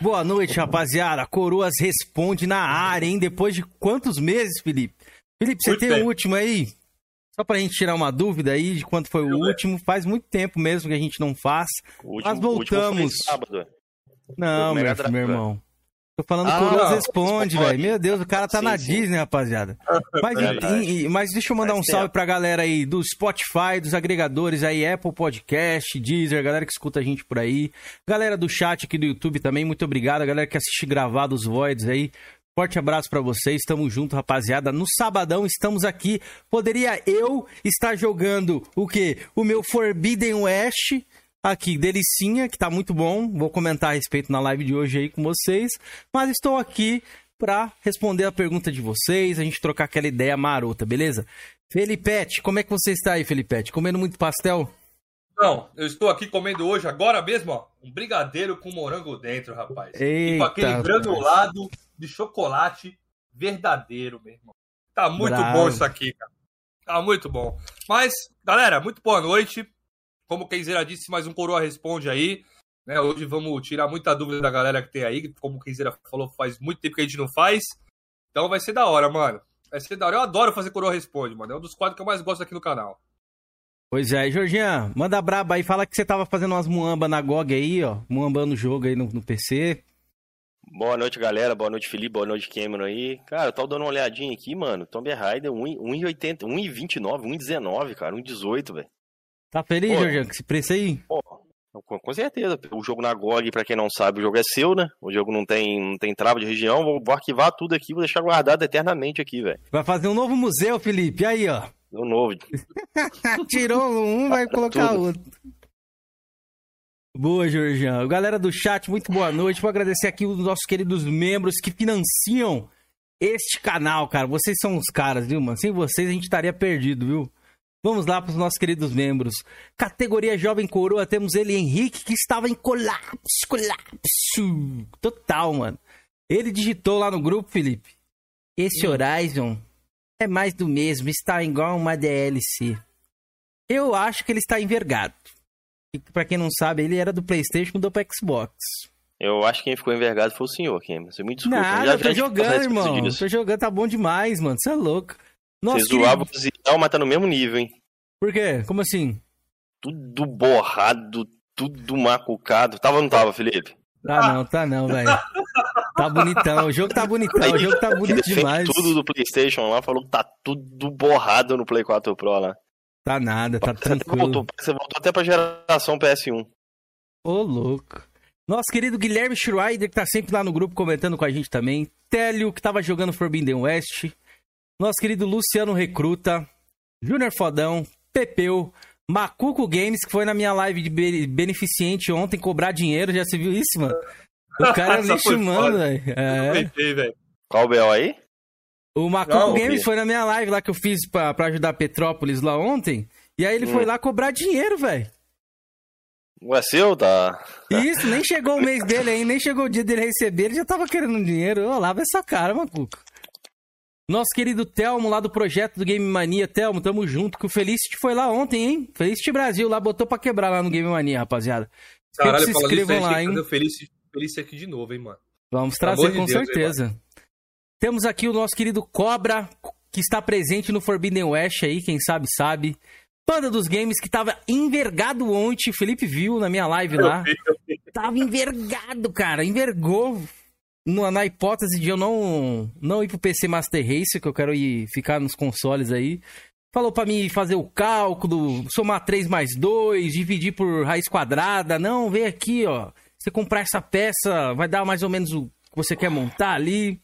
Boa noite, rapaziada. Coroas responde na área, hein? Depois de quantos meses, Felipe? Felipe, você Muito tem o tempo. último aí? Só pra gente tirar uma dúvida aí de quanto foi o último. Faz muito tempo mesmo que a gente não faz. O último, o último foi voltamos. sábado. Não, O meu, meu irmão. Tô falando Ah, Coroas responde, velho. Meu Deus, o cara tá Sim, na sim. Disney, rapaziada. Mas, Verdade. e- mas deixa eu mandar um salve tempo. pra galera aí do Spotify, dos agregadores aí, Apple Podcast, Deezer, galera que escuta a gente por aí. Galera do chat aqui do YouTube também, muito obrigado. A galera que assiste gravado os Voids aí. Forte abraço pra vocês, tamo junto, rapaziada. No sabadão estamos aqui. Poderia eu estar jogando o quê? O meu Forbidden West aqui, delicinha, que tá muito bom. Vou comentar a respeito na live de hoje aí com vocês. Mas estou aqui pra responder a pergunta de vocês, a gente trocar aquela ideia marota, beleza? Felipete, como é que você está aí, Felipete? Comendo muito pastel? Não, eu estou aqui comendo hoje, agora mesmo, ó, um brigadeiro com morango dentro, rapaz. e com Eita, aquele rapaz. granulado de chocolate verdadeiro, meu irmão. Tá muito Bravo. bom isso aqui, cara. Tá muito bom. Mas, galera, muito boa noite. Como o Kenzeira disse, mais um Coroa Responde aí. Né, hoje vamos tirar muita dúvida da galera que tem aí. Como o Kenzeira falou, faz muito tempo que a gente não faz. Então vai ser da hora, mano. Vai ser da hora. Eu adoro fazer Coroa Responde, mano. É um dos quadros que eu mais gosto aqui no canal. Pois é, Jorginho, manda braba aí, fala que você tava fazendo umas muamba na GOG aí, ó, muambando o jogo aí no, no PC. Boa noite, galera. Boa noite, Felipe. Boa noite, Cameron aí. Cara, eu tava dando uma olhadinha aqui, mano. Tomb Raider 1,80, 1,29, 1,19, cara. 1,18, velho. Tá feliz, Pô. Jorginho, com esse preço aí? Pô, com, com certeza. O jogo na GOG, pra quem não sabe, o jogo é seu, né? O jogo não tem, não tem trava de região. Vou, vou arquivar tudo aqui, vou deixar guardado eternamente aqui, velho. Vai fazer um novo museu, Felipe, e aí, ó. O novo. Tirou um, vai colocar Tudo. outro. Boa, Jorgião. Galera do chat, muito boa noite. Vou agradecer aqui os nossos queridos membros que financiam este canal, cara. Vocês são os caras, viu, mano? Sem vocês a gente estaria perdido, viu? Vamos lá para os nossos queridos membros. Categoria Jovem Coroa, temos ele, Henrique, que estava em colapso, colapso. Total, mano. Ele digitou lá no grupo, Felipe. Esse Horizon é mais do mesmo, está igual uma DLC. Eu acho que ele está envergado. E pra quem não sabe, ele era do PlayStation mudou pra Xbox. Eu acho que quem ficou envergado foi o senhor, Cameron. Você me desculpa. Nada, já- eu tô jogando, irmão. Tô jogando, tá bom demais, mano. Você é louco. Você Nossa, zoava o Zidal, mas tá no mesmo nível, hein? Por quê? Como assim? Tudo borrado, tudo macucado. Tava ou não tava, Felipe? Tá não, tá não, velho. Tá bonitão. O jogo tá bonitão. O jogo tá bonito demais. tudo do PlayStation lá, falou que tá tudo borrado no Play 4 Pro lá. Tá nada, tá você, tranquilo. voltou, você voltou até pra geração PS1. Ô, louco. Nosso querido Guilherme Schreider, que tá sempre lá no grupo comentando com a gente também. Télio, que tava jogando Forbidden West. Nosso querido Luciano Recruta. Júnior Fodão. Pepeu. Macuco Games, que foi na minha live de be- beneficente ontem cobrar dinheiro. Já se viu isso, mano? O cara é foi foda. velho. É. Aproveitei, velho. Qual o BO aí? O Macuco Não, Games foi na minha live lá que eu fiz pra, pra ajudar a Petrópolis lá ontem. E aí ele foi Hum. lá cobrar dinheiro, velho. Não é seu? Tá. Isso, nem chegou o mês dele aí, nem chegou o dia dele receber, ele já tava querendo dinheiro. Ô, lava essa cara, Macuco. Nosso querido Telmo, lá do projeto do Game Mania. Telmo, tamo junto, que o Felicity foi lá ontem, hein? Felicity Brasil, lá botou pra quebrar lá no Game Mania, rapaziada. Caralho, se inscrevam lá, hein? Feliz, Feliz aqui de novo, hein, mano. Vamos trazer de com Deus, hein, certeza. Temos aqui o nosso querido Cobra, que está presente no Forbidden West aí, quem sabe, sabe. Panda dos Games, que tava envergado ontem, Felipe viu na minha live lá. Tava envergado, cara, envergou. Na hipótese de eu não, não ir pro PC Master Race, que eu quero ir ficar nos consoles aí. Falou pra mim fazer o cálculo, somar 3 mais 2, dividir por raiz quadrada. Não, vem aqui, ó. Você comprar essa peça, vai dar mais ou menos o que você quer montar ali.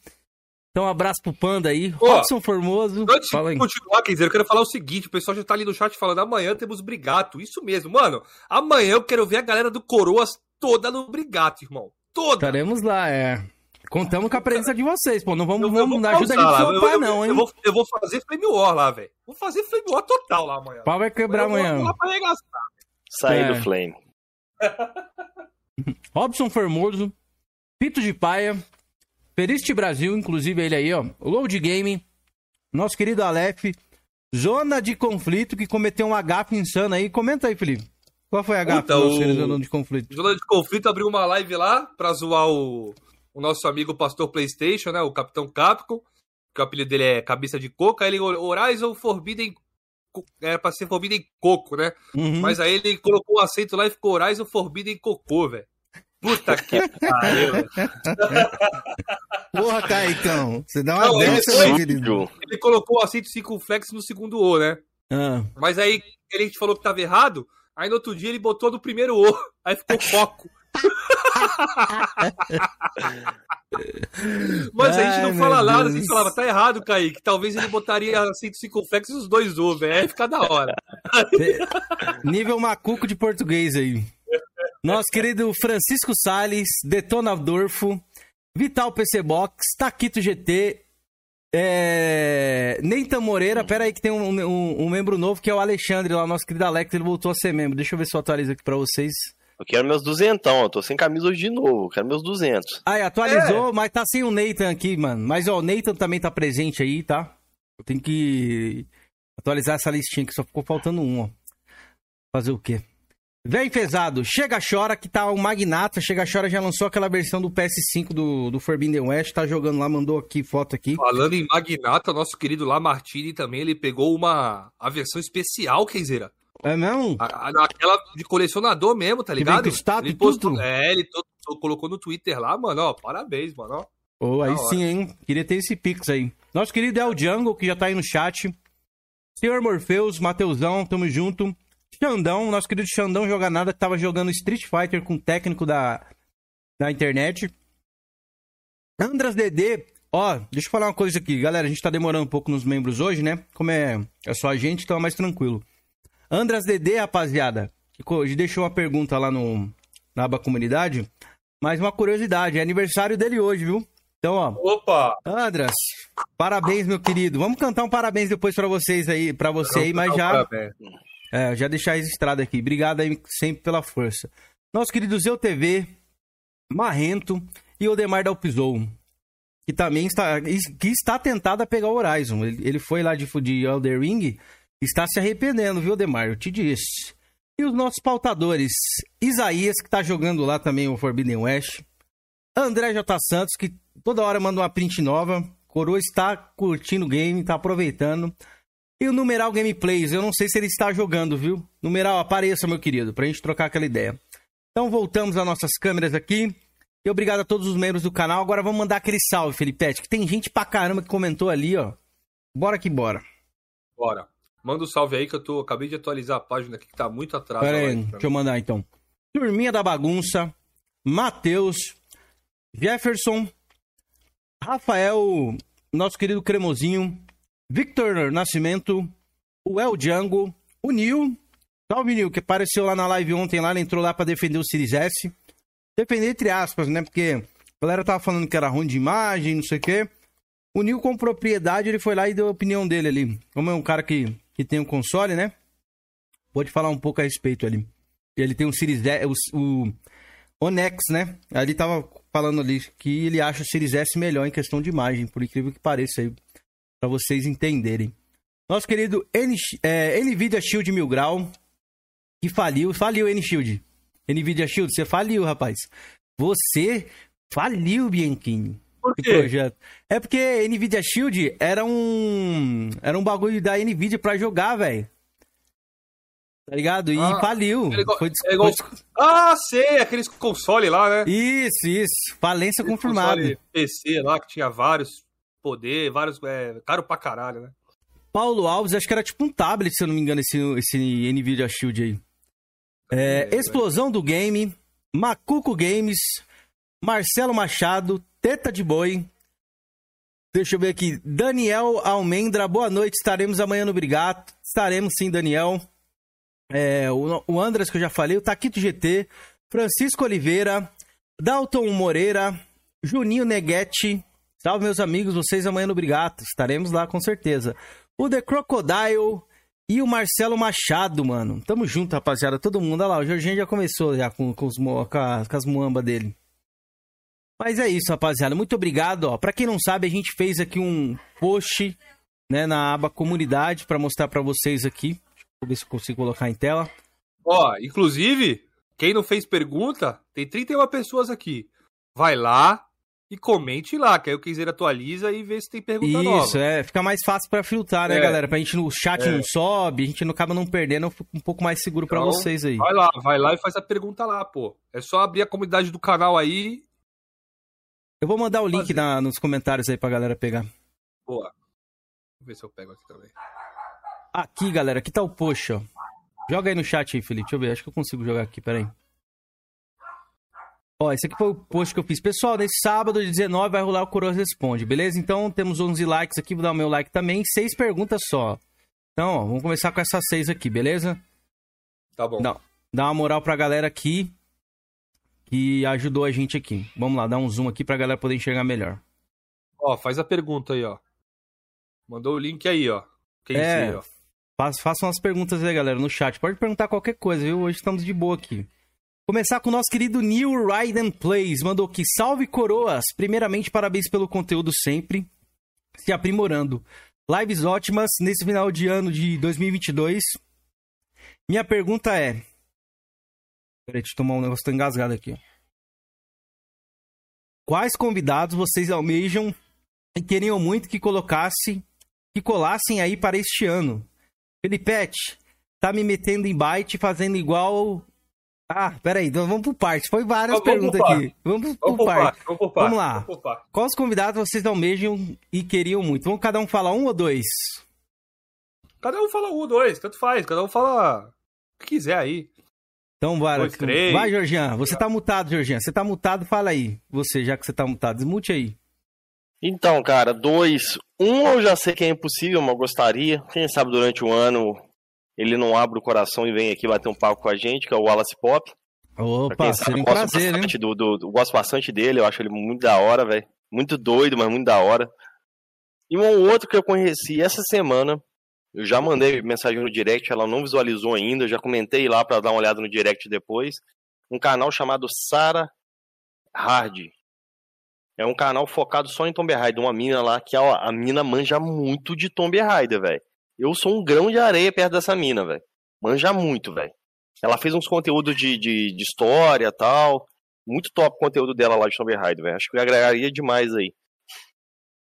Então, um abraço pro Panda aí. Ó, Robson Formoso. Antes Fala aí. de continuar, quer dizer, eu quero falar o seguinte: o pessoal já tá ali no chat falando, amanhã temos Brigato. Isso mesmo, mano. Amanhã eu quero ver a galera do Coroas toda no Brigato, irmão. Toda. Estaremos lá, é. Contamos com a presença de vocês, pô. Não vamos, Eu- eu vamos vou dar ajuda a gente Eu- eu- não, hein? Eu vou, eu vou fazer Flame War lá, velho. Vou fazer Flame War total lá amanhã. O pau vai quebrar Eu vou amanhã. lá pra arregaçar. Saí É. do Flame. Robson Formoso, Pito de Paia, Periste Brasil, inclusive ele aí, ó. Load Game, nosso querido Aleph, Zona de Conflito, que cometeu um agafe insano aí. Comenta aí, Felipe. Qual foi a gafa Puta, do Zona de conflito? Zona de Conflito abriu uma live lá pra zoar o, o nosso amigo Pastor PlayStation, né? O Capitão Capcom, que o apelido dele é Cabeça de Coco. Aí ele, Horizon Forbidden. Era pra ser Forbidden Coco, né? Uhum. Mas aí ele colocou o acento lá e ficou Horizon Forbidden Cocô, velho. Puta que pariu, velho. Porra, Caicão. Você dá uma Não, dessa, meu querido. Ele colocou o acento circunflexo no segundo O, né? Ah. Mas aí ele falou que tava errado. Aí no outro dia ele botou no primeiro O. Aí ficou Coco. Mas a gente Ai, não meu fala nada, a gente falava, tá errado, Kaique. Talvez ele botaria acento circunflexo nos dois O, velho. Aí fica da hora. Nível macuco de português aí. Nosso querido Francisco Salles, Detona Dorfo, Vital PC Box, Taquito GT, é... Neitan Moreira, pera aí que tem um, um- um membro novo que é o Alexandre lá, nosso querido Alex, ele voltou a ser membro. Deixa eu ver se eu atualizo aqui pra vocês. Eu quero meus duzentão, eu tô sem camisa hoje de novo, eu quero meus duzentos. Ah, atualizou, mas tá sem o Nathan aqui, mano. Mas ó, o Nathan também tá presente aí, tá? Eu tenho que atualizar essa listinha que só ficou faltando um, ó. Fazer o quê? Vem pesado, Chega Chora, que tá o Magnata. Chega Chora já lançou aquela versão do PS5 do, do Forbidden West, tá jogando lá, mandou aqui foto aqui. Falando em Magnata, nosso querido Lamartine também, ele pegou uma a versão especial, Kenzeira. É mesmo? A- Aquela de colecionador mesmo, tá Que ligado? vem com status ele e tudo? É, ele to- to- colocou no Twitter lá, mano, ó, parabéns, mano, ó. Ô, aí hora. sim, hein? Queria ter esse Pix aí. Nosso querido El Jungle, que já tá aí no chat. Senhor Morpheus, Mateusão, tamo junto. Xandão, nosso querido Xandão Joga Nada, que tava jogando Street Fighter com o técnico da, da internet. Andras DD, ó, deixa eu falar uma coisa aqui, galera. A gente tá demorando um pouco nos membros hoje, né? Como é, é só a gente, então é mais tranquilo. Andras DD, rapaziada, deixou uma pergunta lá no, na aba comunidade. Mas uma curiosidade, é aniversário dele hoje, viu? Então, ó, Opa! Andras, parabéns, meu querido. Vamos cantar um parabéns depois pra vocês aí, para você aí, mas já, é, já deixar registrado aqui. Obrigado aí sempre pela força. Nosso querido Zeu TV, Marrento e Odemar Dalpizou, que também está, que está tentado a pegar o Horizon. Ele, ele foi lá de, de Elder Ring, está se arrependendo, viu, Odemar? Eu te disse. E os nossos pautadores, Isaías, que tá jogando lá também o Forbidden West, André J. Santos, que toda hora manda uma print nova. Coroa está curtindo o game, tá aproveitando. E o Numeral Gameplays, eu não sei se ele está jogando, viu? Numeral, apareça, meu querido, pra gente trocar aquela ideia. Então voltamos às nossas câmeras aqui. E obrigado a todos os membros do canal. Agora vamos mandar aquele salve, Felipete, que tem gente pra caramba que comentou ali, ó. Bora que bora. Bora. Manda um salve aí que eu tô, acabei de atualizar a página aqui que tá muito atrás. Pera aí, deixa eu mandar então. Turminha da Bagunça, Matheus, Jefferson, Rafael, nosso querido Cremosinho, Victor Nascimento, o El Django, o Nil, salve Nil, que apareceu lá na live ontem, lá, ele entrou lá pra defender o Series S. Defender entre aspas, né? Porque a galera tava falando que era ruim de imagem, não sei o quê. O Nil, com propriedade, ele foi lá e deu a opinião dele ali. Como é um cara que, que tem um console, né? Pode falar um pouco a respeito ali. Ele tem um Series S, o, o Onex, né? Ele tava falando ali que ele acha o Series S melhor em questão de imagem, por incrível que pareça aí, pra vocês entenderem. Nosso querido N, é, Nvidia Shield Mil Grau, que faliu, faliu N-Shield. Nvidia Shield, você faliu, rapaz. Você faliu, Bianchini. Por quê? projeto. É porque Nvidia Shield era um era um bagulho da Nvidia pra jogar, velho. Tá ligado? E Ah, faliu. é igual- Foi, é igual- foi Ah, sei, aqueles console lá, né? Isso, isso. Falência confirmada. console PC lá que tinha vários poder, vários. É, caro pra caralho, né? Paulo Alves, acho que era tipo um tablet, se eu não me engano, esse, esse Nvidia Shield aí. É, É, Explosão do Game, Macuco Games, Marcelo Machado, Teta de Boi. Deixa eu ver aqui. Daniel Almendra, boa noite. Estaremos amanhã no Brigato. Estaremos sim, Daniel. É, o, o Andras, que eu já falei, o Taquito GT, Francisco Oliveira, Dalton Moreira, Juninho Neguete. Salve, meus amigos, vocês amanhã no Brigato. Estaremos lá com certeza. O The Crocodile e o Marcelo Machado, mano. Tamo junto, rapaziada. Todo mundo. Olha lá, o Jorginho já começou já com, com, os, com, com as muambas dele. Mas é isso, rapaziada. Muito obrigado, ó. Pra quem não sabe, a gente fez aqui um post, né, na aba comunidade pra mostrar pra vocês aqui. Deixa eu ver se eu consigo colocar em tela. Ó, inclusive, quem não fez pergunta, tem 31 pessoas aqui. Vai lá e comente lá, que aí o Kenzeira atualiza e vê se tem pergunta Isso, nova. é. Fica mais fácil pra filtrar, né, É. galera? Pra gente no chat É. não sobe, a gente não acaba não perdendo, fica um pouco mais seguro pra Então, vocês aí. Vai lá, vai lá e faz a pergunta lá, pô. É só abrir a comunidade do canal aí. Eu vou mandar o link na- nos comentários aí pra galera pegar. Boa. Vou ver se eu pego aqui também. Aqui, galera, aqui tá o post, ó. Joga aí no chat aí, Felipe. Deixa eu ver, acho que eu consigo jogar aqui, peraí. Ó, esse aqui foi o post que eu fiz. Pessoal, nesse sábado, de 19, vai rolar o Coroas Responde, beleza? Então, temos 11 likes aqui, vou dar o meu like também. Seis perguntas só. Então, ó, vamos começar com essas seis aqui, beleza? Tá bom. Dá, dá uma moral pra galera aqui que ajudou a gente aqui. Vamos lá, dar um zoom aqui pra galera poder enxergar melhor. Ó, faz a pergunta aí, ó. Mandou o link aí, ó. Quem É. sei, ó. Faz- Façam as perguntas aí, galera, no chat. Pode perguntar qualquer coisa, viu? Hoje estamos de boa aqui. Começar com o nosso querido Neil Ryden Plays. Mandou aqui, salve coroas. Primeiramente, parabéns pelo conteúdo sempre. Se aprimorando. Lives ótimas nesse final de ano de 2022. Minha pergunta é... Peraí, deixa eu tomar um negócio, tô engasgado aqui. Quais convidados vocês almejam e queriam muito que colocasse, que colassem aí para este ano? Felipete, tá me metendo em byte fazendo igual. Ah, peraí, então vamos por parte. Foi várias Vamos perguntas aqui. Vamos Vamos por parte. parte, vamos por parte. Vamos lá. Vamos por parte. Quais convidados vocês almejam e queriam muito? Vamos cada um falar um ou dois? Cada um fala um, dois, tanto faz. Cada um fala o que quiser aí. Então, bora. Dois, três. Vai, Georgian. Você tá mutado, Georgian. Você tá mutado, fala aí. Você, já que você tá mutado, desmute aí. Então, cara, dois. Um eu já sei que é impossível, mas eu gostaria. Quem sabe durante o ano ele não abre o coração e vem aqui bater um papo com a gente, que é o Wallace Pop. Opa, sabe, seria um prazer, hein? bastante do, do, do- gosto bastante dele, eu acho ele muito da hora, velho. Muito doido, mas muito da hora. E um outro que eu conheci essa semana, eu já mandei mensagem no direct, ela não visualizou ainda, eu já comentei lá pra dar uma olhada no direct depois. Um canal chamado Sara Hard. É um canal focado só em Tomb Raider, uma mina lá que ó, a mina manja muito de Tomb Raider, velho. Eu sou um grão de areia perto dessa mina, velho. Manja muito, velho. Ela fez uns conteúdos de, de, de história e tal. Muito top o conteúdo dela lá de Tomb Raider, velho. Acho que agregaria demais aí.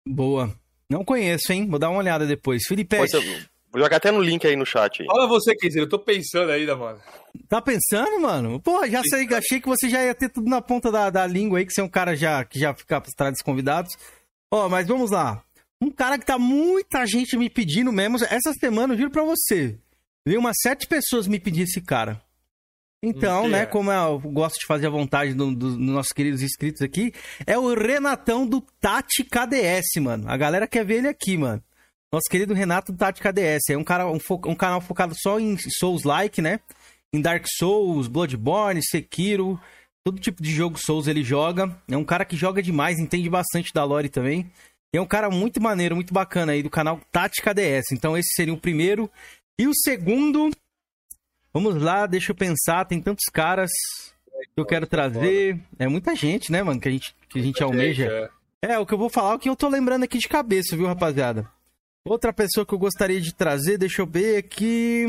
Boa. Não conheço, hein? Vou dar uma olhada depois. Felipe, ser- Vou jogar até no link aí no chat. Aí. Fala você, Kenzeira. Eu tô pensando ainda, mano. tá pensando, mano? Pô, já sei, achei que você já ia ter tudo na ponta da, da língua aí, que você é um cara já, que já fica atrás dos convidados. Ó, mas vamos lá. Um cara que tá muita gente me pedindo mesmo. Essa semana, eu juro pra você, veio umas sete pessoas me pedir esse cara. Então, Hum, que né, é? como eu gosto de fazer a vontade do- do- dos nossos queridos inscritos aqui, é o Renatão do Tati KDS, mano. A galera quer ver ele aqui, mano. Nosso querido Renato do Tati KDS. É um, cara, um, fo- um canal focado só em Souls-like, né? Em Dark Souls, Bloodborne, Sekiro, todo tipo de jogo Souls ele joga. É um cara que joga demais, entende bastante da lore também. E é um cara muito maneiro, muito bacana aí do canal Tati KDS. Então esse seria o primeiro. E o segundo, vamos lá, deixa eu pensar, tem tantos caras que eu quero trazer. É muita gente, né, mano, que a gente, que a gente almeja. É. É, o que eu vou falar é o que eu tô lembrando aqui de cabeça, viu, rapaziada? Outra pessoa que eu gostaria de trazer, deixa eu ver aqui.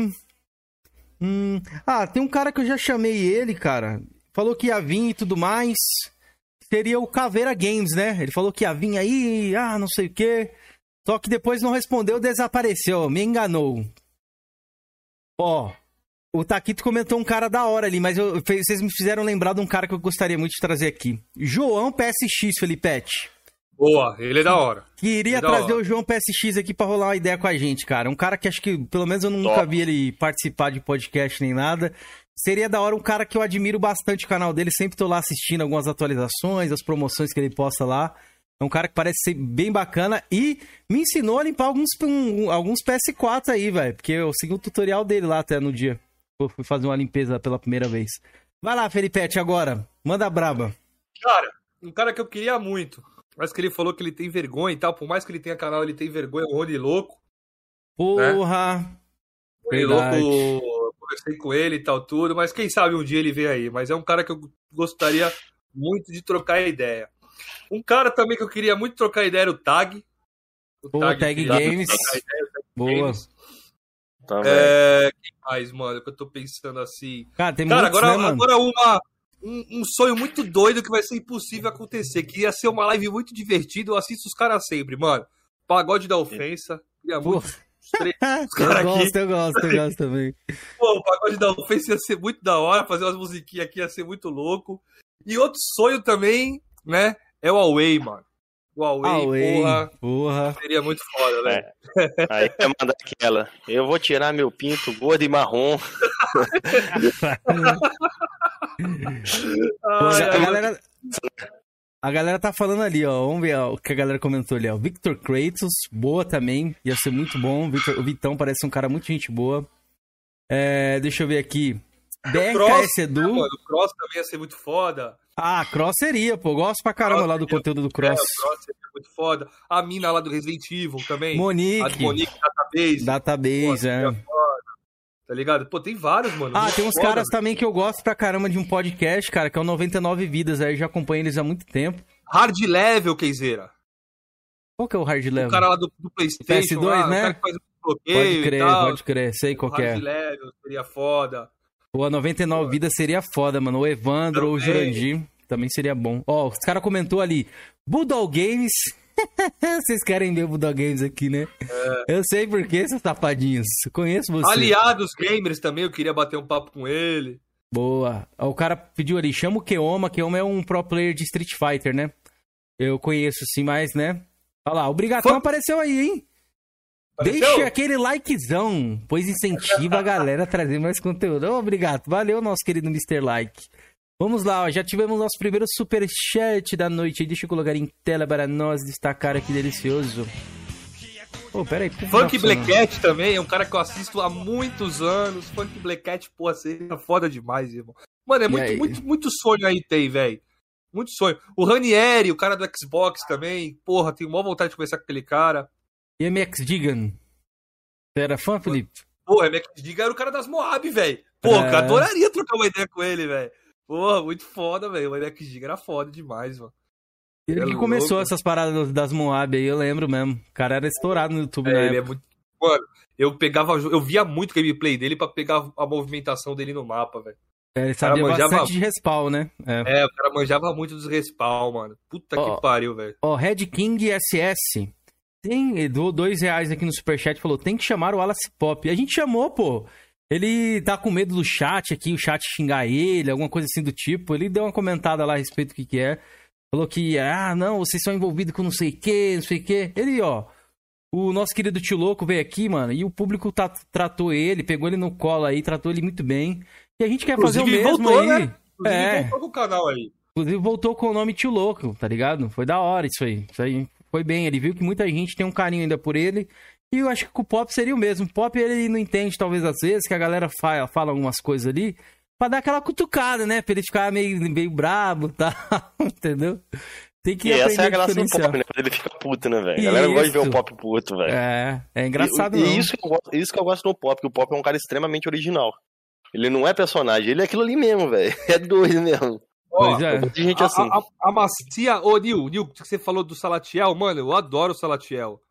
Hum, ah, tem um cara que eu já chamei ele, cara. Falou que ia vir e tudo mais. Seria o Caveira Games, né? Ele falou que ia vir aí, ah, não sei o quê. Só que depois não respondeu, desapareceu. Me enganou. Ó, o Taquito comentou um cara da hora ali, mas eu- vocês me fizeram lembrar de um cara que eu gostaria muito de trazer aqui. João PSX, Felipete. Boa, ele é da hora. Queria É da trazer hora. o João PSX aqui pra rolar uma ideia com a gente, cara. Um cara que acho que, pelo menos eu nunca Top. vi ele participar de podcast nem nada. Seria da hora um cara que eu admiro bastante o canal dele. Sempre tô lá assistindo algumas atualizações, as promoções que ele posta lá. É um cara que parece ser bem bacana e me ensinou a limpar alguns, um- alguns PS4 aí, velho. Porque eu segui o tutorial dele lá até no dia. Eu fui fazer uma limpeza pela primeira vez. Vai lá, Felipete, agora. Manda braba. Cara, um cara que eu queria muito. Mas que ele falou que ele tem vergonha e tal. Por mais que ele tenha canal, ele tem vergonha. O Rony Louco. Porra. O Rony. Louco, eu conversei com ele e tal, tudo. Mas quem sabe um dia ele vem aí. Mas é um cara que eu gostaria muito de trocar ideia. Um cara também que eu queria muito trocar ideia era o Tag. O Pô, Tag queria Games. ideia, Tag Boa. Games. Também. É, quem mais, mano? Que eu tô pensando assim. Cara, tem Cara, muitos, agora, né, mano? agora uma, um, um sonho muito doido que vai ser impossível acontecer. Que ia ser uma live muito divertida. Eu assisto os caras sempre, mano. Pagode da ofensa. Queria Pô. muito. os três- eu gosto, eu gosto, eu gosto também. Pô, o pagode da ofensa ia ser muito da hora. Fazer umas musiquinhas aqui ia ser muito louco. E outro sonho também, né? É o Away, mano. O Away, Away, porra. porra. Seria muito foda, velho. Aí ia mandar aquela. Eu vou tirar meu pinto gordo e marrom. Ai, a, galera, a galera tá falando ali, ó. Vamos ver ó, o que a galera comentou ali, ó. Victor Kratos, boa também. Ia ser muito bom. Victor- o Vitão parece um cara muito gente boa. É, deixa eu ver aqui. Cross, BRKS Edu. Mano, o Cross também ia ser muito foda. Ah, Cross seria, pô. Gosto pra caramba Cross lá do seria- conteúdo do É, Cross. o Cross seria muito foda. A mina lá do Resident Evil também. A Monique. do Monique Database. Database, é. foda. Tá ligado? Pô, tem vários, mano. Ah, tem uns foda, caras velho. também que eu gosto pra caramba de um podcast, cara, que é o 99 Vidas. Aí já acompanho eles há muito tempo. Hard Level, Keizeira. Qual que é o Hard Level? O cara lá do, do Playstation. PS2, lá, né? Pode crer, pode crer. Sei qual é. Hard Level seria foda. Pô, a 99 Vidas seria foda, mano. O Evandro ou o. Jurandir também seria bom. Ó, os caras comentou ali. Budol Games. Vocês querem ver o Budol Games aqui, né? Eu sei por que, seus safadinhos. Conheço você. Aliados Gamers também, eu queria bater um papo com ele. Boa. O cara pediu ali, chama o Keoma. Keoma é um pro player de Street Fighter, né? Eu conheço sim, mas, né? Olha lá, o Brigatão Foi- apareceu aí, hein? Apareceu? Deixa aquele likezão, pois incentiva a galera a trazer mais conteúdo. Ô, obrigado. Valeu, nosso querido Mr. Like. Vamos lá, ó, já tivemos nosso primeiro superchat da noite. Deixa eu colocar em tela para nós destacar aqui, delicioso. Ô, peraí. Funk tá? Black Cat também é um cara que eu assisto há muitos anos. Funk Black Cat, pô, seria foda demais, irmão. Mano, é muito, muito, muito sonho aí tem, velho. Muito sonho. O Ranieri, o cara do Xbox também. Porra, tenho maior vontade de conversar com aquele cara. E MX Digan. Você era fã, Felipe? Porra, MX Diga era o cara das Moab, velho. Porra, É. eu adoraria trocar uma ideia com ele, velho. Porra, muito foda, velho. O MX Diga era foda demais, mano. Ele É que começou louco. essas paradas das Moab aí, eu lembro mesmo. O cara era estourado no YouTube É, na ele é época. muito. Mano, eu pegava. Eu via muito gameplay dele pra pegar a movimentação dele no mapa, velho. É, ele sabia manjava- bastante de respawn, né? É. É, o cara manjava muito dos respawn, mano. Puta Ó. que pariu, velho. Ó, Red King SS. Tem, ele doou dois reais aqui no superchat falou: tem que chamar o Wallace Pop. A gente chamou, pô. Ele tá com medo do chat aqui, o chat xingar ele, alguma coisa assim do tipo. Ele deu uma comentada lá a respeito do que, que é. Falou que, ah, não, vocês são envolvidos com não sei o que, não sei o que. Ele, ó, o nosso querido tio louco veio aqui, mano, e o público tá- tratou ele, pegou ele no colo aí, tratou ele muito bem. E a gente quer fazer o Inclusive, mesmo voltou, aí. né? Inclusive, É. voltou com o canal aí. Inclusive voltou com o nome Tio Louco, tá ligado? Foi da hora isso aí. Isso aí foi bem. Ele viu que muita gente tem um carinho ainda por ele. E eu acho que com o Pop seria o mesmo. O Pop ele não entende, talvez, às vezes, que a galera fala, fala algumas coisas ali. Pra dar aquela cutucada, né? Pra ele ficar meio, meio brabo e tal. Entendeu? Tem que E aprender essa é a graça do pop, né? Ele fica puto, né, velho? A galera gosta de ver Isso. o pop puto, velho. É, é engraçado e, não. e isso, que eu gosto, isso que eu gosto no pop, que o pop é um cara extremamente original. Ele não é personagem, ele é aquilo ali mesmo, velho. É doido mesmo. Pois Ó, é. Gente a, assim. a, a, a macia. Ô, Nil, Nil, que você falou do Salatiel, mano, eu adoro o Salatiel.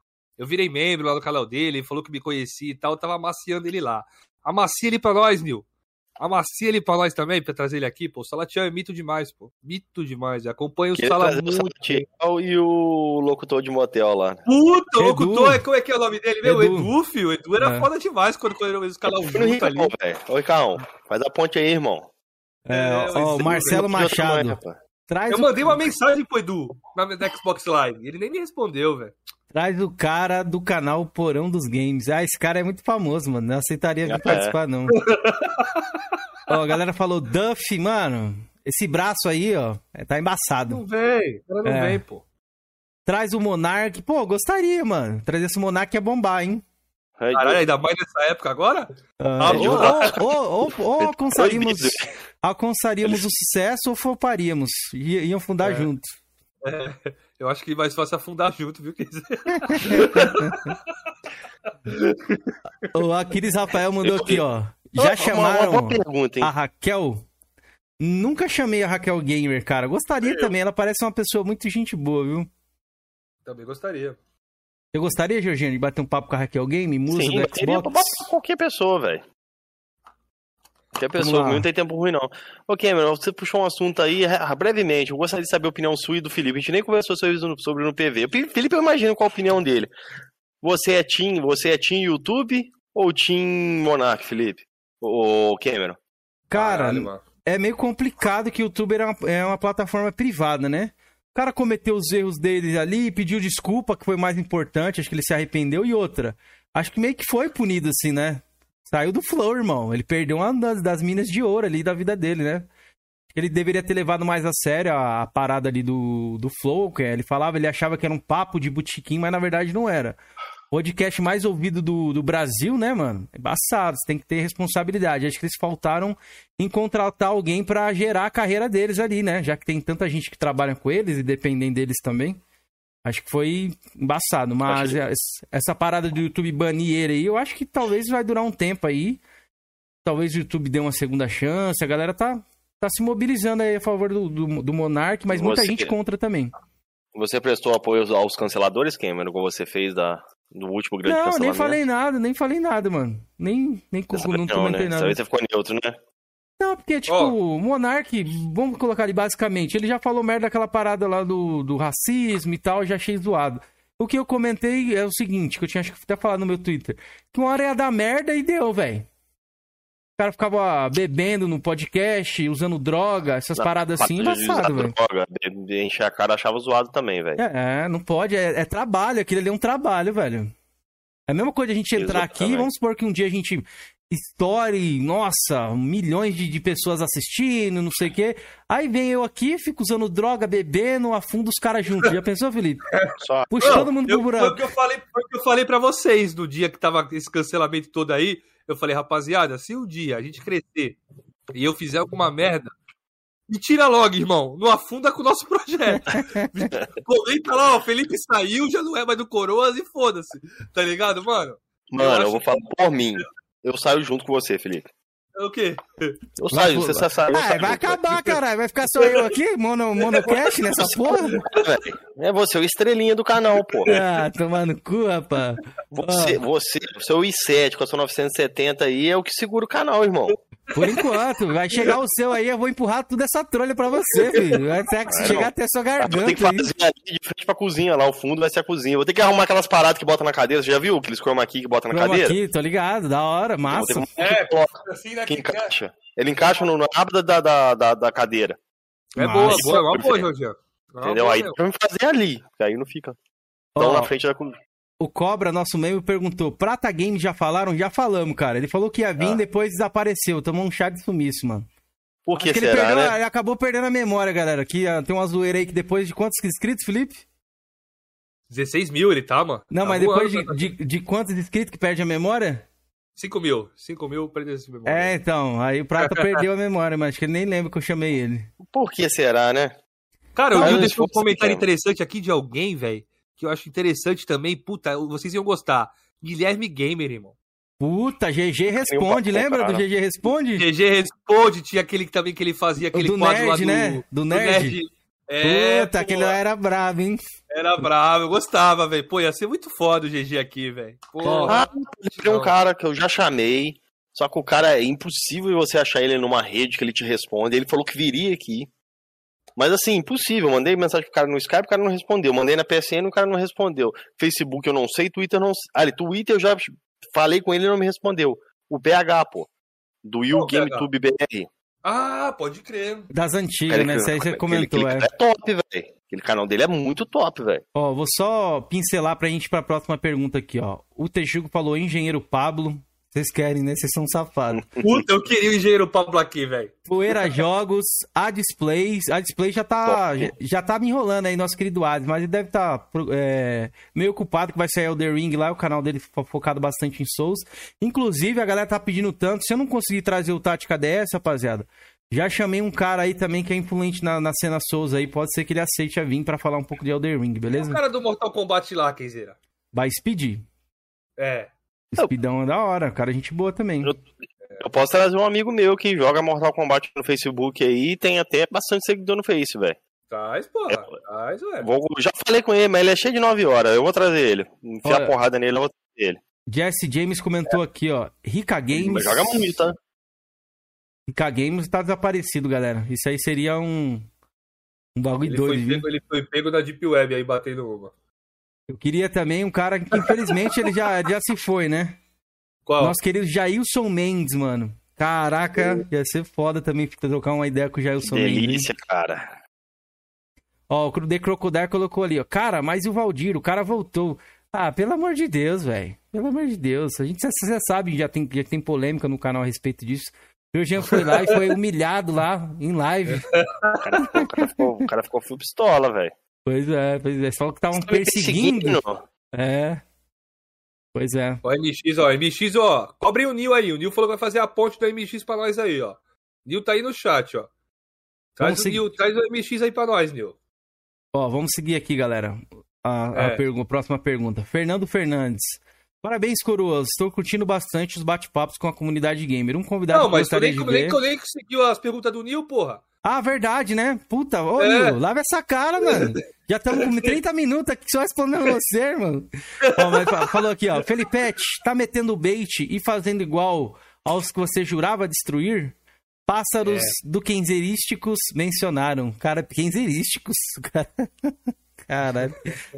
Eu virei membro lá no canal dele, ele falou que me conhecia e tal, eu tava amaciando ele lá. Amacia ele pra nós, Nil. Amacia ele pra nós também, pra trazer ele aqui, pô. O Salatiel é mito demais, pô. Mito demais. Eu acompanho o Queria Sala trazer o muito. Salatiel e o locutor de motel lá. né? Puta, o locutor, como é que é o nome dele, meu? Edu. Edu, filho. O Edu era É. foda demais quando, quando eles canal Fui no junto ali. Ricão, velho. Ô, Ricarrão, faz a ponte aí, irmão. É, É, ó, eu- Marcelo Machado. manhã, pô. Traz Eu o- mandei uma mensagem pro Edu na, na Xbox Live. Ele nem me respondeu, velho. Traz o cara do canal Porão dos Games. Ah, esse cara é muito famoso, mano. Não aceitaria vir É. participar, não. ó, a galera falou, Duff, mano, esse braço aí, ó, é, tá embaçado. Não vem. O cara não É. vem, pô. Traz o Monark. Pô, gostaria, mano. Trazer esse Monark é bombar, hein? Caralho, ainda mais nessa época agora? Ah, Ah, ou, eu- ou, ou, ou, ou alcançaríamos, alcançaríamos o sucesso ou floparíamos. Iam fundar É. junto. Eu acho que mais fácil afundar junto, viu? Quer dizer, O Aquiles Rafael mandou Eu- aqui, ó. Uma- Já Uma, uma chamaram boa pergunta, hein? a Raquel? Nunca chamei a Raquel Gamer, cara. Gostaria também. Ela parece uma pessoa muito gente boa, viu? também gostaria. Você gostaria, Jorginho, de bater um papo com a Raquel Game, musa Sim, do Xbox? botar qualquer pessoa, velho. Pessoa, lá. não tem tempo ruim, não. Ô, Cameron, você puxou um assunto aí, ah, brevemente, eu gostaria de saber a opinião sua e do Felipe. A gente nem conversou sobre isso no, sobre no PV. O Felipe, eu imagino qual a opinião dele. Você é Team, você é Team YouTube ou Team Monarch, Felipe? Ô, Cameron. Cara, Caralho, mano. é meio complicado que o YouTube é uma, é uma plataforma privada, né? O cara cometeu os erros dele ali, pediu desculpa, que foi mais importante, acho que ele se arrependeu, e outra. Acho que meio que foi punido assim, né? Saiu do flow, irmão. Ele perdeu uma das, das minas de ouro ali da vida dele, né? Ele deveria ter levado mais a sério a, a parada ali do, do flow, que ele falava, ele achava que era um papo de botequim, mas na verdade não era. Podcast mais ouvido do, do Brasil, né, mano? Embaçado, você tem que ter responsabilidade. Acho que eles faltaram em contratar alguém pra gerar a carreira deles ali, né? Já que tem tanta gente que trabalha com eles e dependem deles também. Acho que foi embaçado. Mas que- es- essa parada do YouTube banir ele aí, eu acho que talvez vai durar um tempo aí. Talvez o YouTube dê uma segunda chance. A galera tá, tá se mobilizando aí a favor do, do, do Monark, mas muita Você- gente contra também. Você prestou apoio aos canceladores, Cameron, como você fez da, do último grande Não, nem falei nada, nem falei nada, mano. Nem, nem Dessa não não, comentei né? nada. Vez você ficou neutro, né? Não, porque, tipo, o Monark, vamos colocar ali basicamente, ele já falou merda daquela parada lá do, do racismo e tal, já achei zoado. O que eu comentei é o seguinte, que eu tinha acho que até falado no meu Twitter, que uma hora ia dar merda e deu, velho. O cara ficava bebendo no podcast, usando droga, essas paradas assim, embaçado, velho. de- encher a cara, achava zoado também, velho. É, não pode, é, é trabalho, aquilo ali é um trabalho, velho. É a mesma coisa a gente entrar aqui, Exatamente. vamos supor que um dia a gente estoure, nossa, milhões de, de pessoas assistindo, não sei o quê. Aí vem eu aqui, fico usando droga, bebendo, afundo os caras juntos. Já pensou, Felipe? Só Puxa Não, todo mundo eu- pro foi, o buraco. que eu falei, foi o que eu falei pra vocês no dia que tava esse cancelamento todo aí. Eu falei, rapaziada, se um dia a gente crescer e eu fizer alguma merda, me tira logo, irmão. Não afunda com o nosso projeto. Comenta lá, ó, Felipe saiu, já não é mais do Coroas e foda-se. Tá ligado, mano? Mano, eu, acho vou falar por mim. Eu saio junto com você, Felipe. É o quê? Eu Vai, saio, você sabe. eu Ah, vai junto, acabar, caralho. Vai ficar só eu aqui, mono, monocast nessa porra? É você, o estrelinha do canal, pô. Ah, tomar no cu, rapaz. Você, você, o seu i7 com a sua 970 aí é o que segura o canal, irmão. Por enquanto, vai chegar o seu aí, eu vou empurrar toda essa trolha pra você, filho. Vai ter que chegar não. até a sua Eu vou ter que garganta aí. fazer ali de frente pra cozinha, lá o fundo vai ser a cozinha. Vou ter que arrumar aquelas paradas que bota na cadeira. Você já viu aqueles chroma key que bota na Chroma cadeira? aqui, tô ligado, da hora, ter massa. É, coloca, Assim, né? que Que encaixa. Ele encaixa no, na aba da, da, da, da cadeira. é boa, boa, é boa. É Entendeu? boa Aí mesmo. pra me fazer ali. Que aí não fica tão Ó, na frente da cozinha. O Cobra, nosso meme, perguntou: Prata Games já falaram? Já falamos, cara. Ele falou que ia vir, Ah. depois desapareceu. Tomou um chá de sumiço, mano. Por que Acho que ele, será, perdeu, né? ele acabou perdendo a memória, galera. Aqui tem uma zoeira aí que depois de quantos inscritos, Felipe? 16 mil ele tá, mano. Não, Tá mas depois de, de, de quantos inscritos que perde a memória? 5 mil. 5 mil perdeu esse memória. É, então. Aí o Prata perdeu a memória, mas acho que ele nem lembra que eu chamei ele. Por que será, né? Cara, eu vi um comentário pequeno. interessante aqui de alguém, velho, que eu acho interessante também. Puta, vocês iam gostar. Guilherme Gamer, irmão. Puta, GG responde, lembra do. GG responde? GG responde, tinha aquele que também que ele fazia aquele do quadro lá nerd, do, né? Do nerd. É, Puta, pô, aquele lá era bravo, hein? era bravo, eu gostava, velho. Pô, ia ser muito foda o GG aqui, velho. Ah, é um cara que eu já chamei. Só que o cara é impossível você achar ele numa rede que ele te responde. Ele falou que viria aqui. Mas assim, impossível. Mandei mensagem pro cara no Skype, o cara não respondeu. Mandei na PSN, o cara não respondeu. Facebook eu não sei, Twitter eu não sei. Ah, ele- Twitter eu já falei com ele e não me respondeu. O BH, pô. Do You Game? Tube BR. Ah, pode crer. Das antigas, Aquele- né? Isso aí você aquele- comentou, aquele é. cara é top, velho. Aquele canal dele é muito top, velho. Ó, vou só pincelar pra gente ir pra próxima pergunta aqui, ó. O Texugo falou engenheiro Pablo. Vocês querem, né? Vocês são safados. Puta, eu queria o engenheiro Pablo aqui, velho. Poeira Jogos, a Displays. A Display já tá, já, já tá me enrolando aí, nosso querido Ades, mas ele deve estar tá, é, meio ocupado que vai sair o The Ring lá, o canal dele fo- focado bastante em Souls. Inclusive, a galera tá pedindo tanto. Se eu não conseguir trazer o Tática DS, rapaziada, já chamei um cara aí também que é influente na, na cena Souls aí. Pode ser que ele aceite a vir pra falar um pouco de Elder Ring, O beleza? cara do Mortal Kombat lá, Kenzeira. Vai Speed. É. Speedão é da hora, cara, é gente boa também. Eu- Eu posso trazer um amigo meu que joga Mortal Kombat no Facebook aí e tem até bastante seguidor no Face, velho. Traz, porra. Traz, ué. Vou, já falei com ele, mas ele é cheio de 9 horas. Eu vou trazer ele. Enfiar Olha. a porrada nele, eu vou trazer ele. Jesse James comentou aqui, ó. Rica Games. Mas joga muito, tá? Rica Games tá desaparecido, galera. Isso aí seria um. Um bagulho Ele doido, foi, pego, ele foi pego na Deep Web aí, batendo uma. Eu queria também um cara que, infelizmente, ele já, já se foi, né? Qual? Nosso querido Jailson Mendes, mano. Caraca, ia ser foda também trocar uma ideia com o Jailson Mendes. hein? Delícia, cara. Ó, o The Crocodile colocou ali, ó. Cara, mas e o Valdir? O cara voltou. Ah, pelo amor de Deus, velho. Pelo amor de Deus. A gente, você sabe, já tem, já tem polêmica no canal a respeito disso. O Jorginho foi lá e foi humilhado lá, em live. O cara ficou, o cara ficou, o cara ficou full pistola, velho. Pois é, pois é. Só que estavam me perseguindo. perseguindo. É. Pois é. Ó, MX, ó, MX, ó. Cobrem o Nil aí. O Nil falou que vai fazer a ponte do MX pra nós aí, ó. Nil tá aí no chat, ó. Traz o, seguir. Nil, traz o MX aí pra nós, Nil. Ó, vamos seguir aqui, galera. A, a É. pergu- próxima pergunta. Fernando Fernandes. Parabéns, coroas. Estou curtindo bastante os bate-papos com a comunidade gamer. Um convidado Não, mas gostaria nem, de nem, ver... nem conseguiu as perguntas do Nil, porra. Ah, verdade, né? Puta, ô, É. Nil, lava essa cara, mano. Já estamos com 30 minutos aqui só respondendo você, irmão. Ó, mas fa- falou aqui, ó. Felipete, tá metendo bait e fazendo igual aos que você jurava destruir? Pássaros É. do Kenzerísticos mencionaram. Cara, Kenzerísticos? Caralho.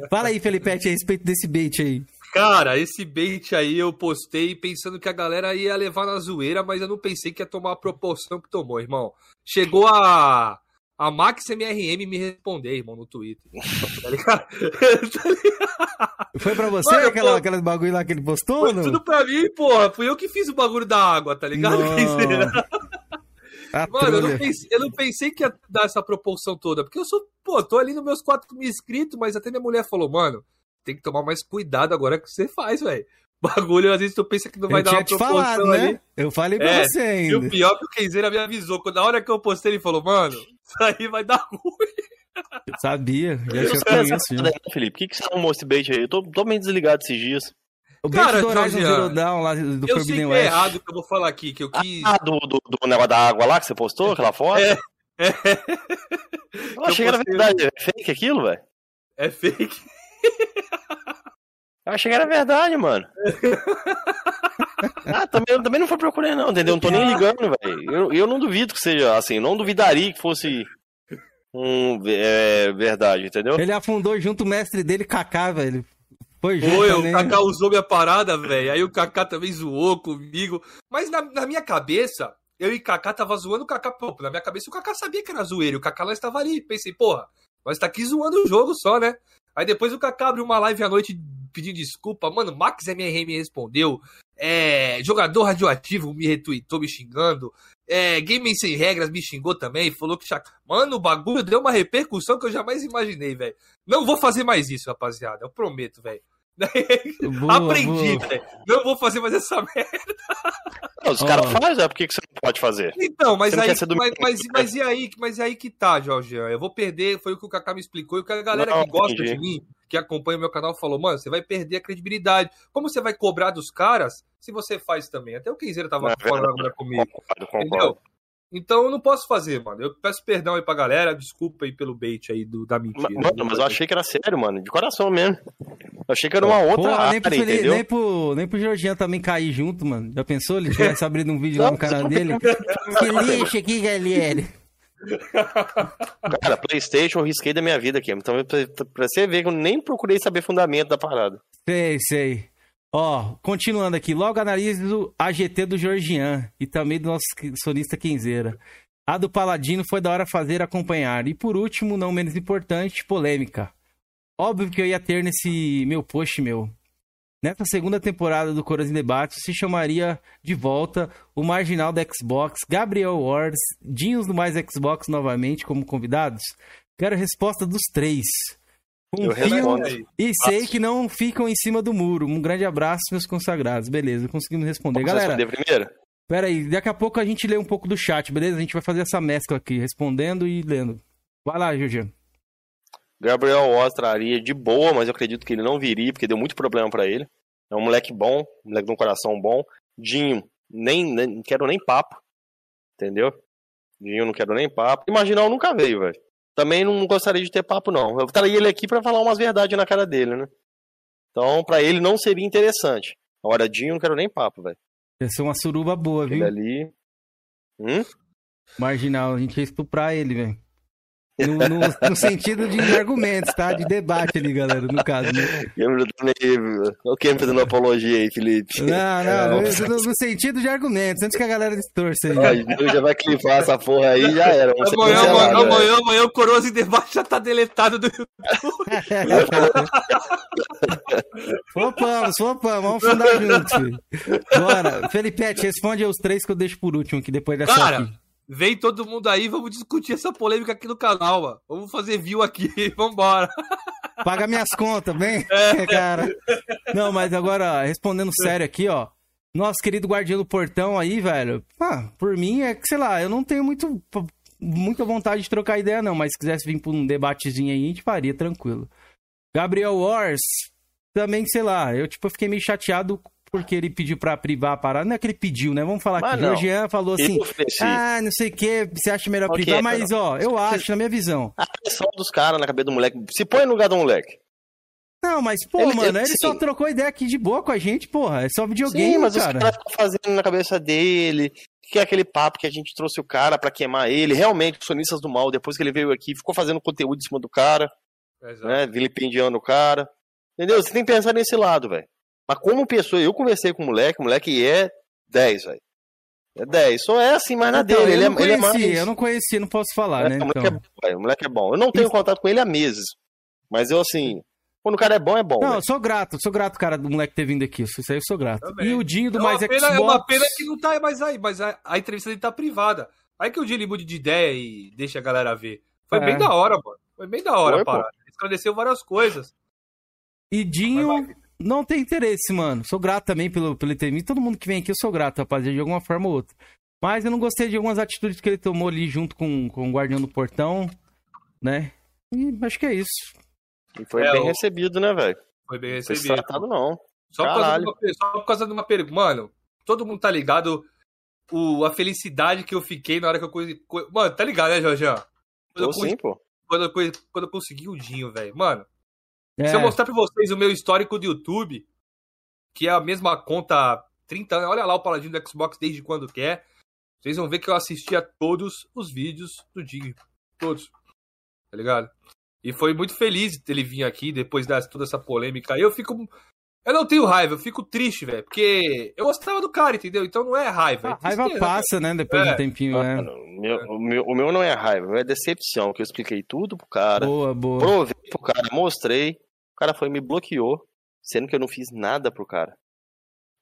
Fala aí, Felipete, a respeito desse bait aí. Cara, esse bait aí eu postei pensando que a galera ia levar na zoeira, mas eu não pensei que ia tomar a proporção que tomou, irmão. Chegou a. A Max MRM me responder, irmão, no Twitter. Tá ligado? Tá ligado? Foi pra você Mano, aquela, pô, aquelas bagulho lá que ele postou? Foi não? tudo pra mim, porra. Fui eu que fiz o bagulho da água, tá ligado? Não. A Mano, eu não, pensei, eu não pensei que ia dar essa proporção toda. Porque eu sou, pô, tô ali nos meus 4 mil inscritos, mas até minha mulher falou, mano, tem que tomar mais cuidado agora que você faz, velho. Bagulho, às vezes tu pensa que não vai Eu dar uma te proporção falado, ali. né? Eu falei pra É, você E o ainda. pior é que o Kenzeira me avisou. Quando, na hora que eu postei, ele falou, mano, isso aí vai dar ruim. Eu sabia, já Eu tinha aí, né, Felipe, por que, que você arrumou esse bait aí? Eu tô, tô meio desligado esses dias. O bait Cara, do Horizon Zero Dawn lá do eu sei que é West. errado o que eu vou falar aqui, que eu quis... Ah, do, do, do negócio da água lá que você postou, aquela foto? É. Eu achei que era verdade. É fake aquilo, velho? É fake. Eu achei que era verdade, mano. ah, também, também não foi procurando, não, entendeu? Não tô nem ligando, velho. Eu, eu não duvido que seja assim, não duvidaria que fosse um, é, verdade, entendeu? Ele afundou junto o mestre dele, Kaká, velho. Foi junto Foi, o. Kaká usou minha parada, velho. Aí o Kaká também zoou comigo. Mas na, na minha cabeça, eu e Kaká tava zoando o Kaká. Pô, na minha cabeça o Kaká sabia que era zoeiro. O Kaká nós estava ali. Pensei, porra, nós tá aqui zoando o jogo só, né? Aí depois o Kaká abriu uma live à noite pedindo desculpa. Mano, Max MRM me respondeu. É, jogador radioativo me retweetou me xingando. É, Gaming Sem Regras me xingou também. Falou que. Mano, o bagulho deu uma repercussão que eu jamais imaginei, velho. Não vou fazer mais isso, rapaziada. Eu prometo, velho. Aprendi, velho. Não vou fazer mais essa merda. Os Ó. caras fazem, é por que você não pode fazer? Então, mas aí, mas, mas, mas e aí, mas e aí que tá, Jorgian? Eu vou perder, foi o que o Kaká me explicou, e o que a galera Não, que gosta entendi. de mim, que acompanha o meu canal, falou, mano, você vai perder a credibilidade. Como você vai cobrar dos caras se você faz também? Até o Kenzeiro tava É falando verdade. agora comigo. Concordo, concordo. Entendeu? Então eu não posso fazer, mano. Eu peço perdão aí pra galera, desculpa aí pelo bait aí do, da mentira. Ma- Mano, mas eu achei que era sério, mano. De coração mesmo. Eu achei que era uma outra Porra, nem pro, área, Feli- entendeu? nem, pro, nem pro Jorginho também cair junto, mano. Já pensou? Ele tivesse abrindo um vídeo lá no canal dele? Que lixo aqui, galera. Cara, Playstation eu risquei da minha vida aqui. Então, pra, pra você ver que eu nem procurei saber fundamento da parada. Sei, sei. Ó, continuando aqui, logo analiso a GT do Georgian e também do nosso sonista Quinzeira. A do Paladino foi da hora fazer acompanhar. E por último, não menos importante, polêmica. Óbvio que eu ia ter nesse meu post meu. Nessa segunda temporada do Coras em Debate, se chamaria de volta o marginal da Xbox, Gabriel Wars, Dinhos do Mais Xbox novamente como convidados? Quero a resposta dos três. Eu Confio e sei que não ficam em cima do muro. Um grande abraço, meus consagrados. Beleza, conseguimos responder. Vamos Galera, responder primeiro? pera aí. Daqui a pouco a gente lê um pouco do chat, beleza? A gente vai fazer essa mescla aqui, respondendo e lendo. Vai lá, Jorginho. Gabriel Oz traria de boa, mas eu acredito que ele não viria, porque deu muito problema pra ele. É um moleque bom, um moleque de um coração bom. Dinho, nem, nem não quero nem papo. Entendeu? Dinho, não quero nem papo. Imaginar, nunca veio, velho. Também não gostaria de ter papo, não. Eu traria ele aqui para falar umas verdades na cara dele, né? Então, para ele não seria interessante. Agora, Dinho, não quero nem papo, velho. Ia ser uma suruba boa, viu? Ele ali. Hum? Marginal, a gente ia estuprar ele, velho. No, no, no, sentido de argumentos, tá? De debate ali, galera, no caso, né? O que fazendo apologia aí, Felipe? Não, não, no, no, sentido de argumentos, antes que a galera distorça aí. Ó, já vai clipar essa porra aí, já era. Amanhã, amanhã, amanhã, amanhã, o Coroas em Debate já tá deletado do YouTube. flopamos, flopamos, vamos fundar juntos, filho. Bora, Felipe, responde os três que eu deixo por último, que depois dessa Cara, aqui. Vem todo mundo aí, vamos discutir essa polêmica aqui no canal, mano. Vamos fazer view aqui, vambora. Paga minhas contas, bem? É. cara. Não, mas agora, respondendo sério aqui, ó. Nosso querido guardião do portão aí, velho. Ah, por mim é que, sei lá, eu não tenho muito, muita vontade de trocar ideia, não. Mas se quisesse vir por um debatezinho aí, a gente faria, tranquilo. Gabriel Wars, também, sei lá, eu, tipo, fiquei meio chateado porque ele pediu pra privar a parada. Não é que ele pediu, né? Vamos falar mas que o Jean falou assim: ah, não sei o que, você acha melhor okay, privar, mas ó, eu acho, na minha visão. A pressão dos caras na cabeça do moleque. Se põe no lugar do moleque. Não, mas, pô, ele, mano, ele sim. só trocou ideia aqui de boa com a gente, porra. É só videogame, sim, mas cara. os caras ficam fazendo na cabeça dele. Que é aquele papo que a gente trouxe o cara para queimar ele. Realmente, os sonistas do mal, depois que ele veio aqui, ficou fazendo conteúdo em cima do cara. Exato. Né? Vilipendiando o cara. Entendeu? Você tem que pensar nesse lado, velho. Mas como pessoa, eu conversei com o moleque, o moleque é 10, velho. É 10. Só é assim, mas na então, dele. Ele é, ele é mais. Eu não conheci, não posso falar, é, né? O moleque, então. é bom, o moleque é bom. Eu não tenho Isso. contato com ele há meses. Mas eu, assim. Quando o cara é bom, é bom. Não, véio. eu sou grato, sou grato, cara, do moleque ter vindo aqui. Isso aí eu sou grato. Também. E o Dinho do é Mais pena, Xbox. É uma pena que não tá mais aí, mas a, a entrevista dele tá privada. Aí que o Dinho mude de ideia e deixa a galera ver. Foi é. bem da hora, mano. Foi bem da hora, Foi, Esclareceu várias coisas. E Dinho, não tem interesse, mano. Sou grato também pelo, pelo ter Todo mundo que vem aqui eu sou grato, rapaziada, de alguma forma ou outra. Mas eu não gostei de algumas atitudes que ele tomou ali junto com, com o guardião do portão, né? E acho que é isso. E foi é, bem recebido, né, velho? Foi bem recebido. Foi tratado, não. Só por, causa de uma, só por causa de uma pergunta. Mano, todo mundo tá ligado o, a felicidade que eu fiquei na hora que eu. Mano, tá ligado, né, Jorge? Quando, sim, pô. Quando, eu, quando eu consegui o Dinho, velho. Mano, é. Se eu mostrar pra vocês o meu histórico do YouTube, que é a mesma conta há 30 anos, olha lá o Paladino do Xbox desde quando quer. É, vocês vão ver que eu assisti a todos os vídeos do Dig. Todos. Tá ligado? E foi muito feliz ele vir aqui depois de toda essa polêmica. Eu fico. Eu não tenho raiva, eu fico triste, velho. Porque eu gostava do cara, entendeu? Então não é raiva. É a raiva passa, né? Depois é. de um tempinho, né? Meu, o, meu, o meu não é raiva, é decepção, que eu expliquei tudo pro cara. Boa, boa. Provei pro cara, mostrei. O cara foi e me bloqueou, sendo que eu não fiz nada pro cara.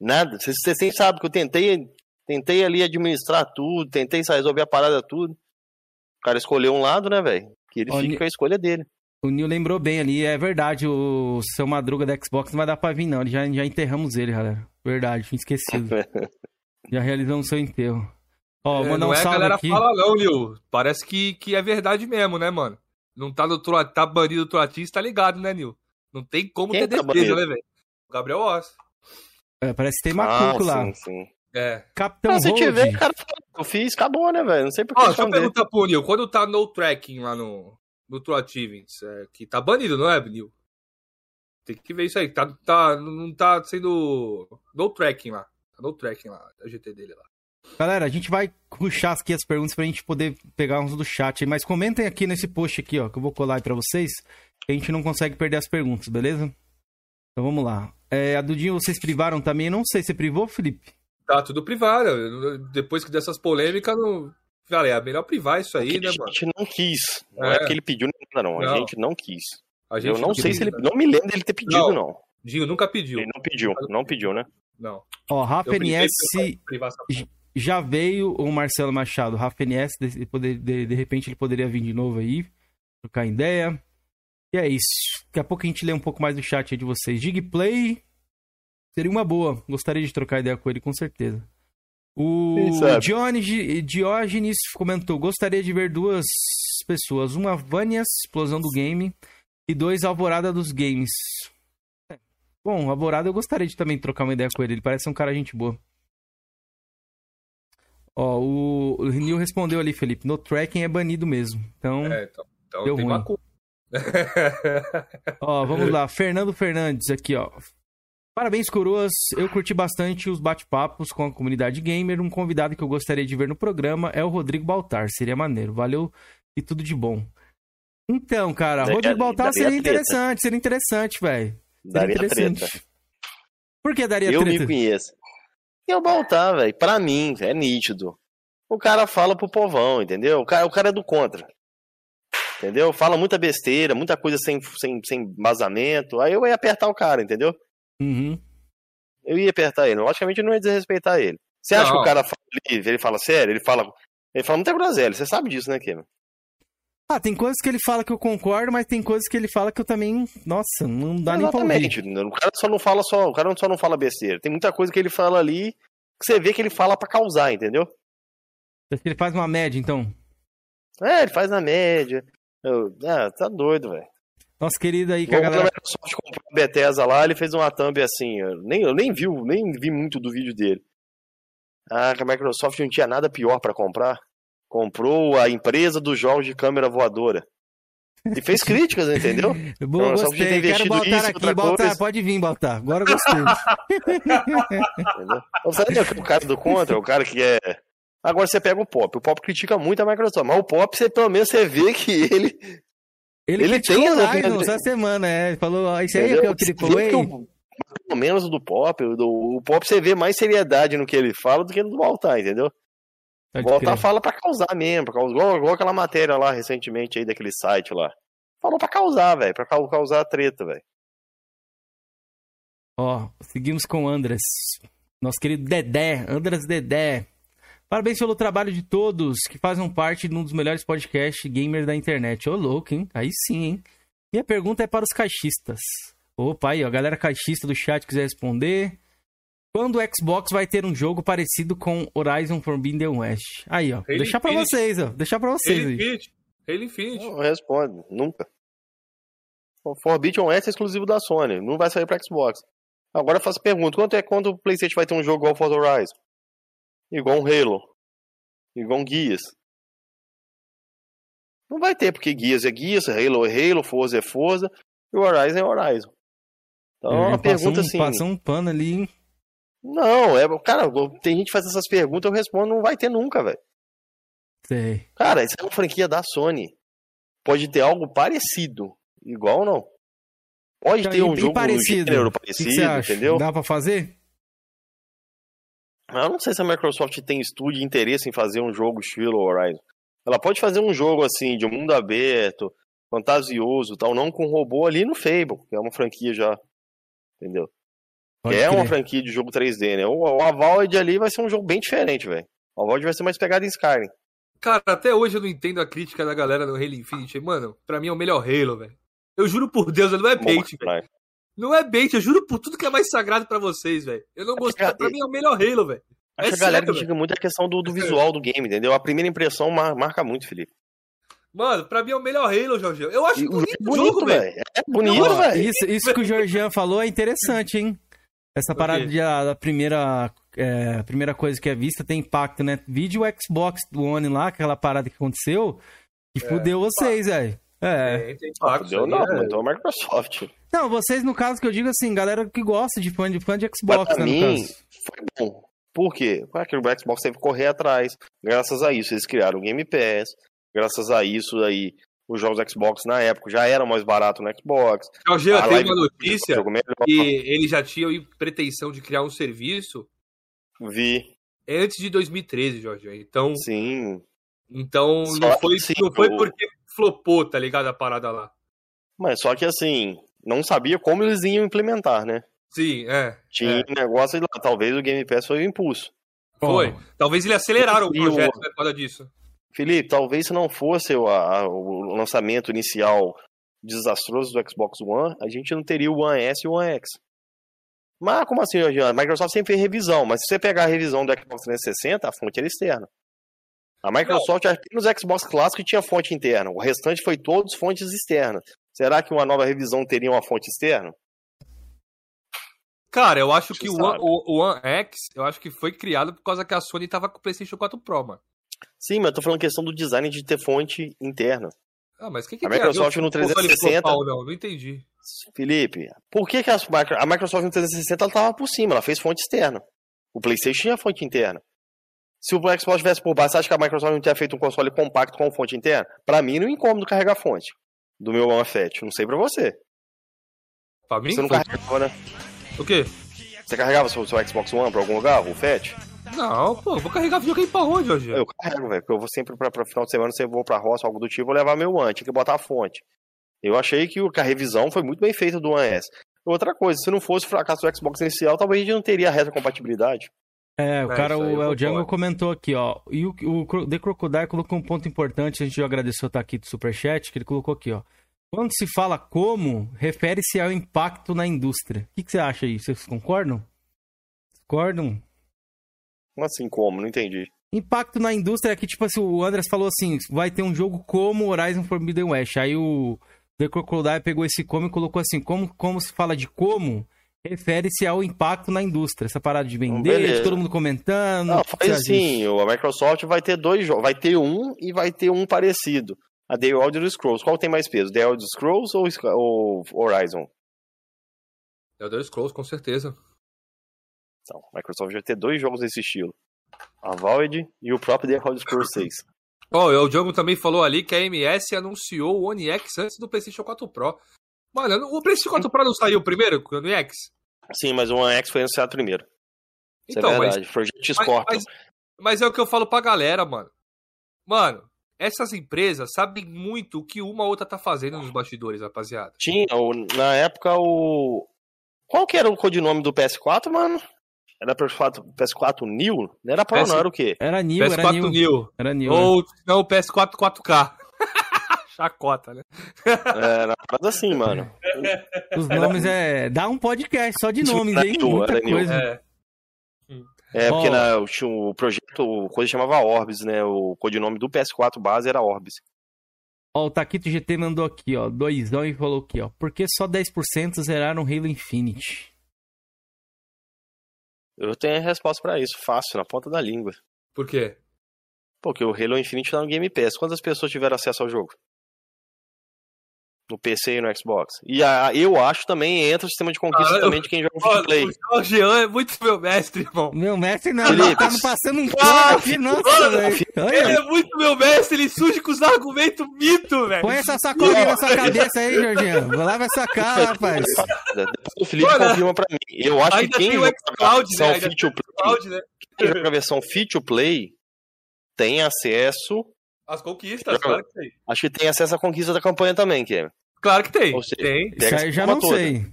Nada. Você, você sempre sabe que eu tentei, tentei ali administrar tudo, tentei resolver a parada tudo. O cara escolheu um lado, né, velho? Que ele Ó, fica com a escolha dele. O Nil lembrou bem ali, é verdade, o seu Madruga da Xbox não vai dar pra vir, não. Já, já enterramos ele, galera. Verdade, tinha esquecido. já realizamos seu enterro. Ó, é, mandar um é salve a galera aqui. fala não, Nil. Parece que, que é verdade mesmo, né, mano? Não tá, no, tá banido o Troatis, tá ligado, né, Nil? Não tem como Quem ter tá defesa, né, velho? O Gabriel Oss. É, parece que tem macuco ah, lá. Sim, sim. É. Capitão ah, se tiver, cara, eu fiz, acabou, né, velho? Não sei por que. Ó, deixa eu perguntar pro Nil, quando tá no tracking lá no, no True Achievements, é, que tá banido, não é, Nil? Tem que ver isso aí. Tá, tá, não tá sendo no tracking lá. Tá no tracking lá, a GT dele lá. Galera, a gente vai ruxar aqui as perguntas pra gente poder pegar uns do chat aí, mas comentem aqui nesse post aqui, ó, que eu vou colar aí pra vocês a gente não consegue perder as perguntas, beleza? Então vamos lá. É, a Dudinho, vocês privaram também? Eu não sei, você privou, Felipe? Tá tudo privado. Depois que dessas polêmicas, não... Cara, é melhor privar isso aí, né, mano? A gente não quis. Não é, é que ele pediu nada, não. não. A gente não quis. Gente eu não sei se ele. Não me lembro dele ter pedido, não. não. Dinho nunca pediu. Ele não pediu, não pediu, né? Não. Ó, Rafa NS já veio o Marcelo Machado. Rafa NS, de, de, de repente ele poderia vir de novo aí, trocar ideia. E é isso. Daqui a pouco a gente lê um pouco mais do chat aí de vocês. Digplay seria uma boa. Gostaria de trocar ideia com ele, com certeza. O Diógenes comentou: gostaria de ver duas pessoas. Uma Vanias, explosão do game, e dois Alvorada dos games. É. Bom, Alvorada eu gostaria de também trocar uma ideia com ele. Ele parece um cara gente boa. Ó, o, o Nil respondeu ali, Felipe. No tracking é banido mesmo. Então. É, então. Então Deu tem ruim. Ó, vamos lá. Fernando Fernandes aqui, ó. Parabéns, coroas. Eu curti bastante os bate-papos com a comunidade gamer. Um convidado que eu gostaria de ver no programa é o Rodrigo Baltar. Seria maneiro. Valeu e tudo de bom. Então, cara, Daria- Rodrigo Baltar seria interessante. Seria interessante, velho. Daria interessante. treta. Por que daria Eu treta? me conheço. E o Baltar, velho, pra mim, é nítido. O cara fala pro povão, entendeu? O cara, o cara é do contra. Entendeu? Fala muita besteira, muita coisa sem, sem, sem vazamento. Aí eu ia apertar o cara, entendeu? Uhum. Eu ia apertar ele. Logicamente eu não ia desrespeitar ele. Você acha Não. que o cara fala, ele, ele fala sério? Ele fala. Ele fala muita groselha, você sabe disso, né, Kevin? Ah, tem coisas que ele fala que eu concordo, mas tem coisas que ele fala que eu também. Nossa, não dá nem pra ouvir. Exatamente. O cara só não fala só. O cara só não fala besteira. Tem muita coisa que ele fala ali que você vê que ele fala pra causar, entendeu? Ele faz uma média, então. É, ele faz na média. Eu, ah, tá doido, velho. Nosso querido aí, que a galera. Microsoft comprou a Bethesda lá, ele fez uma thumb assim. Eu nem, eu nem vi, nem vi muito do vídeo dele. Ah, que a Microsoft não tinha nada pior pra comprar. Comprou a empresa dos jogos de câmera voadora. E fez críticas, entendeu? Boa, só gostei. Quero Baltar isso, aqui. Baltar, pode vir, Baltar. Agora eu gostei. Eu falei que o cara do contra, o cara que é. Agora você pega o Pop. O Pop critica muito a Microsoft, mas o Pop, você, pelo menos você vê que ele. Ele, Ele tem as opiniões essa semana, é. Ele falou, ó, isso aí é o Triple Pelo menos o do Pop, o, do, o Pop você vê mais seriedade no que ele fala do que no do Baltar, entendeu? Pode O Baltar fala pra causar mesmo, pra causar, igual, igual aquela matéria lá recentemente aí daquele site lá. Falou pra causar, velho, pra cau- causar treta, velho. Ó, seguimos com o Andres. Nosso querido Dedé, Andres Dedé. Parabéns pelo trabalho de todos que fazem parte de um dos melhores podcasts gamer da internet. Ô, louco, hein? Aí sim, hein? Minha pergunta é para os caixistas. Opa, aí, ó, a galera caixista do chat quiser responder. Quando o Xbox vai ter um jogo parecido com Horizon Forbidden West? Aí, ó. Halo deixar pra Infinite. vocês, ó. Deixar pra vocês Halo aí. Infinite. Halo Infinite. Não responde, nunca. O Forbidden West é exclusivo da Sony, não vai sair pra Xbox. Agora eu faço a pergunta, quanto é quando o Playstation vai ter um jogo igual o Forza Horizon? Igual um Halo? Igual um Gears? Não vai ter, porque Gears é Gears, Halo é Halo, Forza é Forza, e o Horizon é Horizon. Então é uma pergunta um, assim... Passou um pano ali, hein? Não, é, cara, tem gente que faz essas perguntas, eu respondo, não vai ter nunca, velho. Sei. Cara, isso é uma franquia da Sony. Pode ter algo parecido. Igual ou não? Pode ter E- um jogo parecido. gênero O que que parecido, entendeu? Dá pra fazer? Eu não sei se a Microsoft tem estúdio e interesse em fazer um jogo estilo Horizon. Ela pode fazer um jogo assim, de mundo aberto, fantasioso tal, não com robô ali no Fable, que é uma franquia já. Entendeu? Pode que é uma franquia de jogo 3D, né? O, o Avowed ali vai ser um jogo bem diferente, velho. O Avowed vai ser mais pegado em Skyrim. Cara, até hoje eu não entendo a crítica da galera no Halo Infinite. Mano, pra mim é o melhor Halo, velho. Eu juro por Deus, não é bait, velho. Não é bait, eu juro por tudo que é mais sagrado pra vocês, velho. Eu não gostei. Pra mim é o melhor Halo, velho. Acho É que a galera critica muito a questão do, do visual do game, entendeu? A primeira impressão mar- marca muito, Felipe. Mano, pra mim é o melhor Halo, Jorge. Eu acho o bonito é o bonito, jogo, velho. É bonito, velho. Isso, isso que o Georgian falou é interessante, hein? Essa parada de a, da primeira, é, a primeira coisa que é vista tem impacto, né? Vídeo Xbox do One lá, aquela parada que aconteceu, que fudeu vocês, velho. É. É, impacto, Deu não, é. então a Microsoft. Não, vocês, no caso que eu digo assim, galera que gosta de fã de, fã de Xbox, Mas pra né, no mim, caso. foi bom. Por quê? Porque o Xbox teve que correr atrás. Graças a isso, eles criaram o Game Pass. Graças a isso aí, os jogos Xbox na época já eram mais baratos no Xbox. Jorge, A tem live uma do notícia que eles já tinham pretensão de criar um serviço Vi, antes de 2013, Jorge. Então, sim. então Só não foi, sim, não foi porque flopou, tá ligado? A parada lá. Mas só que assim, não sabia como eles iam implementar, né? Sim, é. Tinha É. um negócio lá, talvez o Game Pass foi o impulso. Foi. Ó, Talvez eles aceleraram o E o- projeto né, por causa disso. Felipe, talvez se não fosse o, a- o lançamento inicial desastroso do Xbox One, a gente não teria o One S e o One X. Mas como assim, Jean? A Microsoft sempre fez revisão, mas se você pegar a revisão do Xbox 360, a fonte era externa. A Microsoft, apenas o Xbox clássico tinha fonte interna, o restante foi todos fontes externas. Será que uma nova revisão teria uma fonte externa? Cara, eu acho que o One, o, o One X, eu acho que foi criado por causa que a Sony tava com o PlayStation 4 Pro, mano. Sim, mas eu tô falando questão do design de ter fonte interna. Ah, mas o que, que A Microsoft no com console 360? global, não, não entendi. Felipe, por que, que a Microsoft no 360 ela tava por cima? Ela fez fonte externa. O PlayStation tinha fonte interna. Se o Xbox tivesse por baixo, você acha que a Microsoft não tinha feito um console compacto com fonte interna? Pra mim, não é incômodo carregar fonte do meu One Fat. Não sei pra você. Pra mim? Você não foi- carregava, né? O quê? Você carregava seu, seu Xbox One pra algum lugar, o Fat? Não, pô, eu vou carregar videogame pra onde, hoje? Eu carrego, velho, porque eu vou sempre pra, pra final de semana, se eu vou pra roça, algo do tipo, eu vou levar meu One, tinha que botar a fonte. Eu achei que, o- que a revisão foi muito bem feita do One S. Outra coisa, se não fosse o fracasso do Xbox inicial, talvez a gente não teria a retrocompatibilidade. É, o É, cara, o El Django comentou aqui, ó. E o, o The Crocodile colocou um ponto importante, a gente já agradeceu estar aqui do Superchat, que ele colocou aqui, ó. Quando se fala como, refere-se ao impacto na indústria. O que, que você acha aí? Vocês concordam? Concordam? Como assim, como? Não entendi. Impacto na indústria é que, tipo assim, o Andreas falou assim: vai ter um jogo como Horizon Forbidden West. Aí o The Crocodile pegou esse como e colocou assim: como, como se fala de como, refere-se ao impacto na indústria. Essa parada de vender, beleza. de todo mundo comentando. Não, o faz disso? a Microsoft vai ter dois jogos, vai ter um e vai ter um parecido. A The Elder Scrolls, qual tem mais peso? The Elder Scrolls ou, ou Horizon? É o Elder Scrolls, com certeza. Então, a Microsoft vai ter dois jogos desse estilo. A Void e o próprio The Elder Scrolls 6. Ó, o Django também falou ali que a MS anunciou o One X antes do PlayStation 4 Pro. Mano, o PlayStation 4 Pro não saiu primeiro com o One X? Sim, mas o One X foi anunciado primeiro. Isso Então, é mas, verdade. Project mas, Scorpion. mas, mas é o que eu falo pra galera, mano. Mano, essas empresas sabem muito o que uma ou outra tá fazendo nos bastidores, rapaziada. Tinha, na época, o. Qual que era o codinome do PS4, mano? Era PS4, PS4 New? Não era Pro, PS- não, era o quê? Era New, era PS4 New. New. Era New. né? Ou não, o PS4 4K. Chacota, né? Era parada assim, mano. Os nomes é. Dá um podcast só de nomes, hein? New, Muita New. coisa. É. É, porque na, tinha o projeto, o coisa chamava Orbis, né? O codinome do PS4 base era Orbis. Ó, o Taquito GT mandou aqui, ó. Doisão e falou aqui, ó. Por que só 10% zeraram Halo Infinite? Eu tenho a resposta pra isso, fácil, na ponta da língua. Por quê? Porque o Halo Infinite tá no Game Pass. Quantas pessoas tiveram acesso ao jogo? No PC e no Xbox. E a, eu acho também entra o sistema de conquista Ah, eu- também de quem joga free Mano, play. o Jorgean é muito meu mestre, irmão. Meu mestre não, Felipe. tá me passando um Ah, pano aqui, nossa, velho. Ele Olha, é muito meu mestre, ele surge com os argumentos mito, velho. Põe essa sacolinha na sua cabeça aí, Jorginho. Vai lá, vai sacar, rapaz. Depois o Felipe Olha, confirma pra mim. Eu acho que quem joga a versão né? Play, né? quem joga a versão Fit to Play tem acesso. As conquistas, claro que tem. Acho que tem acesso à conquista da campanha também, que. Claro que tem. Seja, tem. Isso aí já não toda. sei.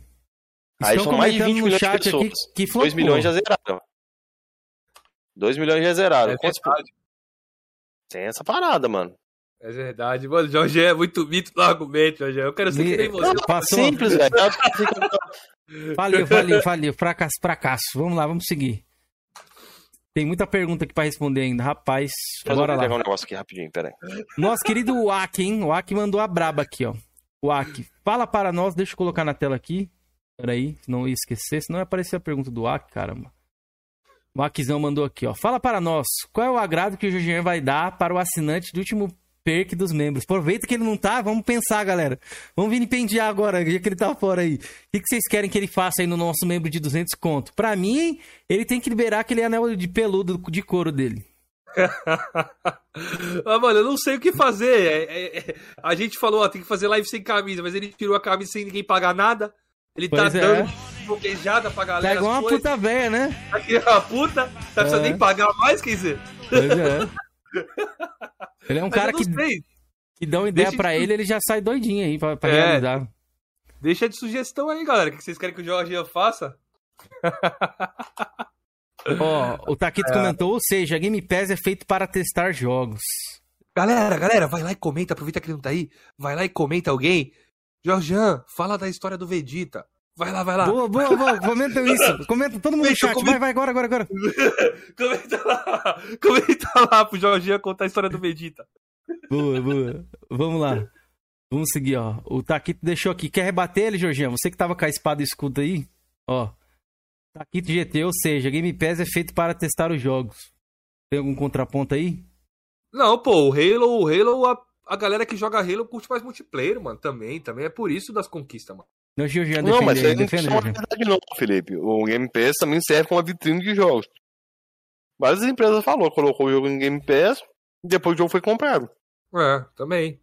Aí Estão são mais de comentando 20 no milhões de chat aqui pessoas. que 2 flopou. milhões já zeraram. 2 milhões já zeraram. É Quantos-. Tem essa parada, mano. É verdade. Mano, o Jorge é muito mito no argumento, Jorge. Eu quero ser que nem Me- você. Passou. Simples, velho. Eu acho que fica- Faliu, faliu, faliu. Fracasso, fracasso. Vamos lá, vamos seguir. Tem muita pergunta aqui pra responder ainda. Rapaz, eu bora pegar um lá. negócio aqui rapidinho, peraí. Nosso querido Wak, hein? O Wak mandou a braba aqui, ó. Wak, fala para nós, deixa eu colocar na tela aqui. Peraí, senão eu ia esquecer, senão ia aparecer a pergunta do Wak, caramba. O mandou aqui, ó. Fala para nós, qual é o agrado que o Jorginho vai dar para o assinante do último perk dos membros? Aproveita que ele não tá, vamos pensar, galera. Vamos vir pendiar agora, já que ele tá fora aí. O que, que vocês querem que ele faça aí no nosso membro de 200 conto? Pra mim, ele tem que liberar aquele anel de peludo de couro dele. ah, mano, eu não sei o que fazer. É, é, é, a gente falou, ó, tem que fazer live sem camisa, mas ele tirou a camisa sem ninguém pagar nada. Ele tá Pois é. dando bloquejada pra Tá galera. igual as uma coisas. puta velha, né? Tá que uma puta, tá precisando É. nem pagar mais, quer dizer. Pois é. Ele é um Mas cara que, sei. que dá uma ideia Deixa pra de- ele, ele já sai doidinho aí pra, pra É. realizar. Deixa de sugestão aí, galera. O que vocês querem que o Jorge faça? Ó, o Taquito comentou, ou seja, a Game Pass é feito para testar jogos. Galera, galera, vai lá e comenta, aproveita que ele não tá aí. Vai lá e comenta alguém. Jorjan, fala da história do Vegeta. Vai lá, vai lá. Boa, boa, boa, comenta isso. Comenta todo mundo no Comenta, chat. comenta. Vai, vai, agora, agora, agora. Comenta lá. Comenta lá pro Jorginho contar a história do Vegeta. Boa, boa. Vamos lá. Vamos seguir, ó. O Taquito deixou aqui. Quer rebater ele, Jorginho? Você que tava com a espada e escudo aí? Ó. Taquito GT, ou seja, Game Pass é feito para testar os jogos. Tem algum contraponto aí? Não, pô, o Halo, o Halo a- a galera que joga Halo curte mais multiplayer, mano, também. Também é por isso das conquistas, mano. Não, Georgian, Não, mas defende, isso aí defende, não é verdade não, Felipe. O Game Pass também serve como uma vitrine de jogos. Várias empresas falou, colocou o jogo em Game Pass e depois o jogo foi comprado. É, também.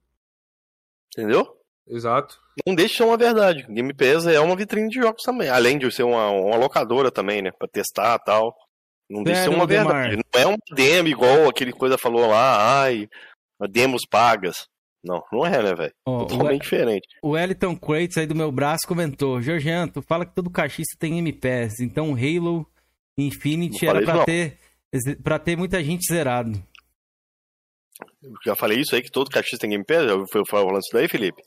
Entendeu? Exato. Não deixa de ser uma verdade. Game Pass é uma vitrine de jogos também. Além de ser uma, uma locadora também, né? Pra testar e tal. Não deixa de ser Sério, uma Demar? verdade. Não é uma demo igual aquele coisa falou lá, ai, demos pagas. Não, não é, né, velho? Ó, o, Totalmente diferente. o Eliton Crates aí do meu braço comentou: Georgian, tu fala que todo caixista tem Game Pass, então Halo Infinity era pra não. ter, pra ter muita gente zerado. Eu Já falei isso aí, que todo caixista tem Game Pass? Já foi falando isso daí, Felipe?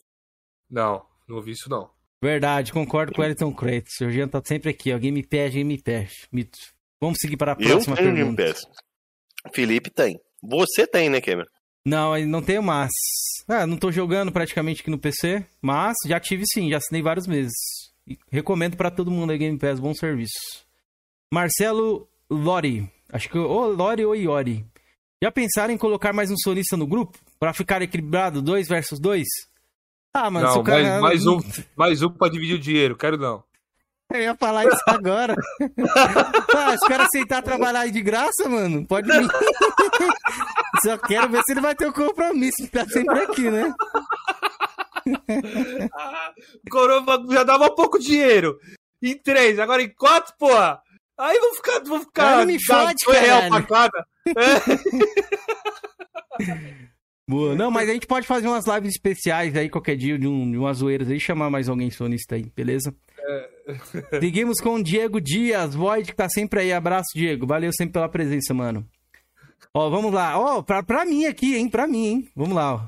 Não, não ouvi isso não. Verdade, concordo com o Eliton Crates. O Georgian tá sempre aqui, ó. Game Pass, Game Pass. Mito. Vamos seguir para a Eu próxima tenho Game pergunta. Pass. Felipe tem. Você tem, né, Cameron? Não, não tenho mas. Ah, não tô jogando praticamente aqui no PC, mas já tive sim, já assinei vários meses. E recomendo pra todo mundo aí Game Pass, bom serviço. Marcelo Lori, acho que ou Lori ou Iori. Já pensaram em colocar mais um sonista no grupo Pra ficar equilibrado, dois versus dois? Ah, mano, se não, o cara mais, mais um, mais um pra dividir o dinheiro, quero não. Eu ia falar isso agora. ah, se o cara aceitar trabalhar aí de graça, mano, pode vir. Só quero ver se ele vai ter o compromisso de ficar sempre aqui, né? Coroa já dava pouco dinheiro. Em três, agora em quatro, porra. Aí vou ficar, vou ficar. Não me fode, dois real pra cada. Boa. Não, mas a gente pode fazer umas lives especiais aí qualquer dia de, um, de umas zoeiras aí, chamar mais alguém sonista aí, beleza? Seguimos com o Diego Dias, Void, que tá sempre aí. Abraço, Diego. Valeu sempre pela presença, mano. Ó, vamos lá. Ó, pra, pra mim aqui, hein? Pra mim, hein? Vamos lá, ó.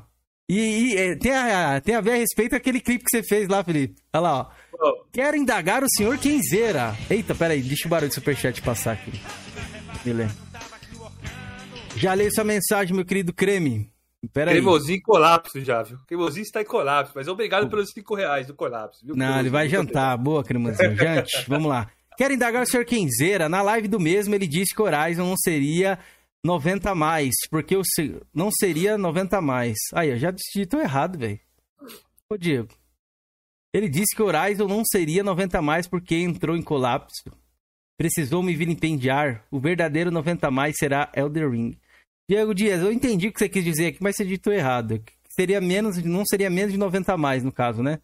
E, e, é, tem, a, tem a ver a respeito daquele clipe que você fez lá, Felipe. Olha lá, ó. Ó, Quero indagar o senhor Kenzeira. Eita, peraí, deixa o barulho do superchat passar aqui. Beleza. Já leio sua mensagem, meu querido Creme. Peraí. Cremosinho em colapso já, viu? Cremosinho está em colapso, mas obrigado pelos cinco reais do colapso, viu? Não, ele vai jantar. Boa, cremosinho. Jante, vamos lá. Quero indagar o senhor Kenzeira. Na live do mesmo, ele disse que Horizon não seria 90 a mais, porque o se- não seria 90 a mais. Aí, eu já digitou errado, velho. Ô, Diego. Ele disse que o Horizon não seria 90 a mais porque entrou em colapso. Precisou me vilipendiar. O verdadeiro 90 a mais será Elder Ring. Diego Dias, eu entendi o que você quis dizer aqui, mas você digitou errado. Seria menos, não seria menos de 90 a mais, no caso, né?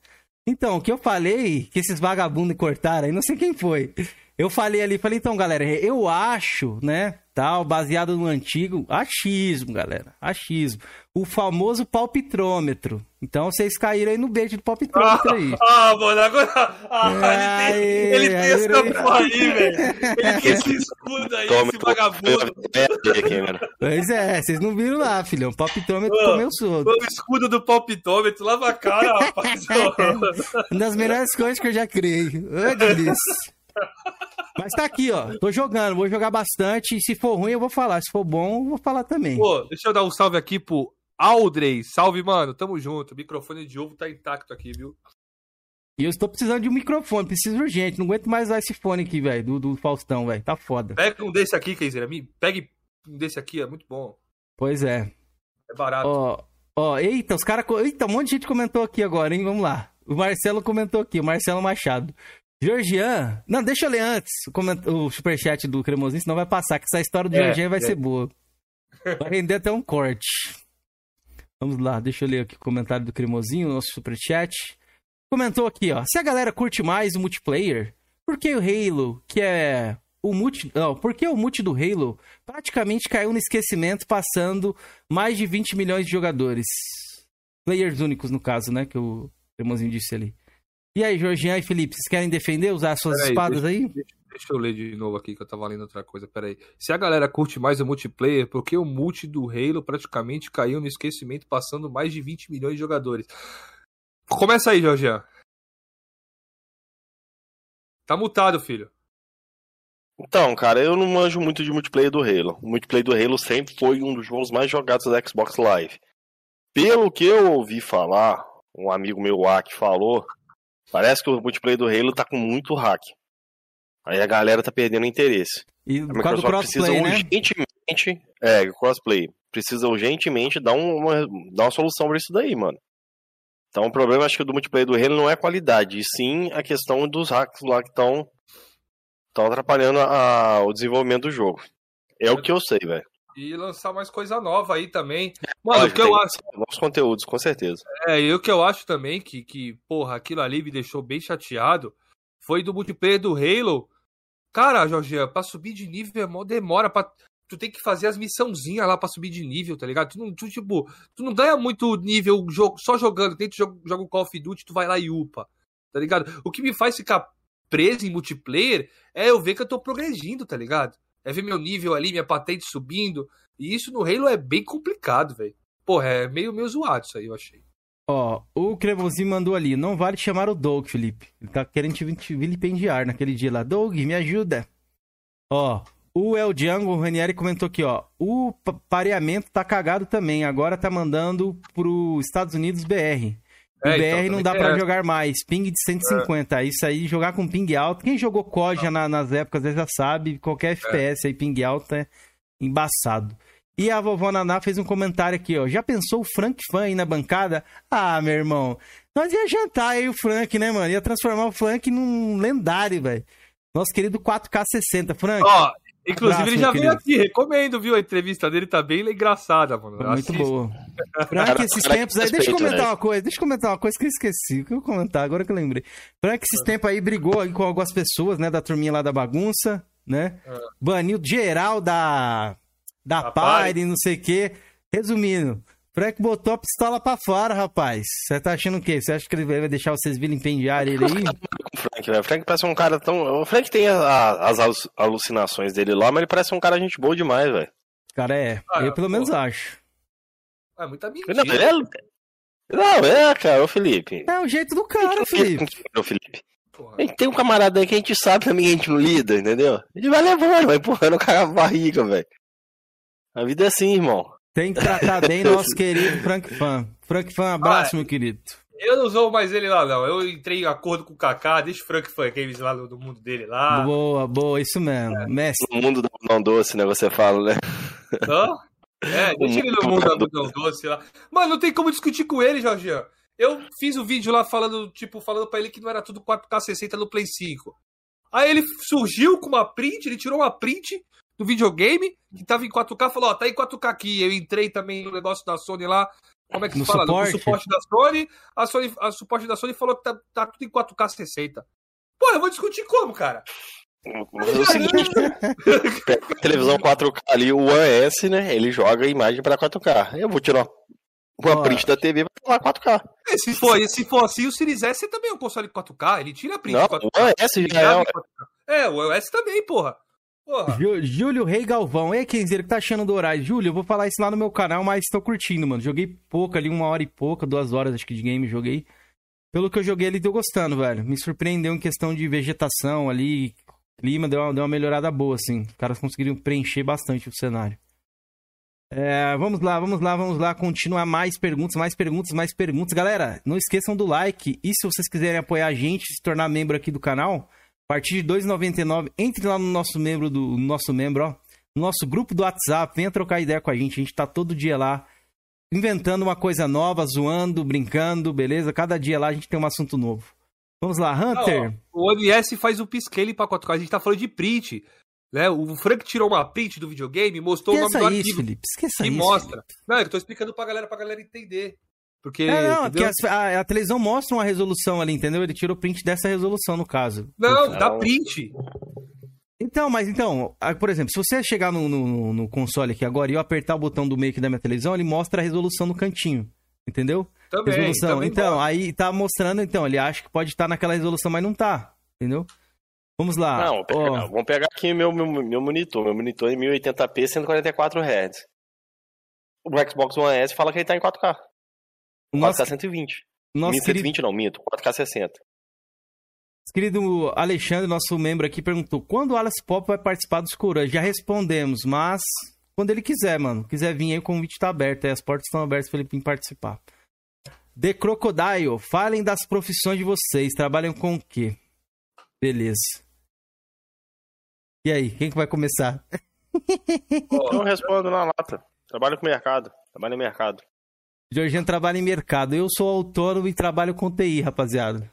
Então, o que eu falei, que esses vagabundos cortaram aí, não sei quem foi. Eu falei ali, falei, então, galera, eu acho, né, tal, baseado no antigo, achismo, galera, achismo. O famoso palpitrômetro. Então, vocês caíram aí no beijo do palpitrômetro aí. Ah, mano, agora. Ah, Aê, ele tem, ele tem aí, essa aí. porra aí, velho. Ele tem esse escudo aí, Tome, esse vagabundo. Pois é, vocês não viram lá, filhão. Palpitrômetro Ô, comeu solto. O escudo do palpitômetro, lava a cara, rapaz. Uma das melhores coisas que eu já criei. Ô, delícia. Mas tá aqui, ó. Tô jogando, vou jogar bastante. Se for ruim, eu vou falar. Se for bom, eu vou falar também. Pô, deixa eu dar um salve aqui pro Aldrey. Salve, mano. Tamo junto. O microfone de ovo tá intacto aqui, viu? E eu estou precisando de um microfone, preciso urgente. Não aguento mais usar esse fone aqui, velho, do, do Faustão, velho. Tá foda. Pega um desse aqui, Keizeira. Me pegue um desse aqui, é muito bom. Pois é. É barato. Ó, ó, eita, os caras. Eita, um monte de gente comentou aqui agora, hein? Vamos lá. O Marcelo comentou aqui, o Marcelo Machado. Georgian. Não, deixa eu ler antes o, o superchat do Cremosinho, senão vai passar, que essa história do É, Georgian vai é. ser boa. Vai render até um corte. Vamos lá, deixa eu ler aqui o comentário do Cremosinho, nosso superchat. Comentou aqui, ó. Se a galera curte mais o multiplayer, por que o Halo, que é o multi. Não, por que o multi do Halo praticamente caiu no esquecimento, passando mais de 20 milhões de jogadores? Players únicos, no caso, né? Que o Cremosinho disse ali. E aí, Georgian e Felipe, vocês querem defender, usar suas Peraí, espadas aí? Deixa eu ler de novo aqui que eu tava lendo outra coisa. Pera aí. Se a galera curte mais o multiplayer, por que o multi do Halo praticamente caiu no esquecimento, passando mais de 20 milhões de jogadores? Começa aí, Jorgian. Tá mutado, filho. Então, cara, eu não manjo muito de multiplayer do Halo. O multiplayer do Halo sempre foi um dos jogos mais jogados da Xbox Live. Pelo que eu ouvi falar, um amigo meu, o Aki, falou, parece que o multiplayer do Halo tá com muito hack. Aí a galera tá perdendo interesse. E A Microsoft precisa crossplay, né? urgentemente é, crossplay. Precisa urgentemente dar, um, uma, dar uma solução pra isso daí, mano. Então o problema acho que do multiplayer do Halo não é a qualidade, e sim a questão dos hacks lá que estão atrapalhando a, o desenvolvimento do jogo. É o que eu sei, velho. E lançar mais coisa nova aí também. Mano, o que eu acho. Novos conteúdos, com certeza. É, e o que eu acho também que, que, porra, aquilo ali me deixou bem chateado foi do multiplayer do Halo. Cara, Jorginho, pra subir de nível é mó demora. Pra... Tu tem que fazer as missãozinhas lá pra subir de nível, tá ligado? Tu não, tu, tipo, tu não ganha muito nível jogo, só jogando. Tem que joga, joga o Call of Duty, tu vai lá e upa, tá ligado? O que me faz ficar preso em multiplayer é eu ver que eu tô progredindo, tá ligado? É ver meu nível ali, minha patente subindo. E isso no Halo é bem complicado, velho. Porra, é meio, meio zoado isso aí, eu achei. Ó, o Crevozinho mandou ali, não vale chamar o Doug, Felipe. Ele tá querendo te vilipendiar naquele dia lá. Doug, me ajuda. Ó, o El Django, o Ranieri comentou aqui, ó. O pareamento tá cagado também. Agora tá mandando pro Estados Unidos BR. O é, BR então, não dá para é. jogar mais. Ping de 150. É. Isso aí, jogar com ping alto. Quem jogou COD na, nas épocas já sabe. Qualquer FPS aí, ping alto é embaçado. E a vovó Naná fez um comentário aqui, ó. Já pensou o Frank Fan aí na bancada? Ah, meu irmão. Nós ia jantar aí o Frank, né, mano? Ia transformar o Frank num lendário, velho. Nosso querido 4K60. Frank. Ó, Inclusive, Abraço, ele já veio aqui, recomendo, viu? A entrevista dele tá bem engraçada, mano. Muito boa. Frank, esses tempos aí. Deixa eu comentar uma coisa, deixa eu comentar uma coisa que eu esqueci. Que eu comentar agora que eu lembrei. Frank, esses tempos aí brigou aí com algumas pessoas, né? Da turminha lá da bagunça, né? É. Baniu geral da. Da Pyre, não sei o quê. Resumindo, Frank botou a pistola pra fora, rapaz. Você tá achando o quê? Você acha que ele vai deixar vocês vilipendiar ele aí? O Frank, né? O Frank parece um cara tão. O Frank tem a, as alucinações dele lá, mas ele parece um cara gente boa demais, velho. Cara, é. Ah, eu pelo menos acho. É muita mentira. Não, é... Não, é, cara, o Felipe. É o jeito do cara, Felipe. O Felipe. A gente tem um camarada aí que a gente sabe também que a gente não lida, entendeu? A gente vai levando, vai empurrando o cara na barriga, velho. A vida é assim, irmão. Tem que tratar bem nosso querido Frank Fan. Frank Fan, abraço, ah, meu querido. Eu não sou mais ele lá, não. Eu entrei em acordo com o Kaká, deixa o Frank Fan Games lá do mundo dele lá. Boa, boa, isso mesmo. É. Mestre. No mundo do não doce, né? Você fala, né? Hã? É, deixa ele no mundo do não doce lá. Mano, não tem como discutir com ele, Jorginho. Eu fiz o um vídeo lá falando, tipo, falando pra ele que não era tudo 4K 60 no Play 5. Aí ele surgiu com uma print, ele tirou uma print do videogame, que tava em 4K, falou, ó, tá em 4K aqui. Eu entrei também no negócio da Sony lá, como é que se fala? Suporte. No suporte da Sony, a Sony, a suporte da Sony falou que tá, tá tudo em 4K 60. Pô, eu vou discutir como, cara? É o seguinte, televisão 4K ali, o One S, né? Ele joga a imagem para 4K. Eu vou tirar uma print da TV e vai falar 4K. É, se for, se for assim, o Series S também é um console 4K. Ele tira a print Não, 4K. O One S já é. É, o One S também, porra. Júlio Rei Galvão. Ei, Kenzeiro, que tá achando do horário? Júlio, eu vou falar isso lá no meu canal, mas tô curtindo, mano. Joguei pouco ali, uma hora e pouca, duas horas acho que de game joguei. Pelo que eu joguei ali, tô gostando, velho. Me surpreendeu em questão de vegetação ali, clima, deu uma, deu uma melhorada boa, assim. Os caras conseguiram preencher bastante o cenário. É, vamos lá, vamos lá, vamos lá. Continuar mais perguntas, mais perguntas, mais perguntas. Galera, não esqueçam do like. E se vocês quiserem apoiar a gente, se tornar membro aqui do canal, a partir de 2,99, entre lá no nosso membro do nosso membro, ó, no nosso grupo do WhatsApp, venha trocar ideia com a gente. A gente tá todo dia lá inventando uma coisa nova, zoando, brincando, beleza? Cada dia lá a gente tem um assunto novo. Vamos lá, Hunter. Não, o ONS faz o piscale para 4K. A gente tá falando de print. Né? O Frank tirou uma print do videogame, mostrou Esqueça o nome do isso, Felipe. Esqueça e isso. mostra. Felipe. Não, eu tô explicando pra galera, pra galera entender. Porque, é, não, porque a, a, a, televisão mostra uma resolução ali, entendeu? Ele tirou print dessa resolução, no caso. Não, dá print. Então, mas então, por exemplo, se você chegar no, no, no, console aqui agora e eu apertar o botão do meio aqui da minha televisão, ele mostra a resolução no cantinho. Entendeu? Também, resolução. Também então, pode. aí tá mostrando, então, ele acha que pode estar naquela resolução, mas não tá. Entendeu? Vamos lá. Não, oh. vamos pegar aqui meu, meu, meu monitor. Meu monitor é 1080p, 144 Hz. O Xbox One S fala que ele tá em 4K. Nosso... 4K 120. Nosso 120 querido... não, minto. 4K 60. Querido Alexandre, nosso membro aqui, perguntou: quando o Alice Pop vai participar dos Corujas? Já respondemos, mas quando ele quiser, mano. Quiser vir aí, o convite tá aberto. Aí as portas estão abertas para ele participar. The Crocodile, falem das profissões de vocês. Trabalham com o quê? Beleza. E aí, quem que vai começar? Eu não respondo na lata. Trabalho com mercado. Trabalho em mercado. Jorginho trabalha em mercado. Eu sou autônomo e trabalho com TI, rapaziada.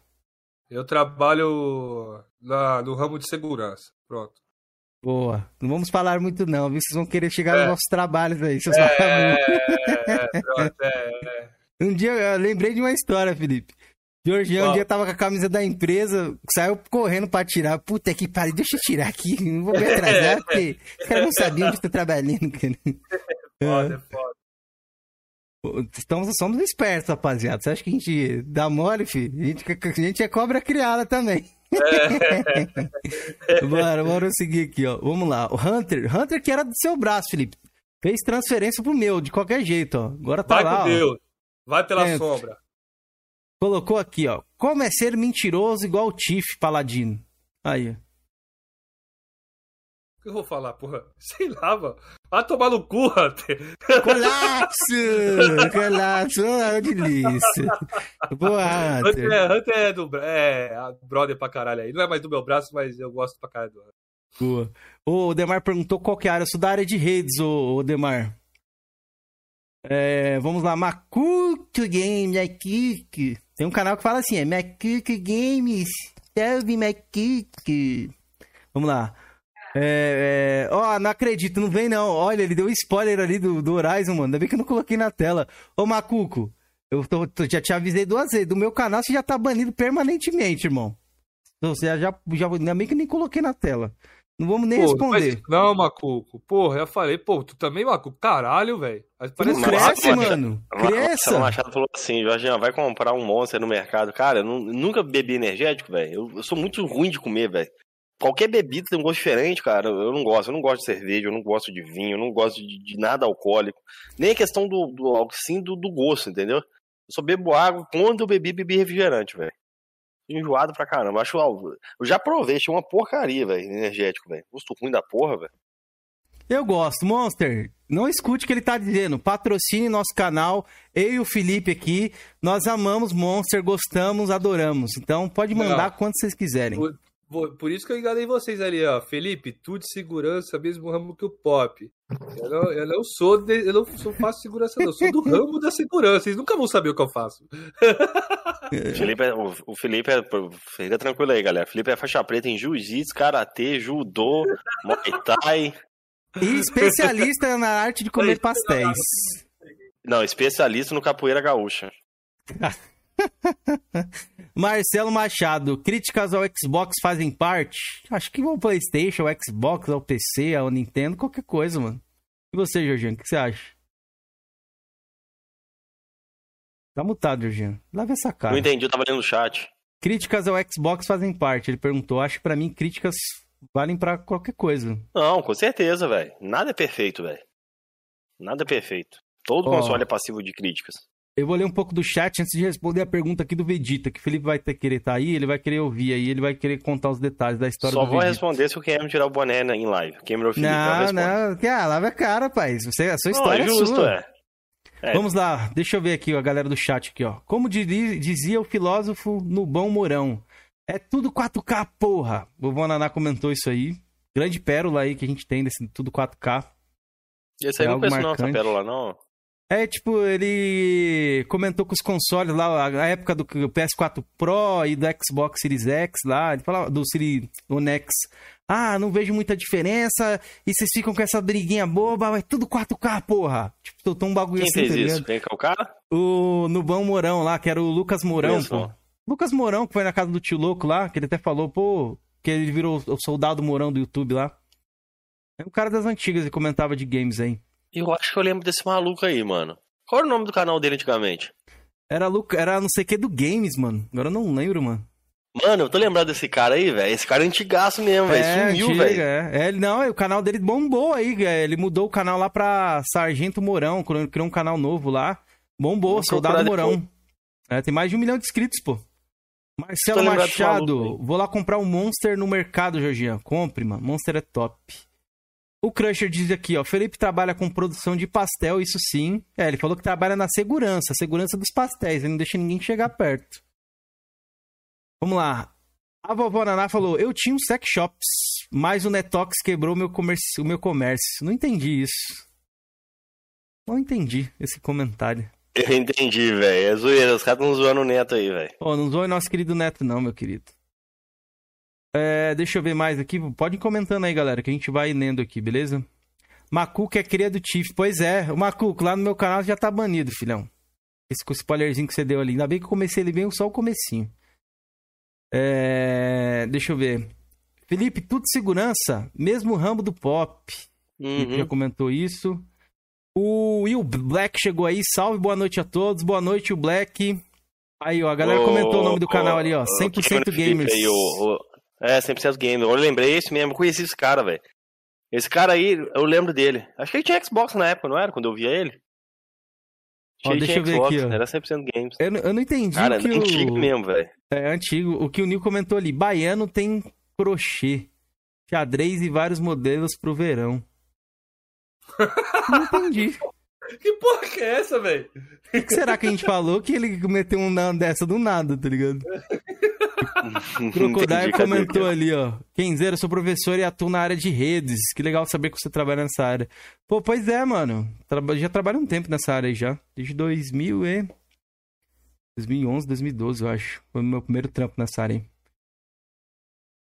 Eu trabalho na, no ramo de segurança. Pronto. Boa. Não vamos falar muito, não, viu? Vocês vão querer chegar É. nos nossos trabalhos aí, seus É, vagabundos. é, pronto, é, é. Um dia eu lembrei de uma história, Felipe. Jorginho um dia tava com a camisa da empresa, saiu correndo pra tirar. Puta que pariu, deixa eu tirar aqui, não vou me atrasar, porque os caras não sabiam onde eu tô trabalhando, cara. Foda, é foda. Estamos, somos espertos, rapaziada. Você acha que a gente dá mole, filho? A gente, a gente é cobra criada também. bora, bora seguir aqui, ó. Vamos lá. O Hunter, Hunter que era do seu braço, Felipe. Fez transferência pro meu, de qualquer jeito, ó. Agora tá Vai lá, ó. Deus. Vai pela É. sombra. Colocou aqui, ó. Como é ser mentiroso igual o Tiff Paladino. Aí, ó. O que eu vou falar, porra? Sei lá, mano. Vai tomar no cu, Hunter. Colapso! Colapso! Ah, delícia. Boa, Hunter Hunter. é, Hunter é do é, brother pra caralho aí. Não é mais do meu braço, mas eu gosto pra caralho do Hunter. Boa. O Demar perguntou qual que é a área. Eu sou da área de redes, ô, ô Demar. É, vamos lá. Macuco Game, Macuco. Tem um canal que fala assim, é Macuco Games. Salve, Macuco. Vamos lá. É, é, Ó, não acredito, não vem não. Olha, ele deu spoiler ali do, do Horizon, mano. Ainda bem que eu não coloquei na tela. Ô, Macuco, eu tô- tô- já te avisei duas vezes. Do meu canal você já tá banido permanentemente, irmão. Então, Você já, já, já ainda bem que nem coloquei na tela. Não vamos nem Pô, responder. mas- não, Macuco. Porra, eu falei, pô, tu também, Macuco? Caralho, velho. Mas Não Parece Nossa, cresce, Machado. mano. Marcelo Cresça. Machado falou assim, Jorginho, vai comprar um Monster no mercado. Cara, eu nu- nunca bebi energético, velho. Eu, eu sou muito ruim de comer, velho. Qualquer bebida tem um gosto diferente, cara. Eu não gosto. Eu não gosto de cerveja, eu não gosto de vinho, eu não gosto de, de nada alcoólico. Nem a questão do, do sim do, do gosto, entendeu? Eu só bebo água. Quando eu bebi, bebi refrigerante, velho. Enjoado pra caramba. Acho, eu já provei, achei uma porcaria, velho, energético, velho. Gosto ruim da porra, velho. Eu gosto. Monster, não escute o que ele tá dizendo. Patrocine nosso canal. Eu e o Felipe aqui. Nós amamos Monster, gostamos, adoramos. Então pode mandar Não. quanto vocês quiserem. Por, isso que eu enganei vocês ali, ó. Felipe, tu de segurança, mesmo ramo que o Pop. Eu não, eu não sou de, eu não sou, faço segurança, não. Eu sou do ramo da segurança. Vocês nunca vão saber o que eu faço. O Felipe, é, o, o Felipe é. Fica tranquilo aí, galera. O Felipe é faixa preta em jiu-jitsu, karatê, judô, muay thai. E especialista na arte de comer pastéis. Não, especialista no capoeira gaúcha. Marcelo Machado, críticas ao Xbox fazem parte? Acho que ao PlayStation, ao Xbox, ao PC, ao Nintendo, qualquer coisa, mano. E você, Jorginho, o que você acha? Tá mutado, Jorginho. Lava essa cara. Não entendi, eu tava lendo o chat. Críticas ao Xbox fazem parte. Ele perguntou. Acho que pra mim críticas valem pra qualquer coisa. Não, com certeza, velho. Nada é perfeito, velho. Nada é perfeito. Todo Ó. console é passivo de críticas. Eu vou ler um pouco do chat antes de responder a pergunta aqui do Vegeta, que o Felipe vai ter querer estar aí, ele vai querer ouvir aí, ele vai querer contar os detalhes da história Só do vou Vegeta. responder se o Cameron tirar o boné na- em live. Cameron Felipe, Não, não, que ah, lava a cara, pai. Você, a sua Não, história é é justo, sua. é. É. Vamos lá, deixa eu ver aqui ó, a galera do chat aqui, ó. Como dizia o filósofo Nubão Mourão, é tudo 4K, porra. O Vovô Naná comentou isso aí. Grande pérola aí que a gente tem desse tudo 4K. Esse aí é não algo conheço não, essa marcante. pérola não. É, tipo, ele comentou com os consoles lá, a época do PS4 Pro e do Xbox Series X lá, ele falava do Series One X. Ah, não vejo muita diferença, e vocês ficam com essa briguinha boba, é tudo 4K, porra. Tipo, tô um bagulho Quem assim, fez tá isso? Vem cá o cara? O Nubão Mourão lá, que era o Lucas Mourão, pô. Lucas Mourão, que foi na casa do tio louco lá, que ele até falou, pô, que ele virou o soldado Mourão do YouTube lá. É um cara das antigas e comentava de games aí. Eu acho que eu lembro desse maluco aí, mano. Qual era o nome do canal dele antigamente? Era, Luca, era não sei o que do games, mano. Agora eu não lembro, mano. Mano, eu tô lembrado desse cara aí, velho. Esse cara é antigaço mesmo, velho. Sumiu, antiga, velho. É, É, não, o canal dele bombou aí. é, Ele mudou o canal lá pra Sargento Mourão, criou criou um canal novo lá. Bombou, Soldado Mourão. É, tem mais de um milhão de inscritos, pô. Marcelo Machado, maluco vou lá comprar um Monster no mercado, Georgian. Compre, mano. Monster é top. O Crusher diz aqui, ó. Felipe trabalha com produção de pastel, isso sim. É, ele falou que trabalha na segurança, segurança dos pastéis. Ele não deixa ninguém chegar perto. Vamos lá. A vovó Naná falou: Eu tinha um sex shops. mas o Netox quebrou meu comércio, o meu comércio. Não entendi isso. Não entendi esse comentário. Eu entendi, velho. É zoeira. Os caras estão zoando o Neto aí, velho. Ó, não zoe nosso querido Neto, não, meu querido. É, deixa eu ver mais aqui. Pode ir comentando aí, galera, que a gente vai lendo aqui, beleza? Macuco é cria do Tiff. Pois é, o Macuco lá no meu canal já tá banido, filhão. Esse spoilerzinho que você deu ali. Ainda bem que eu comecei ele bem só o comecinho. É, deixa eu ver. Felipe, tudo segurança, mesmo ramo do pop. Uhum. Já comentou isso. O Will Black chegou aí. Salve, boa noite a todos. Boa noite, o Black. Aí, ó, a galera Ô, comentou o nome do canal ali, ó. ô, 100% Felipe Gamers. Aí, o- É, 100% Gamers. Eu lembrei esse mesmo. Eu conheci esse cara, velho. Esse cara aí, eu lembro dele. Acho que ele tinha Xbox na época, não era? Quando eu via ele. Ó, deixa tinha eu ver Xbox, aqui, ó. Era 100% Games. Eu, não- eu não entendi Cara, que antigo o... mesmo, velho. É antigo. O que o Nil comentou ali. Baiano tem crochê, xadrez e vários modelos pro verão. Não entendi. Que porra que é essa, velho? O que, que será que a gente falou que ele meteu um não dessa do nada, tá ligado? Crocodile comentou ali, ó. Kenzeiro, sou professor e atuo na área de redes. Que legal saber que você trabalha nessa área. Pô, pois é, mano. Já trabalho um tempo nessa área aí já. Desde 2000 e... 2011, 2012, eu acho. Foi o meu primeiro trampo nessa área aí.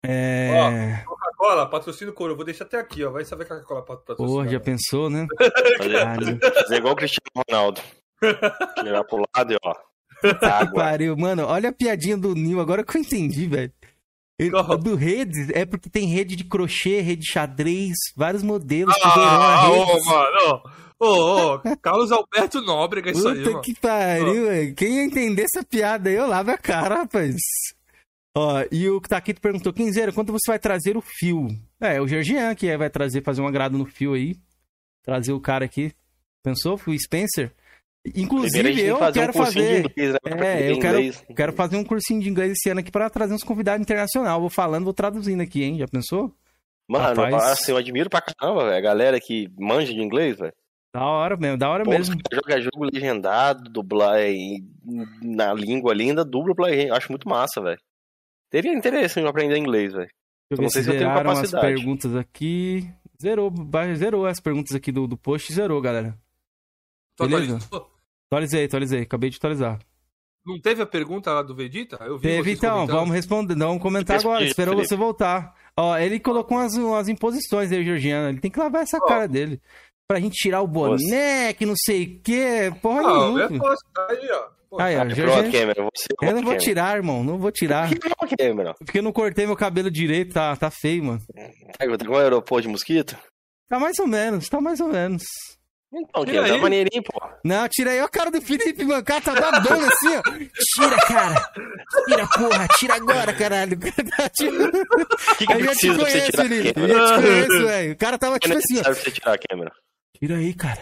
É... Coca-Cola, patrocínio Coro. Eu vou deixar até aqui, ó. Vai saber que a Coca-Cola patrocina. Porra, já pensou, né? Fazer, fazer igual o Cristiano Ronaldo. Tirar pro lado e ó. Água. Pariu, mano. Olha a piadinha do Nil, agora que eu entendi, velho. Qual? Do redes é porque tem rede de crochê, rede de xadrez, vários modelos Ah, ô, redes. mano. Ô, ô, ô, Carlos Alberto Nóbrega, isso aí, Puta mano. que pariu, velho. Quem ia entender essa piada aí, eu lavo a cara, rapaz. Ó, e o Taquito perguntou, Quinzeiro, quando você vai trazer o fio? É, é o Georgian que vai trazer, fazer um agrado no fio aí. Trazer o cara aqui. Pensou? O Spencer? Inclusive, eu fazer quero um fazer. de inglês, né? É, eu quero, quero fazer um cursinho de inglês esse ano aqui pra trazer uns convidados internacionais. Vou falando, vou traduzindo aqui, hein? Já pensou? Mano, Rapaz. assim, eu admiro pra caramba, velho. A galera que manja de inglês, velho. Da hora mesmo, da hora Pô, mesmo. jogam jogo legendado, dublar na língua ali, ainda dubla pra acho muito massa, velho. Teria interesse em aprender inglês, velho. Deixa eu não sei se eu tenho zeraram as capacidade. perguntas aqui. Zerou, zerou as perguntas aqui do, do post, zerou, galera. Tu beleza. atualizou? Atualizei, atualizei, acabei de atualizar. Não teve a pergunta lá do Vegeta? Eu vi Teve então, vamos responder, vamos comentar Responde, agora. Esperou Felipe. você voltar. Ó, ele colocou umas, umas imposições aí, Georgiano. Ele tem que lavar essa Ó. cara dele. Pra gente tirar o boné, que não sei o quê. Porra Não, nenhuma. é filho. fácil. Aí, ó. Pô, Aí, ó, Pronto, Georgiano. Cameron, você Eu não vou tirar, irmão. Não vou tirar. Por que, Cameron? Porque eu não cortei meu cabelo direito, tá, tá feio, mano. Tá com o aeroporto de mosquito? Tá mais ou menos, tá mais ou menos. Então, Tira aí. tá maneirinho, pô. Não, tira aí ó a cara do Felipe, mano. O cara tá babando assim, ó. Tira, cara. Tira, porra. Tira agora, caralho. O cara tá que, que Eu já te precisa pra você conheço, tirar Felipe. Eu já te conheço, velho. O cara tava que é tipo assim, ó. pra você tirar Cameron? Tira aí, cara.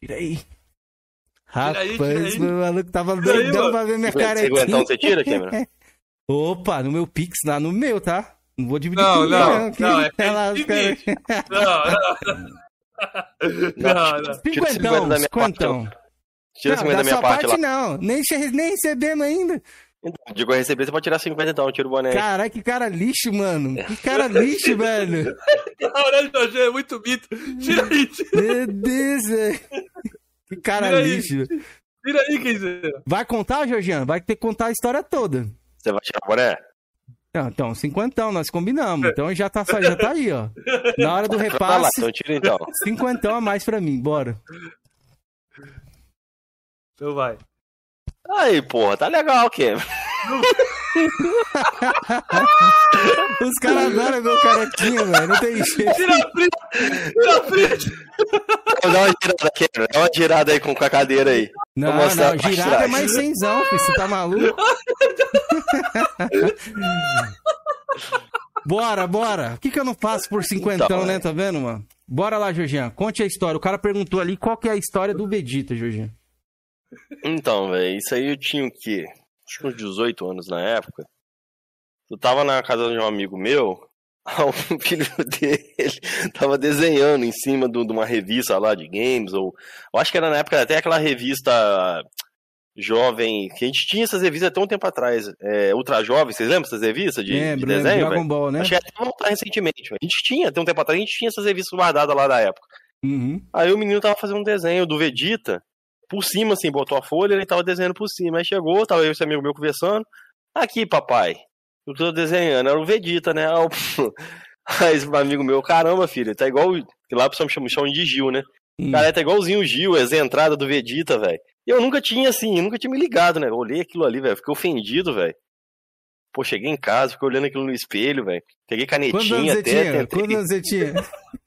Tira aí. Tira aí, Rapaz, tira aí. meu maluco tava Tira doidão pra ver minha cara aqui. você tira, Cameron? Opa, no meu Pix, lá no meu, tá? Não vou dividir Não, com ninguém, não, que- não, é Olha lá, caras- Não, não. Não, não. Tira 50 Cinquentão, da minha parte, cinquentão. Tira Não, 50 da minha sua parte lá. não. Nem, nem recebemos ainda. Então, digo a receber, você pode tirar 50 então, tira o boné. aí. Caralho, que cara lixo, mano. Que cara lixo, velho. Aurélio Jorge é muito mito. Tira aí, tira, Meu Deus, velho. Que cara Tira aí. lixo. tira aí, quer dizer. Vai contar, Georgiano? Vai ter que contar a história toda. Você vai tirar o boné? Não, então, cinquentão, nós combinamos. Então já tá, já tá aí, ó. Na hora do Vai lá, repasse, então tira então. cinquentão a mais pra mim, bora. Então vai. Aí, porra, tá legal, Cameron. Os caras adoram meu carequinha, velho. Não tem jeito. Tira a print! Tira a print! Dá uma girada, Cameron. Dá uma girada aí com, a cadeira aí. Não, não, girada é mais cenzão, filho. Você tá maluco? bora, bora. O que, que eu não faço por cinquentão, Então, né? é. Tá vendo, mano? Bora lá, Georgian. Conte a história. O cara perguntou ali qual que é a história do Vegeta, Georgian. Então, velho, isso aí eu tinha o quê? Acho que uns 18 anos na época. Eu tava na casa de um amigo meu, o filho dele tava desenhando em cima de uma revista lá de games, ou. Eu acho que era na época até aquela revista jovem, que a gente tinha essas revistas até um tempo atrás. É, Ultra Jovem, vocês lembram essas revistas de, Lembro, de lembro, desenho? Dragon velho? Ball, né? Acho que até voltar recentemente. A gente tinha, até um tempo atrás, a gente tinha essas revistas guardadas lá da época. Uhum. Aí o menino tava fazendo um desenho do Vegeta, por cima, assim, botou a folha, ele tava desenhando por cima. Aí chegou, tava eu e esse amigo meu conversando. Aqui, papai, eu tô desenhando, era o Vegeta, né? Aí, Aí esse amigo meu, caramba, filho, tá igual. que Lá o pessoal me chama, de Gil, né? Hum. Cara, tá igualzinho o Gil, as entradas do Vegeta, velho. E eu nunca tinha, assim, eu nunca tinha me ligado, né? Eu olhei aquilo ali, velho, fiquei ofendido, velho. Pô, cheguei em casa, fiquei olhando aquilo no espelho, velho. Peguei canetinha até, tinha? tentei- Quantos anos você tinha?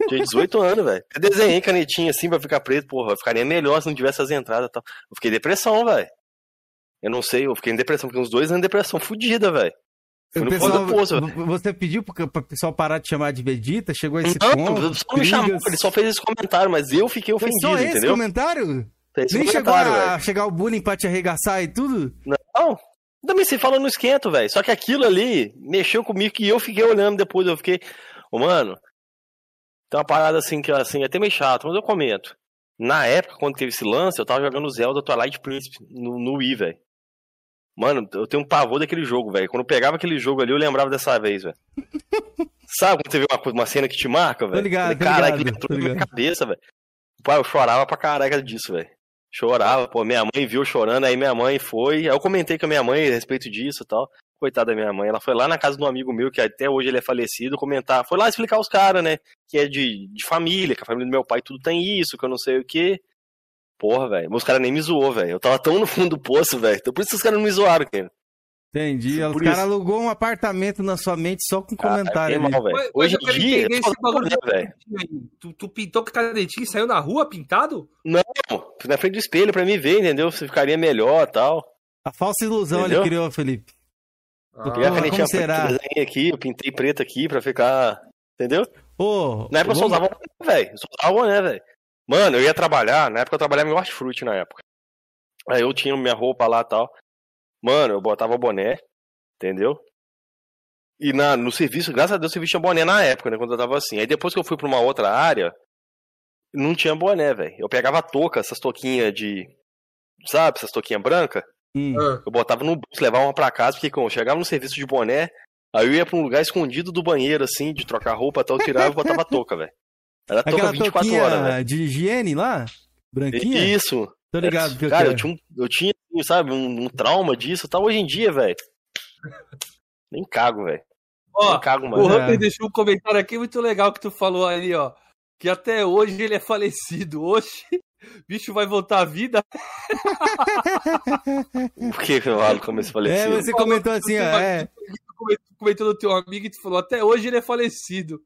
tinha 18 anos, velho. Eu desenhei canetinha assim pra ficar preto, porra. Ficaria melhor se não tivesse as entradas e tal. Eu fiquei depressão, velho. Eu não sei, eu fiquei em depressão, fiquei uns dois anos em depressão fudida, velho. O pessoal, v- você pediu pro pra pessoal parar de chamar de Vegeta? Chegou a esse Não, ponto? ele só não me chamou, ele só fez esse comentário, mas eu fiquei Foi ofendido, só esse entendeu? comentário? Esse Nem chegou comentário, a velho. chegar o bullying pra te arregaçar e tudo? Não, também você fala no esquento, velho. Só que aquilo ali mexeu comigo que eu fiquei olhando depois. Eu fiquei, ô, mano, tem uma parada assim que assim, é até meio chato, mas eu comento. Na época, quando teve esse lance, eu tava jogando Zelda Twilight Príncipe no, no Wii, velho. Mano, eu tenho um pavor daquele jogo, velho. Quando eu pegava aquele jogo ali, eu lembrava dessa vez, velho. Sabe quando você vê uma, uma cena que te marca, velho? Caralho, que entrou na minha cabeça, velho. Pai, eu chorava pra caraca disso, velho. Chorava, pô, minha mãe viu chorando, aí minha mãe foi. Aí eu comentei com a minha mãe a respeito disso e tal. Coitada da minha mãe, ela foi lá na casa de um amigo meu, que até hoje ele é falecido, comentar. Foi lá explicar os caras, né? Que é de, de família, que a família do meu pai tudo tem isso, que eu não sei o quê. Porra, velho. Os caras nem me zoou, velho. Eu tava tão no fundo do poço, velho. Então por isso que os caras não me zoaram, cara. Entendi. Por caras isso. alugou um apartamento na sua mente só com Cara, comentário fiquei ali. mal, Hoje eu em quero dia, eu esse bagulho né, da velho. Tu, tu pintou com canetinha e saiu na rua pintado? Não, fui na frente do espelho pra me ver, entendeu? Se ficaria melhor e tal. A falsa ilusão Entendeu? ele criou, Felipe. Ah, Porra, Peguei a como canetinha será? preta, desenhei aqui, eu pintei preto aqui pra ficar. Entendeu? Ô, Na época eu só usava boné, velho. Eu só usava boné, velho. Mano, eu ia trabalhar, na época eu trabalhava em hortifruti na época. Aí eu tinha minha roupa lá e tal. Mano, eu botava boné, entendeu? E na, no serviço, graças a Deus, o serviço tinha boné na época, né? Quando eu tava assim. Aí depois que eu fui pra uma outra área, não tinha boné, velho. Eu pegava a touca, essas touquinhas de. Sabe, essas touquinhas brancas. Hum. ah. Eu botava no bolso, levava uma pra casa, porque quando eu chegava no serviço de boné, aí eu ia pra um lugar escondido do banheiro, assim, de trocar roupa, tal, eu tirava e botava a touca, velho. Era touca Aquela 24 touquinha horas, velho. de higiene lá? Branquinha? Isso. Tô ligado. que eu Cara, eu tinha, um, eu tinha sabe, um, um trauma disso e tal. Hoje em dia, velho. Nem cago, velho. Ó, Nem cago, o mano. Ram- Hunter deixou um comentário aqui muito legal que tu falou ali, ó. Que até hoje ele é falecido. Hoje, bicho vai voltar à vida. Por que falo como esse É, falecido? você comentou assim, ó. É, Tu comentou do teu amigo e tu falou, até hoje ele é falecido.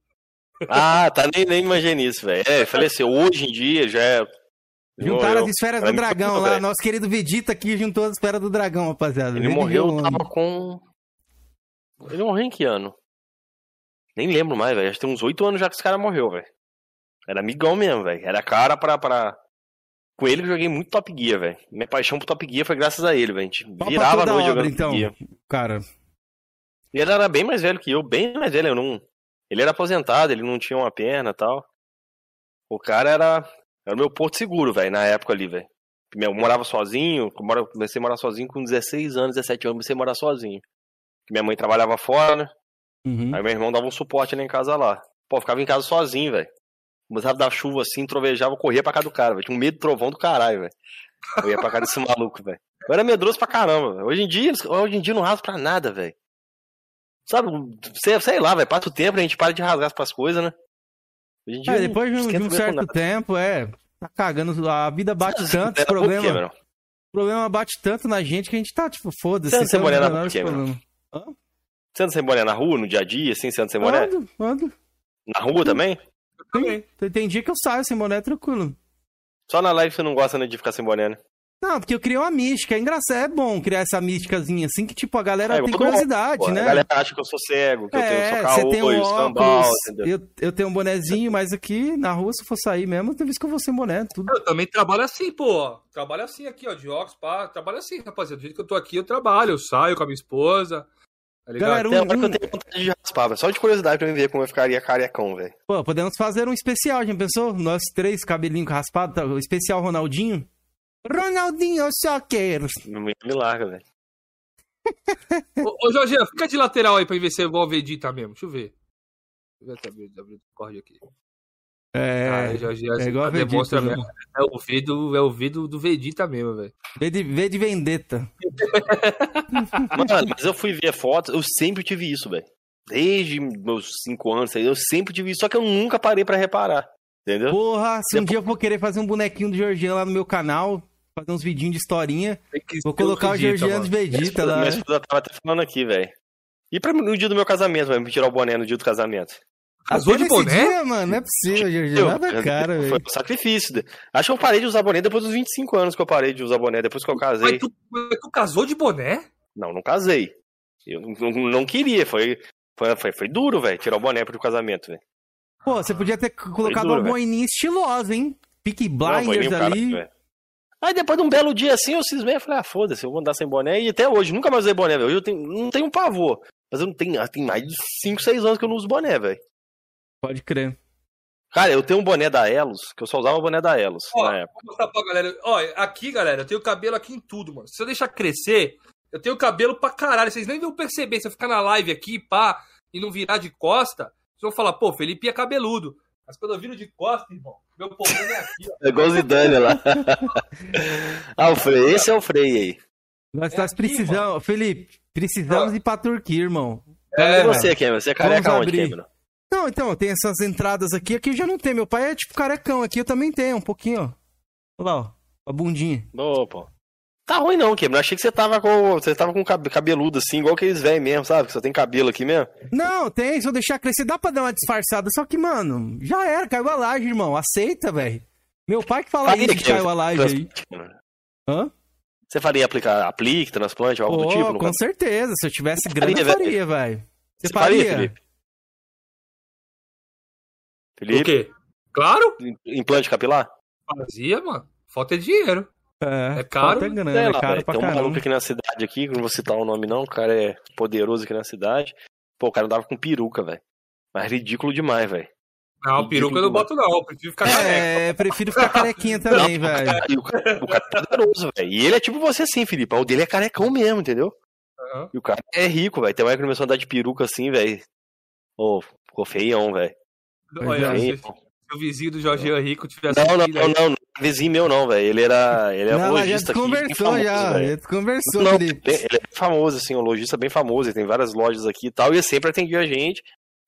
Ah, tá, nem, nem imaginei nisso, velho. É, faleceu. Hoje em dia já é. Juntaram as esferas do dragão lá. Nosso querido Vegeta aqui juntou as esferas do dragão, rapaziada. Ele Vem morreu, o tava com. Ele morreu em que ano? Nem lembro mais, velho. Acho que tem uns oito anos já que esse cara morreu, velho. Era amigão mesmo, velho. Era cara pra, pra. Com ele eu joguei muito Top Gear, velho. Minha paixão por Top Gear foi graças a ele, velho. A gente pra virava a noite obra, jogando então. Top Gear. Cara, E ele era bem mais velho que eu, bem mais velho. Eu não... Ele era aposentado, ele não tinha uma perna e tal. O cara era. Era o meu porto seguro, velho, na época ali, velho. Eu morava sozinho, comecei a morar sozinho com 16 anos, 17 anos, comecei a morar sozinho. Minha mãe trabalhava fora, né? uhum. Aí meu irmão dava um suporte lá em casa lá. Pô, ficava em casa sozinho, velho. Começava a dar chuva assim, trovejava, corria pra casa do cara, velho. Tinha um medo de trovão do caralho, velho. Eu ia pra casa desse maluco, velho. Eu era medroso pra caramba, velho. Hoje em dia, hoje em dia não rasgo pra nada, velho. Sabe, sei, sei lá, velho. Passa o tempo, a gente para de rasgar pras coisas, né? É, depois de um, de um certo tempo, é. Tá cagando. A vida bate tanto, os por quê, problema, o problema bate tanto na gente que a gente tá, tipo, foda-se. Você anda sem é um boné na problemas. Você anda sem boné na rua, no dia a dia, assim? Você anda sem boné? Ando, ando. Na rua também? Também. Tem, tem dia que eu saio sem boné tranquilo. Só na live você não gosta né, de ficar sem boné, né? Não, porque eu criei uma mística. É engraçado, é bom criar essa místicazinha assim, que tipo, a galera É, tem mundo, curiosidade, né? A galera acha que eu sou cego, que eu É, tenho você só tem um caô, escambau, óculos, entendeu? eu, eu tenho um bonezinho, mas aqui na rua, se for sair mesmo, tem vez que eu vou sem boné, tudo. Eu também trabalho assim, pô. Trabalho assim aqui, ó, de óculos, pá. Trabalho assim, rapaziada. Do jeito que eu tô aqui, eu trabalho. Eu saio com a minha esposa. Tá? Galera, Tem um- que um- eu tenho vontade de raspar, velho. Só de curiosidade pra mim ver como eu ficaria carecão, velho. Pô, podemos fazer um especial, já pensou? Nós três, cabelinho raspado, tá? o especial Ronaldinho. Ronaldinho Soccer. Me, me larga, velho. Ô, ô Jorge, fica de lateral aí pra ver se é igual o Vegeta mesmo. Deixa eu ver. Deixa eu ver se abriu o Discord aqui. É, Ah, Jorge, é igual a Vegeta, demonstra né? mesmo. É o V do, é o v do, do Vegeta mesmo, velho. V de, v de vendetta. Mano, mas eu fui ver fotos, eu sempre tive isso, velho. Desde meus 5 anos, aí, eu sempre tive isso, só que eu nunca parei pra reparar. Entendeu? Porra, se um dia eu for querer fazer um bonequinho do Georgiano lá no meu canal, fazer uns vidinhos de historinha, vou colocar o Georgiano de. Vegeta lá. Minha esposa tava até falando aqui, velho. E pra no dia do meu casamento, vai me tirar o boné no dia do casamento. Casou Até de boné? Dia, mano, não é possível, Georgiano. Nada cara, Foi velho. um sacrifício. Acho que eu parei de usar boné depois dos 25 anos que eu parei de usar boné, depois que eu casei. Mas tu, mas tu casou de boné? Não, não casei. Eu não, não- não queria, foi, foi, foi, foi duro, velho, tirar o boné pro casamento, velho. Pô, você podia ter colocado duro, uma velho. boininha estilosa, hein? Não, foi Blinders nem o cara, ali. velho. Aí depois de um belo dia assim, eu cismei e falei, ah, foda-se, eu vou andar sem boné. E até hoje, nunca mais usei boné, velho. Eu tenho, não tenho um pavor. Mas eu não tenho, tem mais de 5, 6 anos que eu não uso boné, velho. Pode crer. Cara, eu tenho um boné da Elos, que eu só usava o boné da Elos Ó, na época. vou mostrar pra galera. Ó, aqui, galera, eu tenho cabelo aqui em tudo, mano. Se eu deixar crescer, eu tenho cabelo pra caralho. Vocês nem vão perceber. Se eu ficar na live aqui, pá, e não virar de costa, vocês vão falar, pô, Felipe é cabeludo. Mas quando eu viro de costa, irmão, meu problema é aqui, ó. É igual o Zidane lá. ah, o Frei, esse é o Frei aí. Nós É nós aqui, precisamos, Felipe, precisamos ir pra Turquia, irmão. É, É, você, Cameron? Você é careca Vamos onde. Cameron? Não, então, tem essas entradas aqui. Aqui eu já não tem. Meu pai é tipo carecão. Aqui eu também tenho, um pouquinho, ó. Olha lá, ó. A bundinha. Ô, pô. Tá ruim não, Cameron. Achei que você tava com. Você tava com cabe- cabeludo assim, igual aqueles velhos mesmo, sabe? Que só tem cabelo aqui mesmo. Não, tem. Se eu deixar crescer, dá pra dar uma disfarçada. Só que, mano, já era. Caiu a laje, irmão. Aceita, velho. Meu pai que fala Faria, isso que caiu a laje aí. Hã? Você faria aplicar aplique, transplante, algo do Pô, tipo? com caso? certeza. Se eu tivesse Você grana, eu faria, faria, velho. Você Você faria, faria? Felipe? O Felipe, quê? Claro, implante capilar? fazia, mano. Falta é dinheiro. É, É caro, grana, Sei é lá, caro pra tem um maluco aqui na cidade aqui, que não vou citar o nome não, o cara é poderoso aqui na cidade. Pô, o cara andava com peruca, velho. Mas ridículo demais, velho. Não, peruca eu não boto, não. Eu prefiro ficar careca. É, prefiro ficar carequinha também, velho. E o cara, o cara é poderoso, velho. E ele é tipo você assim, Felipe. O dele é carecão mesmo, entendeu? Aham. E o cara é rico, velho. Tem uma que começou a andar de peruca assim, velho. Ô, ficou feião, velho. Olha, é, se, se o vizinho do Jorginho Rico tivesse Não, não, não, não, é vizinho meu não, velho. Ele era, ele é um Não, já lojista aqui, bem desconversou famoso, já. desconversou, Não, Felipe. ele é famoso, assim, um lojista bem famoso, ele tem várias lojas aqui e tal, e ele sempre atendia a gente.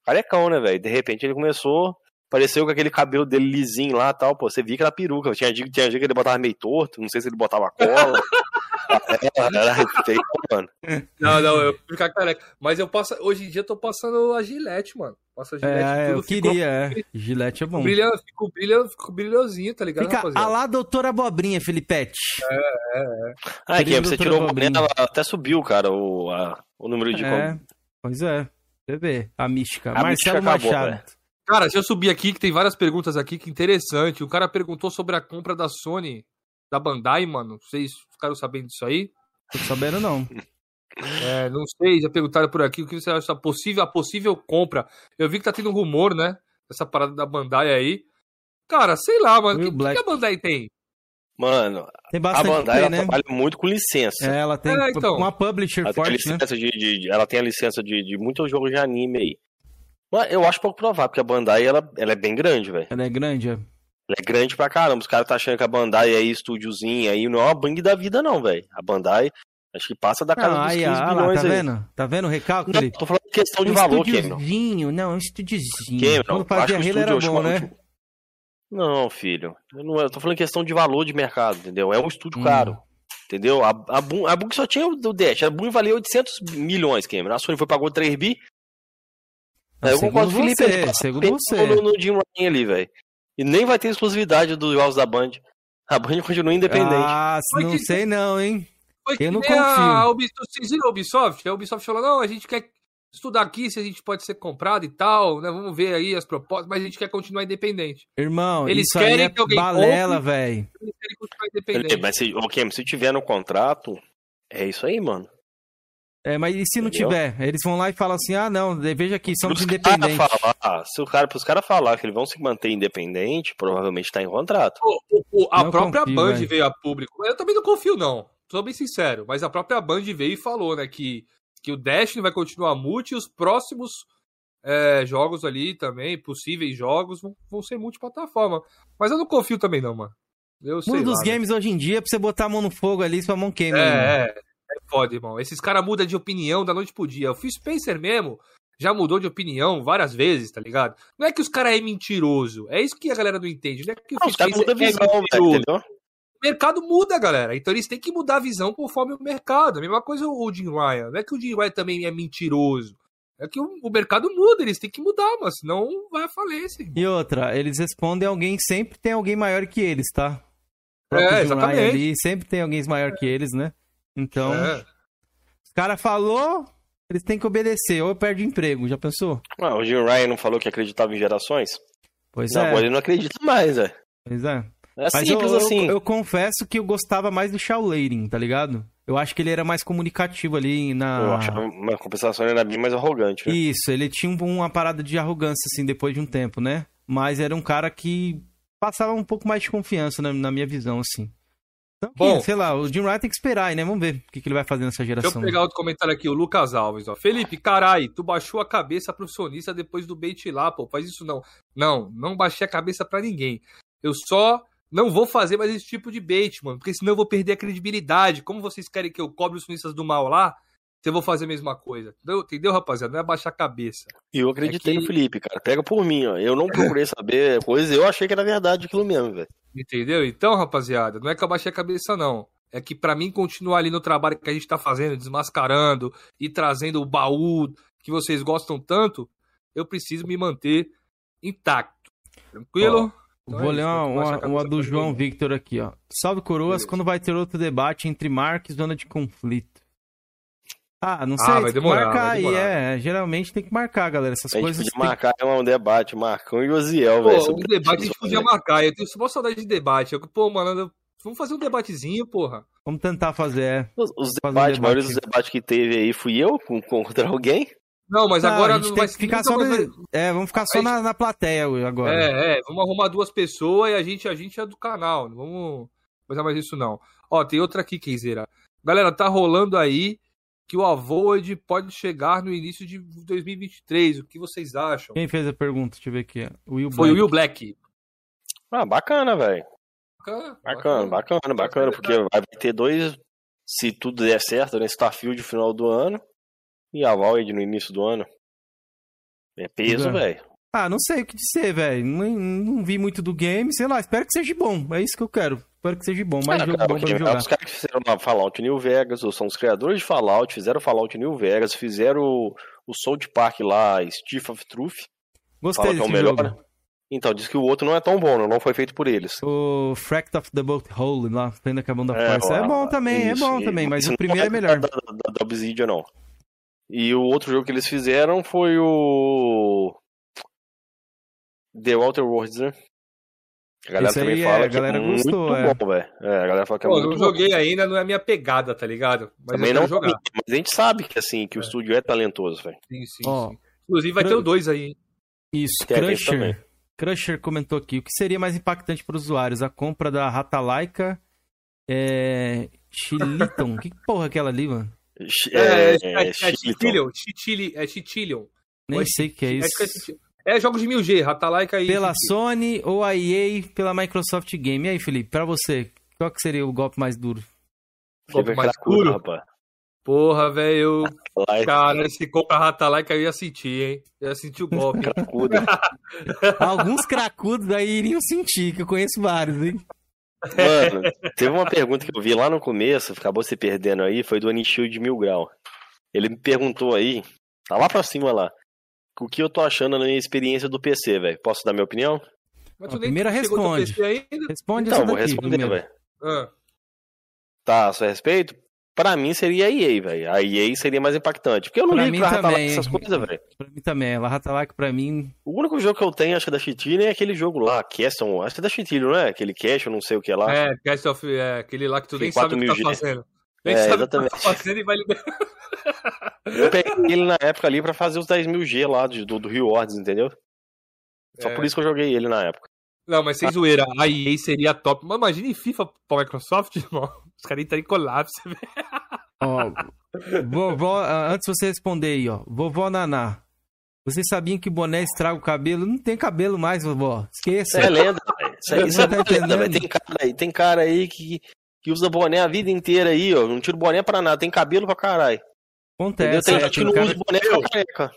Carecão, né, velho? De repente ele começou, apareceu com aquele cabelo dele lisinho lá e tal, pô, você via que era peruca. Tinha dia, tinha dia que ele botava meio torto, não sei se ele botava cola. era, era feio, mano. Não, não, eu ficar careca. Mas eu passo. Hoje em dia eu tô passando a gilete, mano. Passa a gilete É, tudo. eu queria, é. Gilete é bom. Brilhando, fico brilhando, fico brilhosinho, tá ligado, Fica rapaziada? a lá, doutora Abobrinha, Felipete. Ah, Querido Kim, você doutor tirou o boné, Bobinho. ela até subiu, cara, o, a- o número de... É, pois é. Você vê, a mística. A Marcelo mística acabou, Machado. velho. Cara, se eu subir aqui, que tem várias perguntas aqui, que interessante. O cara perguntou sobre a compra da Sony, da Bandai, mano. Vocês ficaram sabendo disso aí? Tô sabendo não. É, não sei, já perguntaram por aqui o que você acha da possível, a possível compra. Eu vi que tá tendo rumor, né? Essa parada da Bandai aí. Cara, sei lá, mano. O que, Black. que a Bandai tem? Mano, Tem a Bandai, ela né? trabalha muito com licença. É, ela tem É, então. uma publisher Ela tem, forte, né? licença de, de- de- ela tem a licença de, de muitos jogos de anime aí. Mas eu acho pouco provável, porque a Bandai ela, ela é bem grande, velho. Ela é grande, é. Ela é grande pra caramba. Os caras tá achando que a Bandai é estúdiozinho aí, não é uma bang da vida, não, velho. A Bandai, acho que passa da casa Não, dos aí, 15 ah, lá, milhões tá aí. vendo? Tá vendo o recalque, Não, tô falando questão de Um valor, Cameron. estúdiozinho, não, um estúdiozinho. Cameron, Quando eu acho que o era estúdio, eu bom, né? Não, filho. Eu, não, eu tô falando questão de valor de mercado, entendeu? É um estúdio Hum. caro. Entendeu? A, a, Boom, a Boom só tinha o Dash. A Boom valia 800 milhões, Cameron. A Sony foi pagou 3 bi. Não, eu concordo com o Felipe. você, ele passa segundo você. No, no Jim Ryan ali, velho. E nem vai ter exclusividade dos jogos da Band. A Band continua independente. Ah, Foi não que- sei não, hein? Foi Eu não nem A confio. Ubisoft, vocês viram a Ubisoft? A Ubisoft falou, não, a gente quer estudar aqui se a gente pode ser comprado e tal, né? Vamos ver aí as propostas, mas a gente quer continuar independente. Irmão, Eles isso aí querem é que alguém balela, velho. Eles querem continuar independente. Mas se, ô, Cameron, se tiver no contrato, é isso aí, mano. É, mas e se não Entendeu? tiver? Eles vão lá e falam assim: ah, não, veja aqui, somos Pros cara independentes. falar, se o cara, pros caras falar que eles vão se manter independente, provavelmente tá em contrato. O- o- o- a Não própria confio, Band velho. veio a público. Eu também não confio, não. Sou bem sincero. Mas a própria Band veio e falou, né, que, que o Destiny vai continuar multi e os próximos é, jogos ali também, possíveis jogos, vão, vão ser multiplataforma. Mas eu não confio também, não, mano. Eu mundo dos lá, né? games hoje em dia, pra você botar a mão no fogo ali, sua mão queima. né? É, é, é foda, irmão. Esses caras mudam de opinião da noite pro dia. O Phil Spencer mesmo já mudou de opinião várias vezes, tá ligado? Não é que os caras é mentiroso. É isso que a galera não entende. Não é que o Ah, Phil os caras Spencer mudam a é visão, velho, mentiroso. entendeu? O mercado muda, galera. Então eles têm que mudar a visão conforme o mercado. A mesma coisa o Jim Ryan. Não é que o Jim Ryan também é mentiroso. É que o, mercado muda, eles têm que mudar, mas senão vai à falência. irmão. E outra, eles respondem alguém, sempre tem alguém maior que eles, tá? O É, exatamente. Ali, sempre tem alguém maior que eles, né? Então, É. o cara falou, eles têm que obedecer, ou perde emprego, já pensou? Ah, o Jim Ryan não falou que acreditava em gerações? Pois não, é, agora ele não acredita mais, velho. pois é. É Mas simples eu, eu- assim. Eu, confesso que eu gostava mais do Shaw Leirin, tá ligado? Eu acho que ele era mais comunicativo ali na. Eu achava uma compensação ele era bem mais arrogante, né? Isso, ele tinha um- uma parada de arrogância, assim, depois de um tempo, né? Mas era um cara que passava um pouco mais de confiança na, na minha visão, assim. Então, que, Bom. sei lá, o Jim Ryan tem que esperar aí, né? Vamos ver o que, que ele vai fazer nessa Deixa geração. eu pegar outro comentário aqui, o Lucas Alves, ó. Felipe, carai, tu baixou a cabeça profissionista depois do bait lá, pô. Faz isso não. Não, não baixei a cabeça pra ninguém. Eu só não vou fazer mais esse tipo de bait, mano, porque senão eu vou perder a credibilidade. Como vocês querem que eu cobre os sunistas do mal lá, eu vou fazer a mesma coisa. Entendeu, Entendeu, rapaziada? Não é baixar a cabeça. E eu acreditei É que- no Felipe, cara. Pega por mim, ó. Eu não procurei saber coisas, eu achei que era verdade aquilo mesmo, velho. Entendeu? Então, rapaziada, não é que eu baixei a cabeça, não. É que pra mim continuar ali no trabalho que a gente tá fazendo, desmascarando e trazendo o baú que vocês gostam tanto, eu preciso me manter intacto. Tranquilo? Então Vou é ler isso, uma, uma, uma do João. Victor aqui, ó. Salve coroas, Beleza. quando vai ter outro debate entre marca e zona de conflito? Ah, não Ah, sei, vai tem que demorar, marcar vai aí, demorar. é. Geralmente tem que marcar, galera. Essas A gente coisas. podia tem- marcar um debate, Marcão e Osiel, velho. o sobre debate a gente podia marcar. Eu tenho só saudade de debate. Eu, pô, mano, vamos fazer um debatezinho, porra. Vamos tentar fazer, é. Os, os Fazer um debates, a maioria debate. dos debates que teve aí fui eu com, contra alguém. Não, mas Não, agora a gente não tem vai que ficar só. vai- no- É, vamos ficar só gente- na, na plateia agora. É, é, vamos arrumar duas pessoas e a gente, a gente é do canal. Não vamos fazer mais isso, não. Ó, tem outra aqui, Kenzeira. Galera, tá rolando aí que o Avoid pode chegar no início de 2023. O que vocês acham? Quem fez a pergunta? Deixa eu ver aqui. O Will Foi o. Will Black. Ah, bacana, velho. Bacana, Bacana, bacana, bacana, porque vai ter dois, se tudo der certo, né? Starfield no final do ano e a Void no início do ano. É peso, É. velho. Ah, não sei o que dizer, velho. Não, não vi muito do game, sei lá. Espero que seja bom. É isso que eu quero. Espero que seja bom. Mais Ah, jogo cara, bom pra jogar. Os caras que fizeram lá Fallout New Vegas, ou são os criadores de Fallout, fizeram Fallout New Vegas, fizeram o, o South Park lá, Stiff of Truth. Gostei é desse melhor, jogo. né? Então, diz que o outro não é tão bom, né? não foi feito por eles. O Fract of the Boat Hole lá, Fenda Cabão da É, Força. É lá, bom também, isso, é bom e- também, mas isso o não primeiro é melhor. Da, da, da Obsidian, não. E o outro jogo que eles fizeram foi o. The Outer Worlds, né? A galera Esse também é, fala a que galera é muito gostou, é. bom, velho. É, a galera fala que é Pô, muito não bom. joguei ainda, não é a minha pegada, tá ligado? Mas Também eu não jogar. Mas a gente sabe que assim, que o estúdio é talentoso, velho. Sim, sim, Ó, sim. Inclusive vai ter o 2 aí. Isso, Tem. Crusher. Crusher comentou aqui. O que seria mais impactante para os usuários? A compra da Ratalaika é... Chiliton. que porra é aquela ali, mano? É, é, é, É, é Chiliton. Chitillion, Chitilli- é Chitillion. Nem é sei o que é isso. É jogos de 1000G, Ratalaika e... Pela. Sony ou a EA pela Microsoft Game. E aí, Felipe, pra você, qual que seria o golpe mais duro? Golpe Fica mais duro? rapaz. Porra, velho. Cara, se compra Ratalaika eu ia sentir, hein? Eu ia sentir o golpe. cracudo. Alguns cracudos aí iriam sentir, que eu conheço vários, hein? Mano, teve uma pergunta que eu vi lá no começo, acabou se perdendo aí, foi do Anichil de Mil Grau. Ele me perguntou aí, tá lá pra cima lá, o que eu tô achando na minha experiência do PC, velho. Posso dar minha opinião? Mas tu primeira responde. PC ainda? Responde Então, essa vou daqui responder, primeiro. velho. Ah, Tá, a seu respeito? Pra mim seria a EA, velho. A EA seria mais impactante. Porque eu não Pra ligo mim pra também, essas coisas, velho. Pra mim também, ela Ratalaika pra mim. O único jogo que eu tenho, acho que é da Chitillion, é aquele jogo lá, Castle. Acho que é da Chitillion, não é? Aquele Cash, eu não sei o que lá. é, Cast of... É, aquele lá que tu nem Tem sabe o que tá 4.000G. fazendo. Nem É, sabe o que exatamente. tá fazendo e vai liberar. Eu peguei ele na época ali pra fazer os 10 mil G lá de- do, do Rio Ords, entendeu? Só É. por isso que eu joguei ele na época. Não, mas sem zoeira, a EA seria top. Mas imagine FIFA pra Microsoft, irmão. Os caras entrarem em colapso. velho. Ó, vovó, ah, antes de você responder aí, ó. Vovó Naná. Vocês sabiam que boné estraga o cabelo? Não tem cabelo mais, vovó. Esqueça. Isso é lenda, velho. Isso, é- isso é Tá lenda, entendendo? velho. Tem cara aí, tem cara aí que, que usa boné a vida inteira aí, ó. Não tira boné pra nada, tem cabelo pra caralho. Entendeu? Acontece. Tem é, gente que não cara- usa boné pra careca.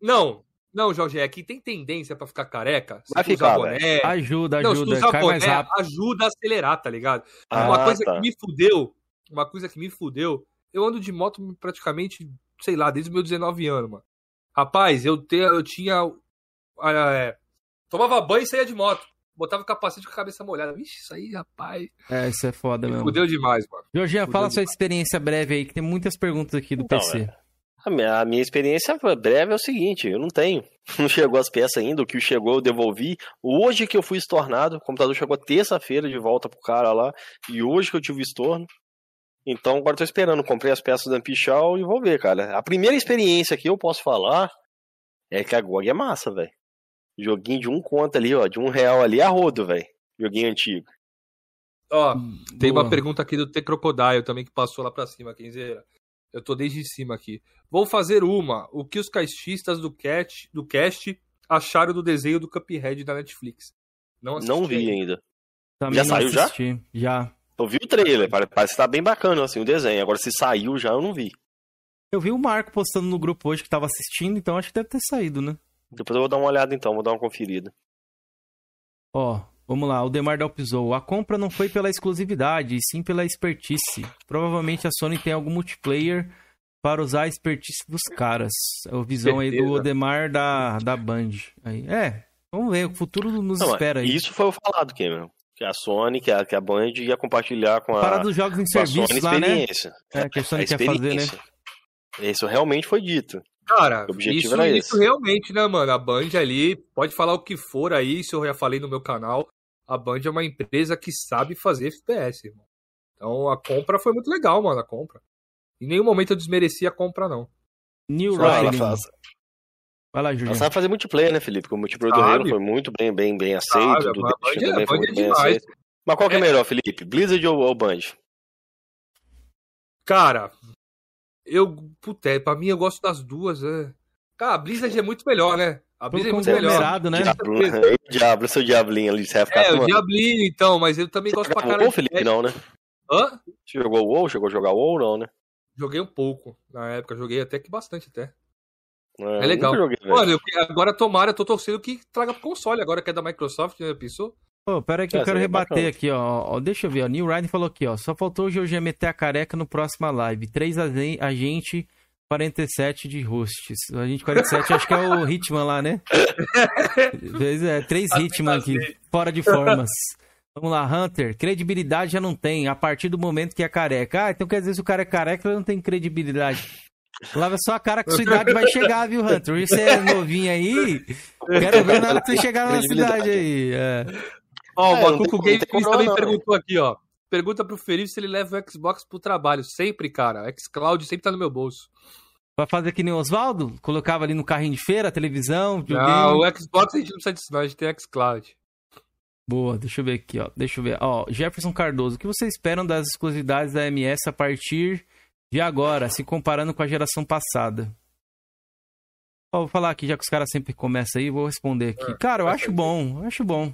Não, não, Jorge, é que tem tendência pra ficar careca. Se Vai ficar, boné. Ajuda, Não, ajuda. Cai mais boné, rápido. ajuda a acelerar, tá ligado? Ah, uma coisa tá. que me fudeu, uma coisa que me fudeu, eu ando de moto praticamente, sei lá, desde os meus 19 anos, mano. Rapaz, eu, te, eu tinha. ah, é, tomava banho e saía de moto. Botava o capacete com a cabeça molhada. Vixe, isso aí, rapaz. É, isso é foda Me mesmo. fudeu demais, mano. Jorginho, fala sua demais. experiência breve aí, que tem muitas perguntas aqui do Então, PC. A minha, a minha experiência breve é o seguinte, eu não tenho. Não chegou as peças ainda, o que chegou eu devolvi. Hoje que eu fui estornado, o computador chegou terça-feira de volta pro cara lá, e hoje que eu tive o estorno. Então agora eu tô esperando, comprei as peças da Ampichal e vou ver, cara. A primeira experiência que eu posso falar é que a GOG é massa, velho. Joguinho de um conto ali, ó, de um real ali a rodo, velho. Joguinho antigo. Ó, tem Boa. uma pergunta aqui do T Crocodile também que passou lá pra cima, Kenzeira. Eu tô desde cima aqui. Vou fazer uma. O que os caixistas do, cat, do cast acharam do desenho do Cuphead da Netflix? Não, assisti Não vi ainda. ainda. Também Já não saiu já? assisti. Já. Eu vi o trailer, pare- parece que tá bem bacana assim o desenho. Agora se saiu já eu não vi. Eu vi o Marco postando no grupo hoje que tava assistindo, então acho que deve ter saído, né? Depois eu vou dar uma olhada então, vou dar uma conferida. Ó, vamos lá, o Demar Delpisou. A compra não foi pela exclusividade, e sim pela expertise. Provavelmente a Sony tem algum multiplayer para usar a expertise dos caras. É a visão aí do Certeza. Odemar da, da Band. Aí, é, vamos ver, o futuro nos Não, espera aí. Isso foi o falado, Cameron. Que a Sony, que a, que a Band ia compartilhar com a, Para dos jogos em a Sony serviço lá, né? É, que a A Sony quer fazer, né? Isso realmente foi dito. Cara, O objetivo isso, era isso realmente, né, mano? A Band ali, pode falar o que for aí, isso eu já falei no meu canal. A Band é uma empresa que sabe fazer FPS, irmão. Então a compra foi muito legal, mano, a compra. Em nenhum momento eu desmereci a compra, não. New ela, faz, Vai lá, ela Juliano. sabe fazer multiplayer, né, Felipe? Porque o multiplayer do. Halo foi muito bem, bem, bem aceito. Sabe, do Band é- também a foi Band é muito bem demais. aceito. Mas qual que é É. melhor, Felipe? Blizzard ou, ou Band? Cara, eu. Puta, é, pra mim eu gosto das duas, é. Cara, a Blizzard é muito melhor, né? A Blizzard é muito melhor. né? Diablo, Ei, Diablo, seu Diablinho ali, você vai ficar É, o Diablinho, então, mas eu também Você gosto pra caralho. WoW, Felipe? Não, né? Hã? Você jogou o WoW? Chegou a jogar o WoW não, né? Joguei um pouco na época, joguei até que bastante até. É, É legal. joguei, eu- agora tomara, eu tô torcendo que traga pro console, agora que é da Microsoft, né? Pensou? Pô, pera aí que É, eu quero rebater bacana. aqui, ó. Ó, Deixa eu ver, ó. New Ryan falou aqui, ó. Só faltou o GG meter a careca no próxima live. Três agen- agente 47 de hosts. O agente 47 acho que é o Hitman lá, né? É, três Hitman aqui, fora de formas. Vamos lá, Hunter. Credibilidade já não tem, a partir do momento que é careca. Ah, então quer dizer se o cara é careca, ele não tem credibilidade. Lava só a cara que sua idade vai chegar, viu, Hunter? Você é novinho aí. Quero ver na hora que você chegar na cidade aí. É. Ó, o É, não Bacuco tem- Games não também não, perguntou aqui, ó. Pergunta pro Felipe se ele leva o Xbox pro trabalho. Sempre, cara. Xcloud sempre tá no meu bolso. Vai fazer que nem o Oswaldo? Colocava ali no carrinho de feira, televisão, videogame. Não, o Xbox a gente não precisa disso, não. A gente tem Xcloud. Boa, deixa eu ver aqui, ó. Deixa eu ver. Ó, Jefferson Cardoso, o que vocês esperam das exclusividades da MS a partir de agora, se comparando com a geração passada? Ó, vou falar aqui, já que os caras sempre começam aí, vou responder aqui. É, Cara, eu acho bom, eu acho bom.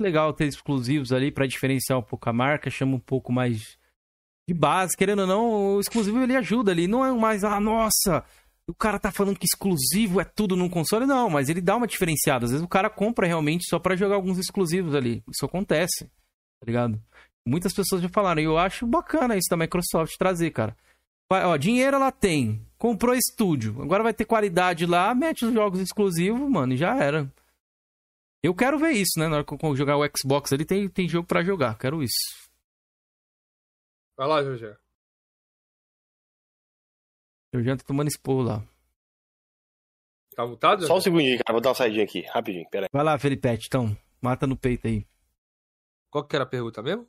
Legal ter exclusivos ali pra diferenciar um pouco a marca, chama um pouco mais de base, querendo ou não, o exclusivo ele ajuda ali, não é mais, ah, nossa, o cara tá falando que exclusivo é tudo num console, não, mas ele dá uma diferenciada. Às vezes o cara compra realmente só pra jogar alguns exclusivos ali. Isso acontece, tá ligado? Muitas pessoas já falaram, e eu acho bacana isso da Microsoft trazer, cara. Ó, dinheiro ela tem, comprou estúdio, agora vai ter qualidade lá, mete os jogos exclusivos, mano, e já era. Eu quero ver isso, né? Na hora que eu jogar o Xbox ali, tem, tem jogo pra jogar, quero isso. Vai lá, Jorge. Eu já tô tomando expor lá. Tá mutado? Só um segundinho, cara. Vou dar uma saidinha aqui, rapidinho. Pera aí. Vai lá, Felipete, então. Mata no peito aí. Qual que era a pergunta mesmo?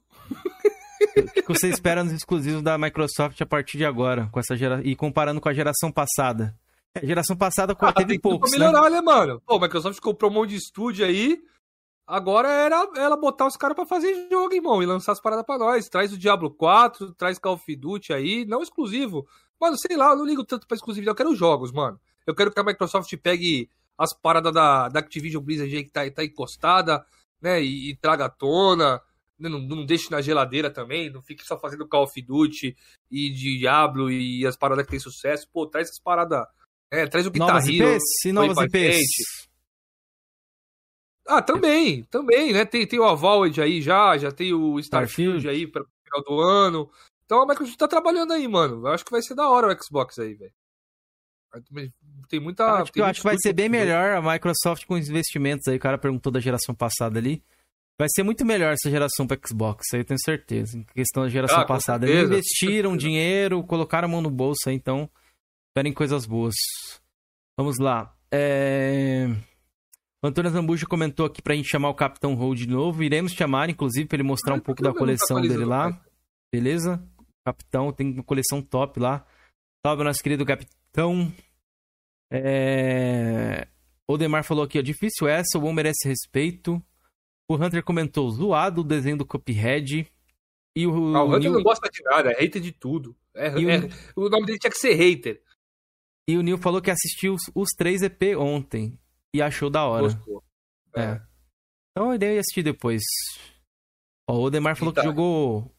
O que você espera nos exclusivos da Microsoft a partir de agora, com essa gera... e comparando com a geração passada? É, geração passada Ah, teve tem poucos, pra né? melhorar, né? mano? Pô, a Microsoft comprou um monte de estúdio aí. Agora era ela botar os caras pra fazer jogo, irmão, e lançar as paradas pra nós. Traz o Diablo 4, traz Call of Duty aí, não exclusivo. Mano, sei lá, eu não ligo tanto pra exclusividade, eu quero jogos, mano. Eu quero que a Microsoft pegue as paradas da, da Activision Blizzard aí que tá, tá encostada, né, e, e traga à tona. né, Não, não deixe na geladeira também, não fique só fazendo Call of Duty e Diablo e as paradas que tem sucesso. Pô, traz essas paradas. É, traz o Guitar Novas Hero. IPs? E novas IPs? frente. Ah, também, também, né? Tem, tem o Avowed aí já, já tem o Starfield, Starfield. aí para o final do ano. Então a Microsoft tá trabalhando aí, mano. Eu acho que vai ser da hora o Xbox aí, velho. Tem muita. Eu acho que, tem eu acho que vai ser bem melhor a Microsoft com os investimentos aí. O cara perguntou da geração passada ali. Vai ser muito melhor essa geração para Xbox, aí eu tenho certeza. Em questão da geração Ah, passada. certeza, Eles investiram dinheiro, colocaram a mão no bolso aí, então esperem coisas boas. Vamos lá. É... O Antônio Zambuja comentou aqui pra gente chamar o Capitão Hold de novo. Iremos chamar, inclusive, pra ele mostrar um pouco da coleção dele lá. mais? Beleza? Capitão, tem uma coleção top lá. Salve, nosso querido capitão. É... O Demar falou aqui, ó. Difícil essa, o bom merece respeito. O Hunter comentou, zoado o desenho do Cuphead. E o, Ah, o Hunter Neil, não gosta de nada, é hater de tudo. É, E o- é- o nome dele tinha que ser hater. E o Neil falou que assistiu os, os três EP ontem. E achou da hora. Gostou. É. Então eu irei assistir depois. Ó, o Demar falou que jogou.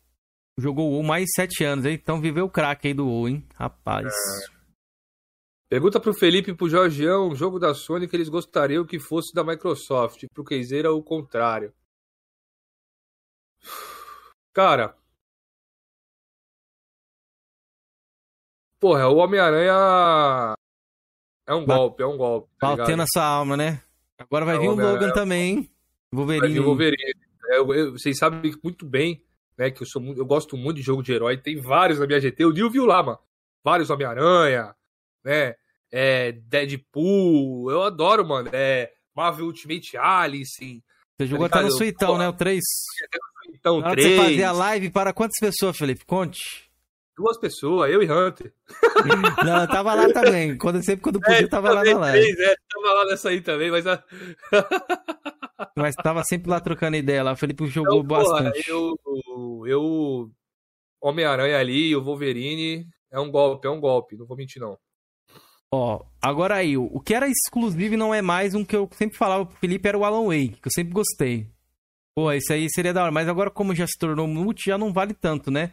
Jogou o mais sete anos, hein? Então viveu o craque aí do WoW, hein? Rapaz. É. Pergunta pro Felipe e pro Jorgeão, um jogo da Sony que eles gostariam que fosse da Microsoft. Pro Keizeira, o contrário. Cara. Porra, o Homem-Aranha. É um golpe, é um golpe. Tá Batendo ligado? essa alma, né? Agora vai É, vir o. Logan também, hein? Vai Wolverine. vir o Wolverine. É, eu- eu- vocês sabem muito bem, né? Que eu, sou, eu gosto muito de jogo de herói. Tem vários na minha GT. O Nil viu lá, mano. Vários Homem-Aranha, né? É, Deadpool. Eu adoro, mano. É, Marvel Ultimate Alice. Você jogou Tá até no suitão, né? O 3. Então, Na hora de três. você fazer a live, para quantas pessoas, Felipe? Conte. Duas pessoas, eu e Hunter. Não, eu tava lá também. Quando, sempre quando podia, eu tava lá também na live. três, é, tava lá nessa aí também, mas a- Mas tava sempre lá trocando ideia lá. O Felipe jogou Então, porra, bastante. eu, eu Homem-Aranha ali, o Wolverine, é um golpe, é um golpe, não vou mentir não. Ó, agora aí, o o que era exclusivo e não é mais um que eu sempre falava pro Felipe era o Alan Wake, que eu sempre gostei. Pô, isso aí seria da hora, mas agora como já se tornou multi, já não vale tanto, né?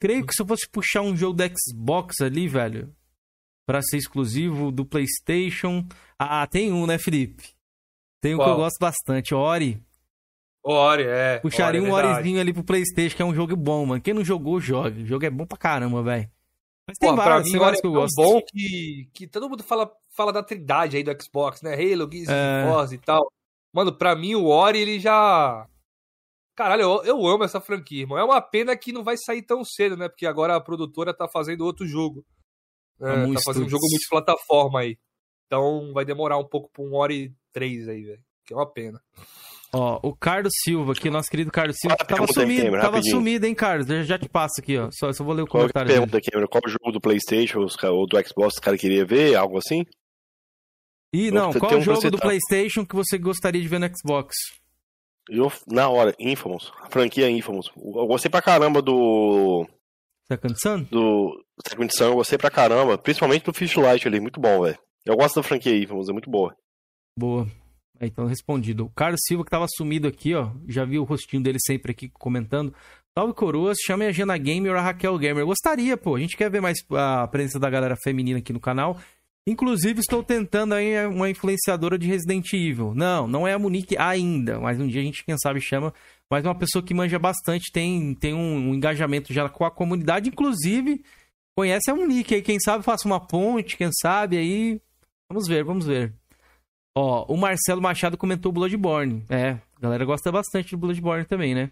Creio que se eu fosse puxar um jogo da Xbox ali, velho, pra ser exclusivo do PlayStation. Ah, tem um, né, Felipe? Tem um que Qual? eu gosto bastante, Ori. Ori, é. Puxaria Ori, um é verdade. Orizinho ali pro PlayStation, que é um jogo bom, mano. Quem não jogou, joga. O jogo é bom pra caramba, velho. Mas tem pra vários, mim, tem vários é que eu tão gosto. bom que, que todo mundo fala, fala da trindade aí do Xbox, né? Halo, Gears É. e tal. Mano, pra mim o Ori, ele já... Caralho, eu, eu amo essa franquia, irmão. É uma pena que não vai sair tão cedo, né? Porque agora a produtora tá fazendo outro jogo. É, tá fazendo um jogo multiplataforma aí. Então vai demorar um pouco pra um Ori 3 aí, velho. Que é uma pena. Ó, o Carlos Silva aqui, nosso querido Carlos Silva, Qual a tava sumido, Cameron? tava Rapidinho. sumido, hein, Carlos? Eu já te passo aqui, ó. Só, só vou ler o Qual comentário dele. pergunta, Cameron? Qual jogo do Playstation ou do Xbox os caras queriam ver? Algo assim? E não, qual jogo do. PlayStation que você gostaria de ver no Xbox? Eu, na hora, Infamous. A franquia Infamous. Eu gostei pra caramba do. Second Sun? do Second Sun, eu gostei pra caramba. Principalmente do Fishlight ali, muito bom, velho. Eu gosto da franquia Infamous, é muito boa. Boa. Aí, então, respondido. O Carlos Silva, que tava sumido aqui, ó. Já vi o rostinho dele sempre aqui comentando. Salve, coroas. Chame a Gena Gamer ou a Raquel Gamer. Eu gostaria, pô. A gente quer ver mais a presença da galera feminina aqui no canal. Inclusive, estou tentando aí uma influenciadora de Resident Evil. Não, não é a Monique ainda. Mas um dia a gente, quem sabe, chama. Mas uma pessoa que manja bastante, tem, tem um, um engajamento já com a comunidade. Inclusive, conhece a Monique aí. Quem sabe faça uma ponte, quem sabe aí. Vamos ver, vamos ver. Ó, o Marcelo Machado comentou Bloodborne. É, a galera gosta bastante do Bloodborne também, né?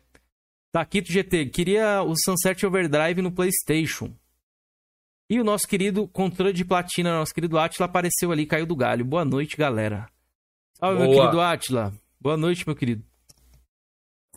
Taquito GT, queria o Sunset Overdrive no PlayStation. E o nosso querido controle de platina, nosso querido Atila, apareceu ali, caiu do galho. Boa noite, galera. Salve, meu querido Atila. Boa noite, meu querido.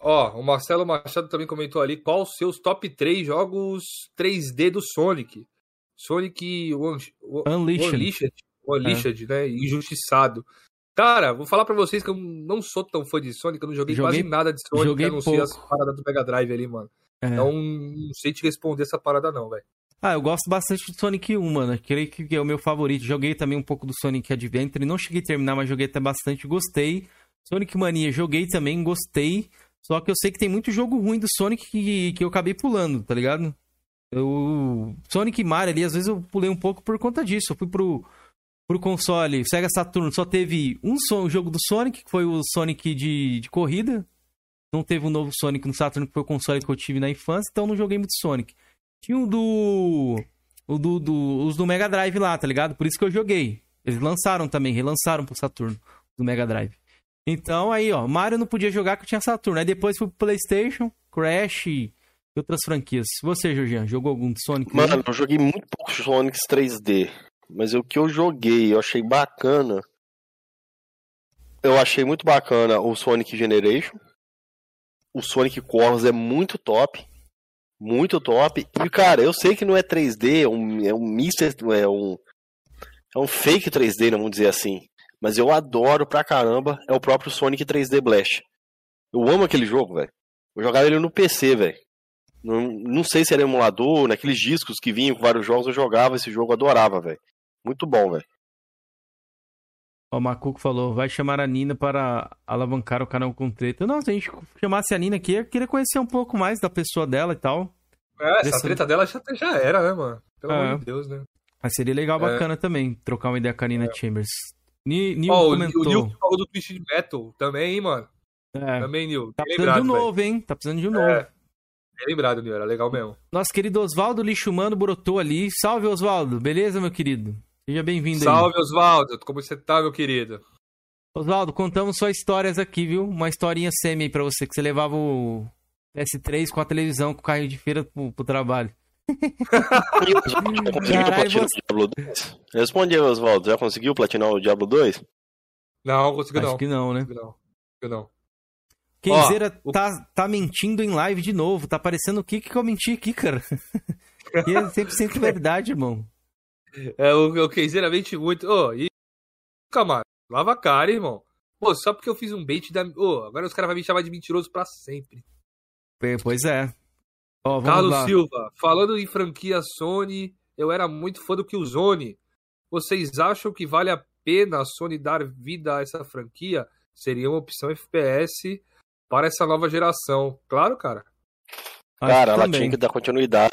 Ó, o Marcelo Machado também comentou ali qual os seus top 3 jogos 3D do Sonic. Sonic Unleashed. Unleashed, Unleashed é. né? Injustiçado. Cara, vou falar pra vocês que eu não sou tão fã de Sonic, eu não joguei, joguei quase nada de Sonic, joguei a não ser as paradas do Mega Drive ali, mano. É. Então, não sei te responder essa parada não, velho. Ah, eu gosto bastante do Sonic 1, mano. Creio que é o meu favorito. Joguei também um pouco do Sonic Adventure. Não cheguei a terminar, mas joguei até bastante. Gostei. Sonic Mania, joguei também, gostei. Só que eu sei que tem muito jogo ruim do Sonic que, que eu acabei pulando, tá ligado? Eu... Sonic Mario ali, às vezes eu pulei um pouco por conta disso. Eu fui pro, pro console Sega Saturn, só teve um, um jogo do Sonic, que foi o Sonic de, de corrida. Não teve um novo Sonic no Saturn, que foi o console que eu tive na infância, então não joguei muito Sonic. Tinha o do. O do, do, os do Mega Drive lá, tá ligado? Por isso que eu joguei. Eles lançaram também, relançaram pro Saturno, do Mega Drive. Então aí, ó, Mario não podia jogar que tinha Saturno. Aí depois fui pro PlayStation, Crash e outras franquias. Você, Jorginho, jogou algum Sonic? Mano, eu joguei muito pouco Sonics 3D. Mas o que eu joguei, eu achei bacana. Eu achei muito bacana o Sonic Generation. O Sonic Colors é muito top. Muito top. E, cara, eu sei que não é 3D, é um, é um Mister. É um, é um fake 3D, vamos dizer assim. Mas eu adoro pra caramba. É o próprio Sonic 3D Blast. Eu amo aquele jogo, velho. Eu jogava ele no PC, velho. Não, não sei se era emulador, naqueles discos que vinham com vários jogos, eu jogava esse jogo, adorava, velho. Muito bom, velho. O Macuco falou, vai chamar a Nina para alavancar o canal com treta. Não, se a gente chamasse a Nina aqui, eu queria conhecer um pouco mais da pessoa dela e tal. É, essa Desse... treta dela já, já era, né, mano? Pelo é. amor de Deus, né? Mas seria legal, é. bacana é. também, trocar uma ideia com a Nina é. Chambers. Nil oh, comentou... O Nil falou do Twisted Metal também, hein, mano? É. Também, Nil. Tá precisando de um novo, véio. hein? Tá precisando de um novo. É. Lembrado, Nil. Era legal mesmo. Nosso querido Oswaldo Lixo Humano brotou ali. Salve, Oswaldo. Beleza, meu querido? Seja bem-vindo Salve, Oswaldo. Como você tá, meu querido? Oswaldo, contamos só histórias aqui, viu? Uma historinha semi aí pra você, que você levava o S3 com a televisão, com o carro de feira pro, pro trabalho. Caralho, você... Diablo 2? Responde aí, Oswaldo. Já conseguiu platinar o Diablo 2? Não, conseguiu não. Acho que não, né? Não. Que não. Kenzeira oh, tá, tá mentindo em live de novo. Tá parecendo o que que eu menti aqui, cara? e é 100% verdade, irmão. É, o, o Kenzeira mente muito. Ô, oh, e... Camarada, lava a cara, irmão. Pô, só porque eu fiz um bait da... Ô, oh, agora os caras vão me chamar de mentiroso pra sempre. Pois é. Oh, Carlos lá. Silva, falando em franquia Sony, eu era muito fã do Killzone. Vocês acham que vale a pena a Sony dar vida a essa franquia? Seria uma opção FPS para essa nova geração. Claro, cara. Cara, ela tinha que dar continuidade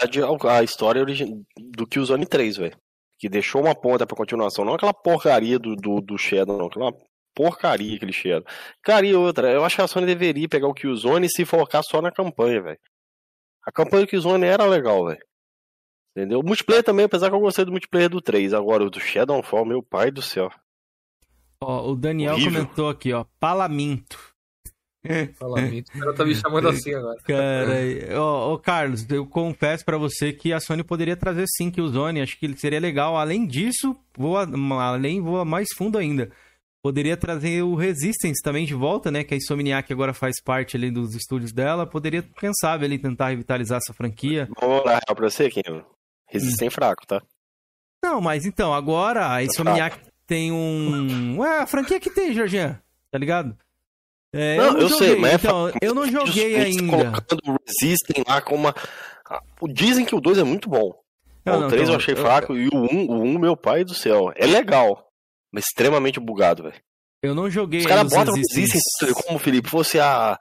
à história do Killzone 3, velho. Que deixou uma ponta pra continuação. Não aquela porcaria do, do, do Shadow, não. Aquela porcaria aquele Shadow. Cara, e outra, eu acho que a Sony deveria pegar o Killzone e se focar só na campanha, velho. A campanha do Killzone era legal, velho. Entendeu? O multiplayer também, apesar que eu gostei do multiplayer do 3. Agora, o do Shadowfall, meu pai do céu. Ó, o Daniel Horrível. comentou aqui, ó. O cara tá me chamando assim agora. Cara, ó, ó, Carlos, eu confesso para você que a Sony poderia trazer sim que o Zone, acho que seria legal. Além disso, vou além vou mais fundo ainda. Poderia trazer o Resistance também de volta, né? Que a Insomniac agora faz parte ali dos estúdios dela. Poderia, quem sabe, ali tentar revitalizar essa franquia. Vou lá pra você, Kim. Resistance hum. fraco, tá? Não, mas então, agora a tá Insomniac fraco. tem um. Ué, a franquia que tem, Jorginho. Tá ligado? É, não, eu, não eu sei, mas é então, eu não joguei ainda. Colocando o Resistance lá com uma. Dizem que o 2 é muito bom. Não, o 3 então, eu achei eu... fraco e o 1, o 1, meu pai do céu. É legal, mas extremamente bugado, velho. Eu não joguei. Os caras botam Resistance como, Felipe, fosse a.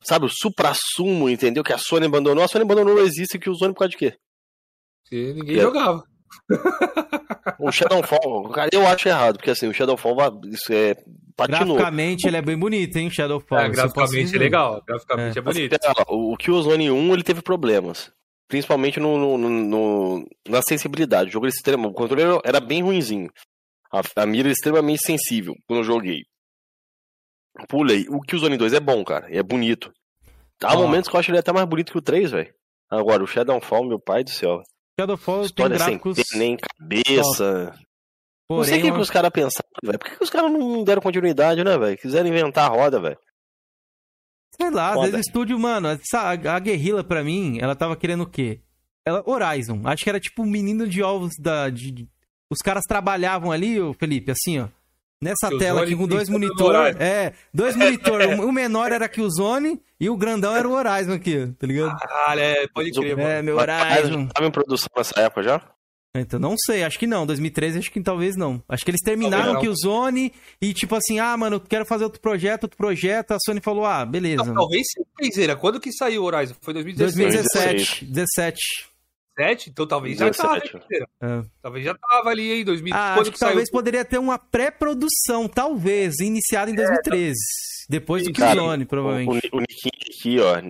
Sabe, o supra-sumo, entendeu? Que a Sony abandonou. A Sony abandonou o Resistance que o Sony por causa de quê? Porque ninguém é. jogava. O Shadowfall, cara, eu acho errado, porque assim, o Shadowfall isso é patinou. Graficamente ele é bem bonito, hein, Shadowfall. É, graficamente é legal, graficamente é, é bonito. Assim, o Killzone 1, ele teve problemas. Principalmente no, no, no na sensibilidade. O jogo extremo, o controle era bem ruinzinho. A, a mira é extremamente sensível quando eu joguei. Pulei. O Killzone 2 é bom, cara. É bonito. Há oh. momentos que eu acho ele até mais bonito que o 3, velho. Agora, o Shadowfall, meu pai do céu. Shadowfall História tem gráficos... sem nem cabeça. Porém, não sei o que, uma... que os caras pensaram, velho. Por que, que os caras não deram continuidade, né, velho? Quiseram inventar a roda, velho. Sei lá, às Foda. vezes o estúdio, mano, essa, a, a Guerrilla pra mim, ela tava querendo o quê? Ela, Horizon. Acho que era tipo o menino de ovos da. De, de- os caras trabalhavam ali, ô Felipe, assim, ó. Nessa Que o tela aqui com dois monitores. É, dois monitores. o menor era aqui o Zone e o grandão era o Horizon aqui, tá ligado? Caralho, é, pode crer, mano. É, meu Mas Horizon. Tava em produção nessa época já? Então, não sei, acho que não. 2013, acho que talvez não. Acho que eles terminaram não. o Zone e, tipo assim, ah, mano, quero fazer outro projeto, outro projeto. A Sony falou, ah, beleza. Não, talvez Kenzeira. Quando que saiu o Horizon? Foi 2016. 2017. 17. 2017? Então talvez já tava, 17. É. Talvez já tava ali, hein? 2000. Ah, acho que saiu? talvez poderia ter uma pré-produção, talvez, iniciada em 2013. Depois do Cara, O, provavelmente. o Niquinho aqui, ó.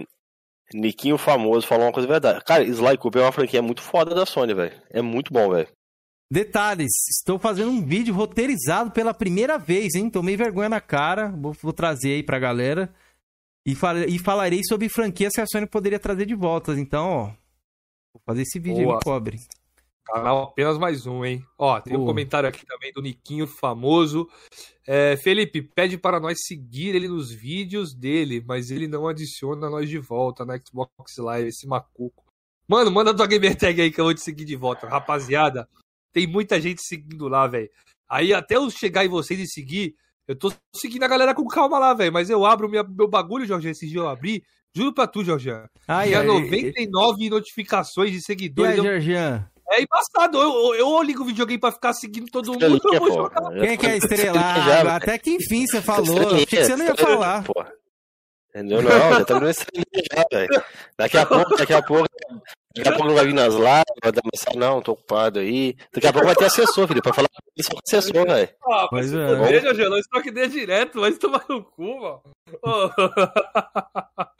Niquinho famoso falou uma coisa verdade. Cara, Sly Cooper é uma franquia muito foda da Sony, velho. É muito bom, velho. Detalhes, estou fazendo um vídeo roteirizado pela primeira vez, hein? Tomei vergonha na cara, vou, vou trazer aí pra galera. E, fal- e falarei sobre franquias que a Sony poderia trazer de volta. Então, ó, vou fazer esse vídeo aí, Boa. me cobre. Canal apenas mais um, hein? Ó, tem um Boa. comentário aqui também do Niquinho famoso. É, Felipe, pede para nós seguir ele nos vídeos dele, mas ele não adiciona nós de volta na Xbox Live, esse macuco. Mano, manda tua gamer tag aí que eu vou te seguir de volta. Rapaziada, tem muita gente seguindo lá, velho. Aí até eu chegar em vocês e seguir, eu tô seguindo a galera com calma lá, velho. Mas eu abro minha- meu bagulho, Jorge, esse dia eu abri. Juro pra tu, Jorge. Ai, Tinha ai, 99 notificações de E seguidores. aí, eu Georgian? É embaçado. Eu, eu, eu ligo o videogame pra ficar seguindo todo mundo. Estrelinha, Eu vou jogar. Quem é que é estrela? Já, velho. até que enfim você falou. Achei que você não ia falar. pô. Entendeu? Não, já tá dando estrelinha já, velho. Daqui a pouco, daqui a pouco, daqui a pouco não vai vir nas lives, vai dar mensagem, não, tô ocupado aí. Daqui a pouco vai ter assessor, filho, pra falar com isso com assessor, velho. Ah, mas é. Jorge, não troca ideia direto, vai tomar no cu, mano. Ô.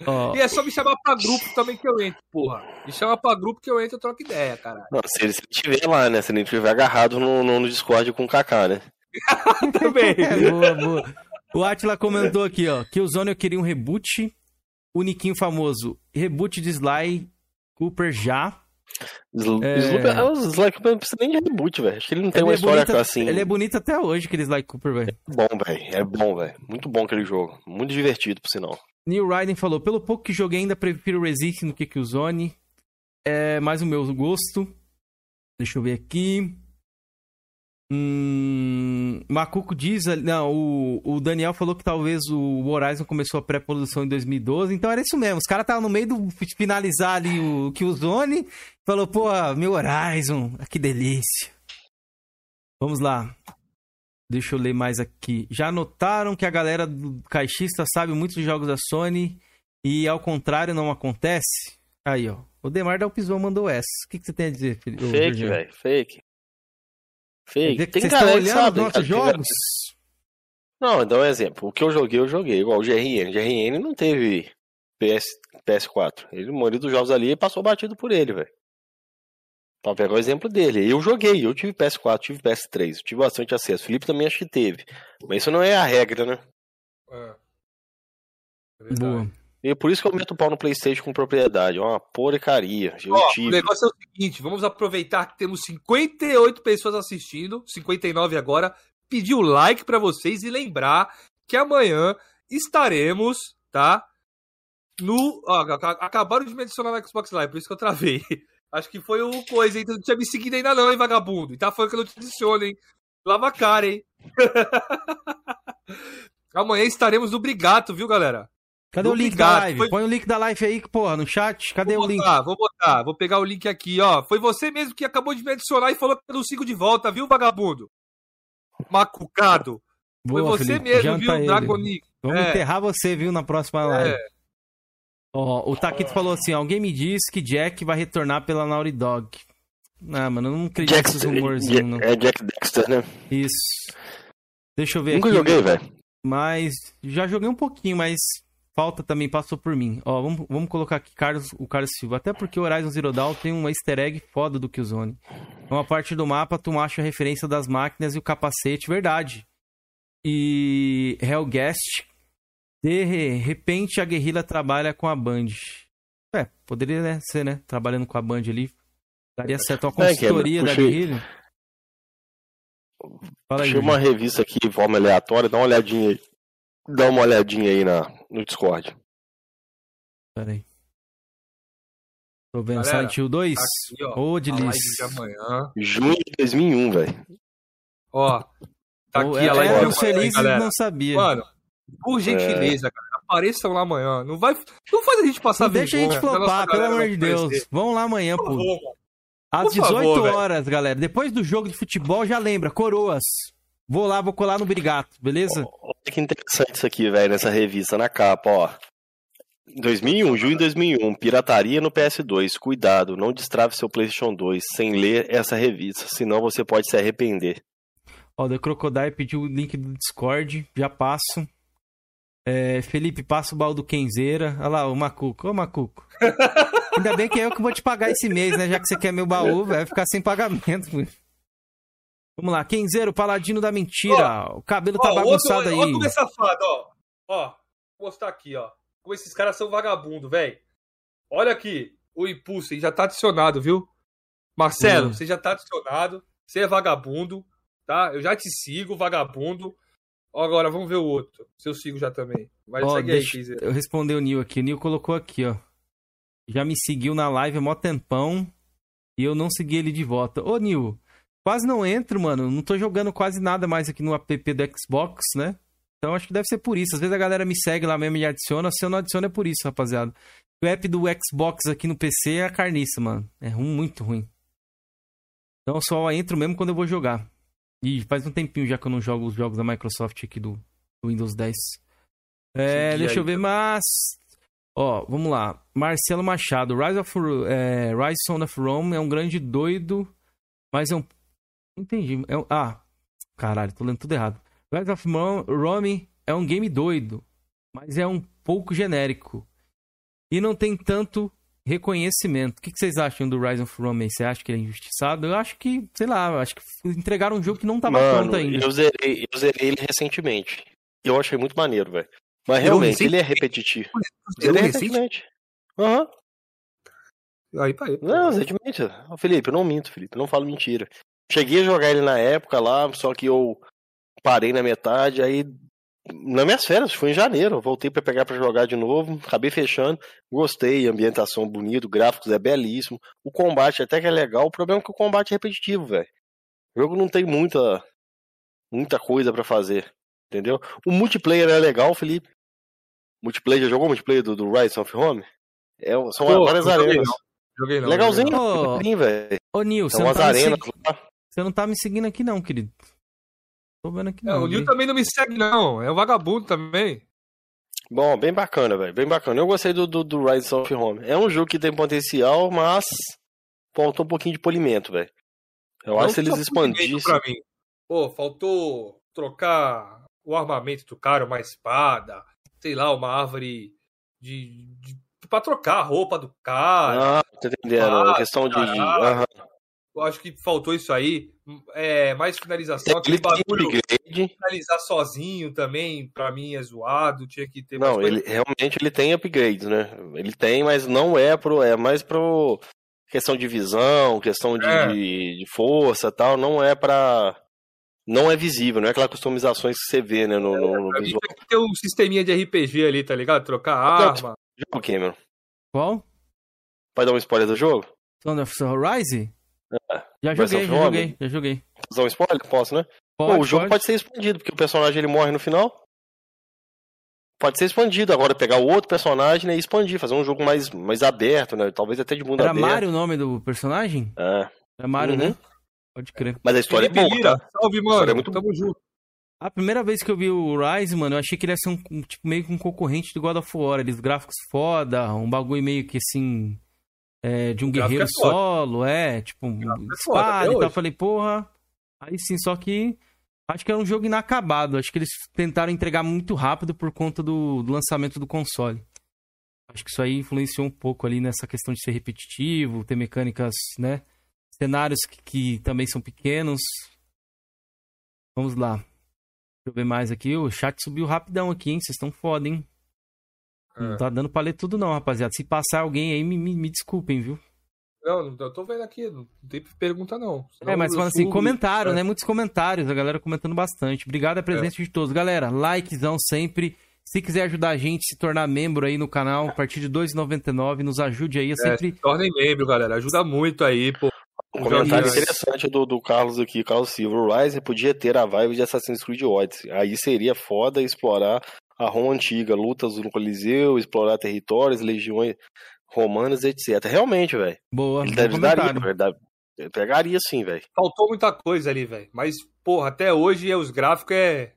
Ó, E é só me chamar pra grupo também que eu entro, porra. Me chama pra grupo que eu entro e troco ideia, cara. Não, se ele estiver lá, né? Se ele estiver agarrado no, no, no Discord com o Kaká, né? Também. É, boa, boa. O Atila comentou aqui, ó, que o Zone eu queria um reboot. O Niquinho famoso, reboot de Sly Cooper já. Sl- É. Sloop, é, o Sly Cooper não precisa nem de reboot, velho. Acho que ele não tem uma é história bonito, assim. ele é bonito até hoje, aquele Sly Cooper, velho. bom, velho. É bom, velho. Muito bom aquele jogo. Muito divertido, por sinal. Neil Ryden falou, pelo pouco que joguei ainda prefiro o Resist do que que o Zone. É mais o meu gosto. Deixa eu ver aqui. Hum, Macuco diz, não, o, o Daniel falou que talvez o Horizon começou a pré-produção em 2012, então era isso mesmo. Os caras estavam no meio do fi- finalizar ali o que o Zone falou, pô, meu Horizon, ah, que delícia. Vamos lá. Deixa eu ler mais aqui. Já notaram que a galera do caixista sabe muito dos jogos da Sony e ao contrário não acontece? Aí, ó. O Demar Del Pisou mandou essa. O que, que você tem a dizer? Ô, Fake, velho. Fake. Tem vocês galera que sabe. nossos jogos? Não, então um exemplo. O que eu joguei, eu joguei. Igual o GRN. O GRN não teve PS, PS4. Ele, a maioria dos jogos ali passou batido por ele, velho. Pra pegar o exemplo dele. Eu joguei, eu tive PS4, tive PS3, eu tive bastante acesso. O Felipe também acho que teve. Mas isso não é a regra, né? É. É verdade. Boa. E por isso que eu meto o pau no Playstation com propriedade. É uma porcaria. Eu Ó, o tive. negócio é o seguinte, vamos aproveitar que temos 58 pessoas assistindo, 59 agora, pedir o like pra vocês e lembrar que amanhã estaremos, tá? No. Ó, ac- ac- acabaram de me adicionar no Xbox Live, por isso que eu travei. Acho que foi o coisa, hein? Tu não tinha me seguido ainda não, hein, vagabundo? E tá falando que eu não te adiciono, hein? Lava a cara, hein? amanhã estaremos no Brigato, viu, galera? Cadê o link da live? Foi- Põe o link da live aí, porra, no chat. Cadê vou o link? botar, Vou botar, vou pegar o link aqui, ó. Foi você mesmo que acabou de me adicionar e falou que eu não sigo de volta, viu, vagabundo? Macucado. Foi Boa, você Felipe. mesmo, Janta viu, ele. Dragonic? Vamos É. enterrar você, viu, na próxima live. É, Ó, o Taquito falou assim: alguém me diz que Jack vai retornar pela Naughty Dog. Ah, mano, eu não acredito Jack, nesses rumorzinhos, não. é Jack Dexter, né? Isso. Deixa eu ver Nunca aqui. joguei, velho. Mas já joguei um pouquinho, mas falta também, passou por mim. Ó, vamos, vamos colocar aqui Carlos, o Carlos Silva. Até porque o Horizon Zero Dawn tem uma easter egg foda do Killzone. Uma parte do mapa, tu acha a referência das máquinas e o capacete, verdade. E Hellguest, de repente a guerrilha trabalha com a Band. É, poderia né, ser, né? Trabalhando com a Band ali. Daria certo uma É, é, consultoria da puxei- guerrilha. Fala aí, Achei uma revista aqui forma aleatória, dá uma olhadinha aí. Dá uma olhadinha aí na, no Discord. Pera aí. Tô vendo Galera, Silent Hill 2. Tá aqui, ó. Ô, de amanhã. Junho de 2001, velho. Ó, tá aqui a live de Éramos amanhã, hein, felizes e galera. não sabia. Mano, por gentileza, cara, apareçam lá amanhã. Não vai. Não faz a gente passar Não deixa a gente flopar, pelo amor de Deus. conhecer. Vamos lá amanhã, Por pô. favor. Às por 18 favor, horas, galera. Depois do jogo de futebol, já lembra, coroas. Vou lá, vou colar no Brigato, beleza? Que interessante isso aqui, velho, nessa revista, na capa, ó. 2001, junho de 2001, pirataria no PS2. Cuidado, não destrave seu PlayStation 2 sem ler essa revista, senão você pode se arrepender. Ó, o The Crocodile pediu o link do Discord, já passo. É, Felipe, passa o baú do Kenzeira. Olha lá, o Macuco. Ô, Macuco. Ainda bem que é eu que vou te pagar esse mês, né? Já que você quer meu baú, vai ficar sem pagamento. pô. Vamos lá, Kenzeiro, paladino da mentira. o cabelo tá Ó, bagunçado outro, aí. Ó, como é safado, ó. Ó, vou mostrar aqui, ó. Como esses caras são vagabundo, velho. Olha aqui, o Impulso aí já tá adicionado, viu? Marcelo, Hum. você já tá adicionado. Você é vagabundo, tá? Eu já te sigo, vagabundo. Ó, agora, vamos ver o outro. Se eu sigo já também. Mas Ó, segue deixa aí, Kizer. eu responder o Nil aqui. O Nil colocou aqui, ó. Já me seguiu na live há mó tempão e eu não segui ele de volta. Ô, Nil, quase não entro, mano. Não tô jogando quase nada mais aqui no app do Xbox, né? Então acho que deve ser por isso. Às vezes a galera me segue lá mesmo e adiciona. Se eu não adiciono é por isso, rapaziada. O app do Xbox aqui no PC é a carniça, mano. É ruim, muito ruim. Então eu só entro mesmo quando eu vou jogar. E faz um tempinho já que eu não jogo os jogos da Microsoft aqui do, do Windows 10. É, deixa aí. eu ver, mas. Ó, vamos lá. Marcelo Machado. Rise of é, Rise of Rome é um grande doido, mas é um. Entendi. É um... Ah, caralho, tô lendo tudo errado. Rise of Ro- Rome é um game doido, mas é um pouco genérico. E não tem tanto reconhecimento. O que que vocês acham do Rise of Rome? Você acha que ele é injustiçado? Eu acho que, sei lá, eu acho que entregaram um jogo que não tava Mano, pronto ainda. eu zerei, eu zerei ele recentemente. Eu achei muito maneiro, velho. Mas realmente, ele é repetitivo. Zerei recentemente. Aham. Aí, pai. Não, recentemente. Ô, Felipe, eu não minto, Felipe. Eu não falo mentira. Cheguei a jogar ele na época lá, só que eu parei na metade, aí. Nas minhas férias, foi em janeiro. Voltei pra pegar pra jogar de novo. Acabei fechando. Gostei, ambientação bonito, gráficos é belíssimo. O combate até que é legal. O problema é que o combate é repetitivo, velho. O jogo não tem muita. Muita coisa pra fazer. Entendeu? O multiplayer é legal, Felipe. Multiplayer, já jogou multiplayer do, do Rise of Home? É, são Pô, várias arenas. não. Joguei não. Legalzinho. Ô, velho. Ô, Nil, você, São não tá arenas você não tá me seguindo aqui, não, querido. Tô vendo aqui, É, não. o Nil também não me segue, não. É um vagabundo também. Bom, bem bacana, velho. Bem bacana. Eu gostei do, do, do Rise of Home. É um jogo que tem potencial, mas faltou um pouquinho de polimento, velho. Eu Não acho que eles expandissem. Pra mim. Pô, faltou trocar o armamento do cara, uma espada, sei lá, uma árvore de. de pra trocar a roupa do cara. Ah, tá entendendo? Ah, a questão de. aham. Eu acho que faltou isso aí. É, mais finalização. Ele Aquele tem bagulho upgrade. finalizar sozinho também, pra mim, é zoado. Tinha que ter Não, ele realmente ele tem upgrades, né? Ele tem, mas não é pro. É mais pro. Questão de visão, questão de, É. de, de força tal. Não é pra. Não é visível, não é aquelas customizações que você vê, né? No, no, no mim visual. tinha que ter um sisteminha de RPG ali, tá ligado? Trocar arma. Jogo, Cameron. Qual? Pode dar um spoiler do jogo? Son of Rise? É. Já joguei, já joguei, já joguei. Posso dar um spoiler? Posso, né? Pode, Pô, o jogo pode. ser expandido, porque o personagem ele morre no final. Pode ser expandido. Agora pegar o outro personagem né, e expandir, fazer um jogo mais, mais aberto, né? Talvez até de mundo Era aberto. Mario o nome do personagem? É. Era Mario, Uhum. né? Pode crer. Mas a história Felipe é boa, Lira, tá? salve, história mano. é muito Tamo junto. A primeira vez que eu vi o Rise, mano, eu achei que ele ia ser um, um, tipo, meio que um concorrente do God of War. Eles gráficos foda, um bagulho meio que assim. é, de um guerreiro é solo, é, tipo, um é espada até e tal. falei, porra. Aí sim, só que. Acho que era um jogo inacabado. Acho que eles tentaram entregar muito rápido por conta do, do lançamento do console. Acho que isso aí influenciou um pouco ali nessa questão de ser repetitivo, ter mecânicas, né? Cenários que, que também são pequenos. Vamos lá. Deixa eu ver mais aqui. O chat subiu rapidão aqui, hein? Vocês estão foda, hein? Não É. tá dando pra ler tudo, não, rapaziada. Se passar alguém aí, me, me, me desculpem, viu? Não, eu tô vendo aqui, não tem pergunta não. Senão É, mas eu falando assim, comentário, é. né? Muitos comentários, a galera comentando bastante. Obrigado a presença de todos. Galera, likezão sempre. Se quiser ajudar a gente a se tornar membro aí no canal, a partir de R$ 2,99, nos ajude aí. É sempre. É, tornem membro, galera. Ajuda muito aí, pô. Um comentário interessante do, do Carlos aqui, Carlos Silva. O Rise podia ter a vibe de Assassin's Creed Odyssey. Aí seria foda explorar a Roma antiga, lutas no Coliseu, explorar territórios, legiões romanas, etc. Realmente, velho. Boa. Ele deve dar, verdade. Pegaria sim, velho. Faltou muita coisa ali, velho. Mas, porra, até hoje os gráficos é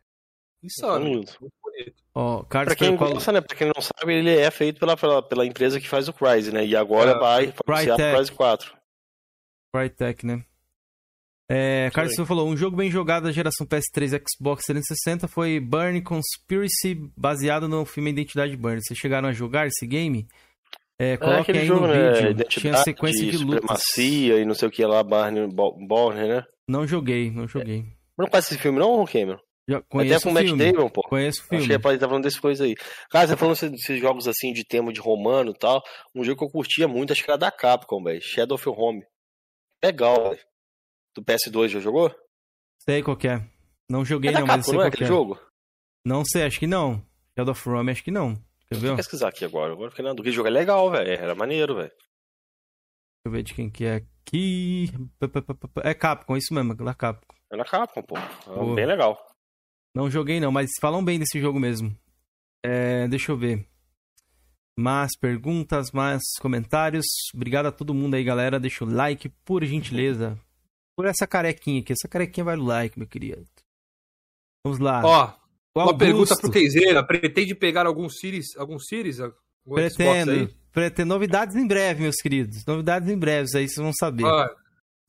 insano. Muito. bonito. Oh, pra quem gosta, né? Pra quem não sabe, ele é feito pela, pela, pela empresa que faz o Crysis, né? E agora é, vai anunciar o Crysis 4. Crytek, né? É, Carlos Silva falou, um jogo bem jogado da geração PS3 Xbox 360 foi Burn Conspiracy, baseado no filme Identidade Burn. Vocês chegaram a jogar esse game? É, coloque é aí jogo, no né? vídeo. Identidade, Tinha sequência de, lutas. e não sei o que lá, Barney, Borne, né? Não joguei, não joguei. Não conhece esse filme não, Cameron? Já conheço Até com o Matt Damon, pô. Conheço o filme. Achei que ele tá falando dessas coisas aí. Cara, você tá falando desses jogos assim de tema de romano e tal. Um jogo que eu curtia muito, acho que era da Capcom, velho. Shadow of Home. Legal, velho do PS2 já jogou? Sei qual é. Não joguei é não, Capcom, mas sei não é aquele é. jogo? Não sei, acho que não. Shadow of Rome, acho que não. Quer ver? Vou pesquisar aqui agora. Agora fiquei na dúvida. jogo é legal, velho. Era maneiro, velho. Deixa eu ver de quem que é aqui. É Capcom, isso mesmo, da Capcom. É na Capcom, pô. É bem legal. Não joguei não, mas falam bem desse jogo mesmo. É, deixa eu ver. Mais perguntas, mais comentários. Obrigado a todo mundo aí, galera. Deixa o like, por gentileza por essa carequinha aqui. Essa carequinha vai no like, meu querido. Vamos lá. Ó, uma pergunta pro Keizeira. Pretende pegar algum Series? Algum Series? Algum pretendo. Pretendo. Novidades em breve, meus queridos. Novidades em breve, aí vocês vão saber. Ó,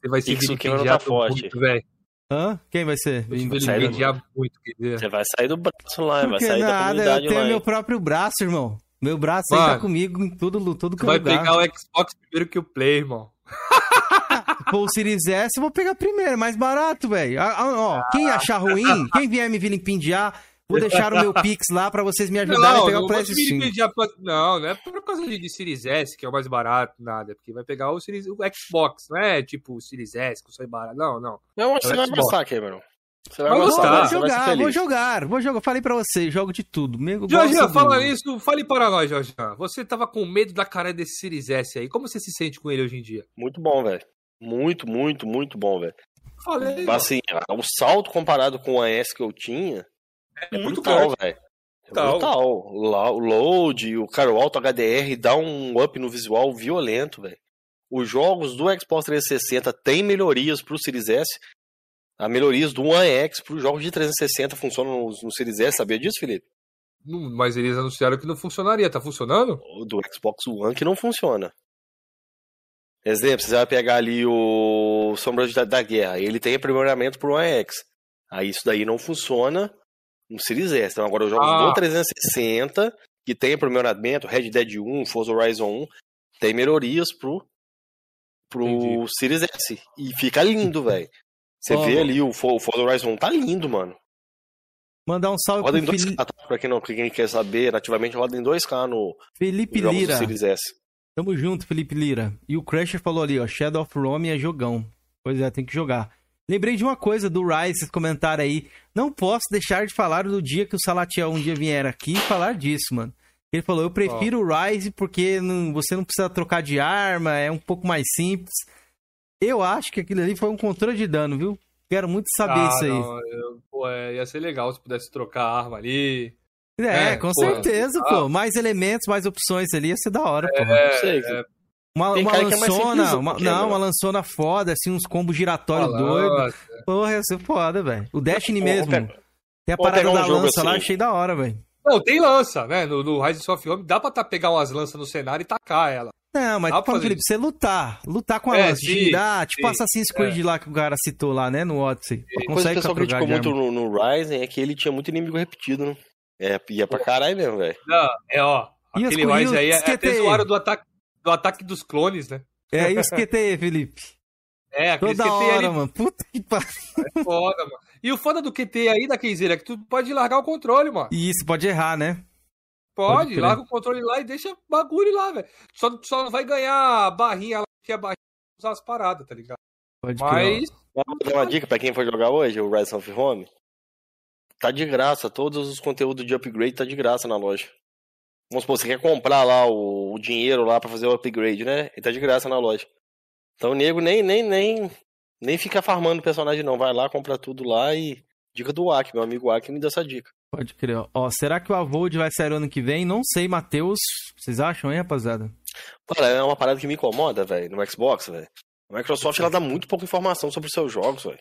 você vai ser vilipendiado tá forte. muito, velho. Hã? Quem vai ser? Vilipendiado muito, Você vai sair do braço lá, vai sair nada, da comunidade Eu tenho lá, meu próprio braço, irmão. Meu braço Mano, aí tá comigo em todo, todo Você vai lugar. pegar o Xbox primeiro que o Play, irmão. Pô, o Series S, eu vou pegar primeiro, mais barato, velho. Ó, quem achar ruim, quem vier me vilipendiar, vou deixar o meu Pix lá pra vocês me ajudarem não, a pegar o PlayStation pra... Não, não é por causa de, de Series S, que é o mais barato, nada. Porque vai pegar o, Series, o Xbox, não é tipo o Series S, que eu sou barato. Não, não. Não, acho que é você vai gostar, Cameron. Você vai gostar, vou jogar, vou jogar, vou jogar. Falei pra você, jogo de tudo. Jorge, fala isso, fale para nós, Jorge. Você tava com medo da cara desse Series S aí. Como você se sente com ele hoje em dia? Muito bom, velho. Muito, muito, muito bom, velho. Falei. Assim, o salto comparado com o AS que eu tinha é, é muito brutal, velho. É brutal. O load, o cara, o Alto HDR dá um up no visual violento, velho. Os jogos do Xbox 360 têm melhorias pro Series S. As melhorias do One X para os jogos de 360 funcionam no, no Series S, sabia disso, Felipe? Mas eles anunciaram que não funcionaria, tá funcionando? O do Xbox One que não funciona. Exemplo, você vai pegar ali o Sombra da, da Guerra, ele tem aprimoramento pro One X. Aí isso daí não funciona no Series S. Então agora os jogos ah. do 360, que tem aprimoramento, Red Dead 1, Forza Horizon 1, tem melhorias pro, pro Series S. E fica lindo, velho. Você vê ali o, o Forza Horizon 1, tá lindo, mano. Mandar um salve roda pro em 2K, tá? Pra quem, não, quem quer saber, nativamente roda em 2K no Felipe Lira. Series S. Tamo junto, Felipe Lira. E o Crusher falou ali, ó, Shadow of Rome é jogão. Pois é, tem que jogar. Lembrei de uma coisa do Rise, vocês comentaram aí. Não posso deixar de falar do dia que o Salatiel um dia vier aqui e falar disso, mano. Ele falou, eu prefiro o Rise porque não, você não precisa trocar de arma, é um pouco mais simples. Eu acho que aquilo ali foi um controle de dano, viu? Quero muito saber ah, isso aí. Não, eu, pô, é, ia ser legal se pudesse trocar a arma ali. É, é com certeza, pô. Mais elementos, mais opções ali ia ser da hora, pô. É, sei, é... Uma, uma é lançona, é uma, não, uma lançona foda, assim, uns combos giratórios doidos. Porra, ia ser foda, velho. O Destiny pô, mesmo. Pega... Tem a parada um da lança assim. lá, achei da hora, velho. Não, tem lança, né? No, no Rise of Home dá pra tá, pegar umas lanças no cenário e tacar ela. Não, mas falando, Felipe, você lutar. Lutar com a é, lança, girar, tipo sim, Assassin's Creed é. lá que o cara citou lá, né? No Odyssey. Uma coisa que o pessoal criticou muito no, no Ryzen é que ele tinha muito inimigo repetido, né? É, ia pra caralho mesmo, velho. Não, é, ó. E aquele Rise aí é, é até zoaram do ataque, do ataque dos clones, né? É isso que tem, Felipe. É, aquele Toda hora, ali... mano. Puta que pariu. É foda, mano. E o foda do QT aí da Keizeira é que tu pode largar o controle, mano. E isso, pode errar, né? Pode, pode larga o controle lá e deixa o bagulho lá, velho. Só, só não vai ganhar a barrinha lá, que é a barrinha usar as paradas, tá ligado? Pode Mas. Vou dar uma dica pra quem for jogar hoje, o Rise of Home. tá de graça. Todos os conteúdos de upgrade tá de graça na loja. Vamos supor, você quer comprar lá o, o dinheiro lá para fazer o upgrade, né? E tá de graça na loja. Então o nego nem, nem, nem, nem fica farmando personagem, não. Vai lá, compra tudo lá e. Dica do Aki, meu amigo Aki me deu essa dica. Pode crer. Ó, será que o Avold vai sair ano que vem? Não sei, Matheus. Vocês acham, hein, rapaziada? Cara, é uma parada que me incomoda, velho, no Xbox, velho. A Microsoft ela dá muito pouca informação sobre os seus jogos, velho.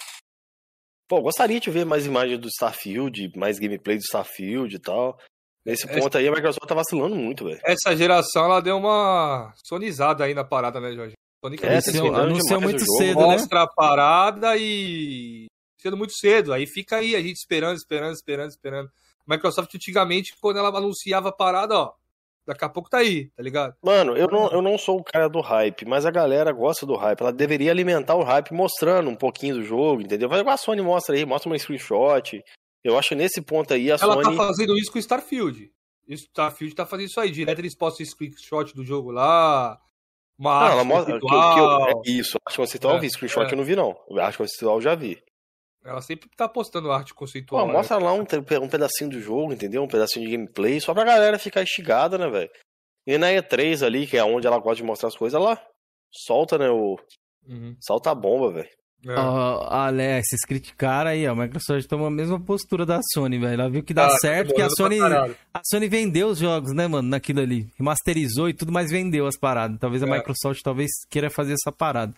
Pô, gostaria de ver mais imagens do Starfield, mais gameplay do Starfield e tal. Nesse ponto aí, a Microsoft tá vacilando muito, velho. Essa geração, ela deu uma sonizada aí na parada, né, Jorge? Sonic É, anunciou, anunciou muito cedo, né? Mostra a parada e... Sendo muito cedo. Aí fica aí, a gente esperando, esperando, esperando, esperando. Microsoft, antigamente, quando ela anunciava a parada, ó, daqui a pouco tá aí, tá ligado? Mano, eu não, eu não sou o cara do hype, mas a galera gosta do hype. Ela deveria alimentar o hype mostrando um pouquinho do jogo, entendeu? Vai igual a Sony mostra aí, mostra uma screenshot. Eu acho que nesse ponto aí a ela Sony. tá fazendo isso com o Starfield. O Starfield tá fazendo isso aí. Direto eles postam screenshot do jogo lá. Uma Não, ela mostra. Que, que eu, é isso, arte conceitual É, eu vi, screenshot é. eu não vi, não. Arte conceitual eu já vi. Ela sempre tá postando arte Pô, conceitual. né? mostra lá um, um pedacinho do jogo, entendeu? Um pedacinho de gameplay, só pra galera ficar instigada, né, velho? E na E3 ali, que é onde ela gosta de mostrar as coisas, ela solta, né, o... Uhum. Solta a bomba, velho. É. Ó, Alex, vocês criticaram aí, ó. A Microsoft tomou a mesma postura da Sony, velho. Ela viu que dá Tá, certo, que a Sony, a Sony vendeu os jogos, né, mano, naquilo ali. Remasterizou e tudo, mas vendeu as paradas. Talvez a É. Microsoft talvez queira fazer essa parada.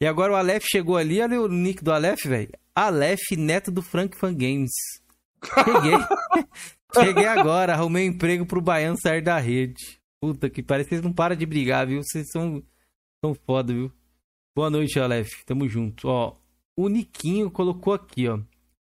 E agora o Aleph chegou ali, olha o nick do Aleph, velho. Aleph, neto do Frank Fan Games. Cheguei. Cheguei agora, arrumei um emprego pro Baiano sair da rede. Puta que parece que vocês não param de brigar, viu? Vocês são, são foda, viu? Boa noite, Aleph. Tamo junto. Ó, o Niquinho colocou aqui, ó.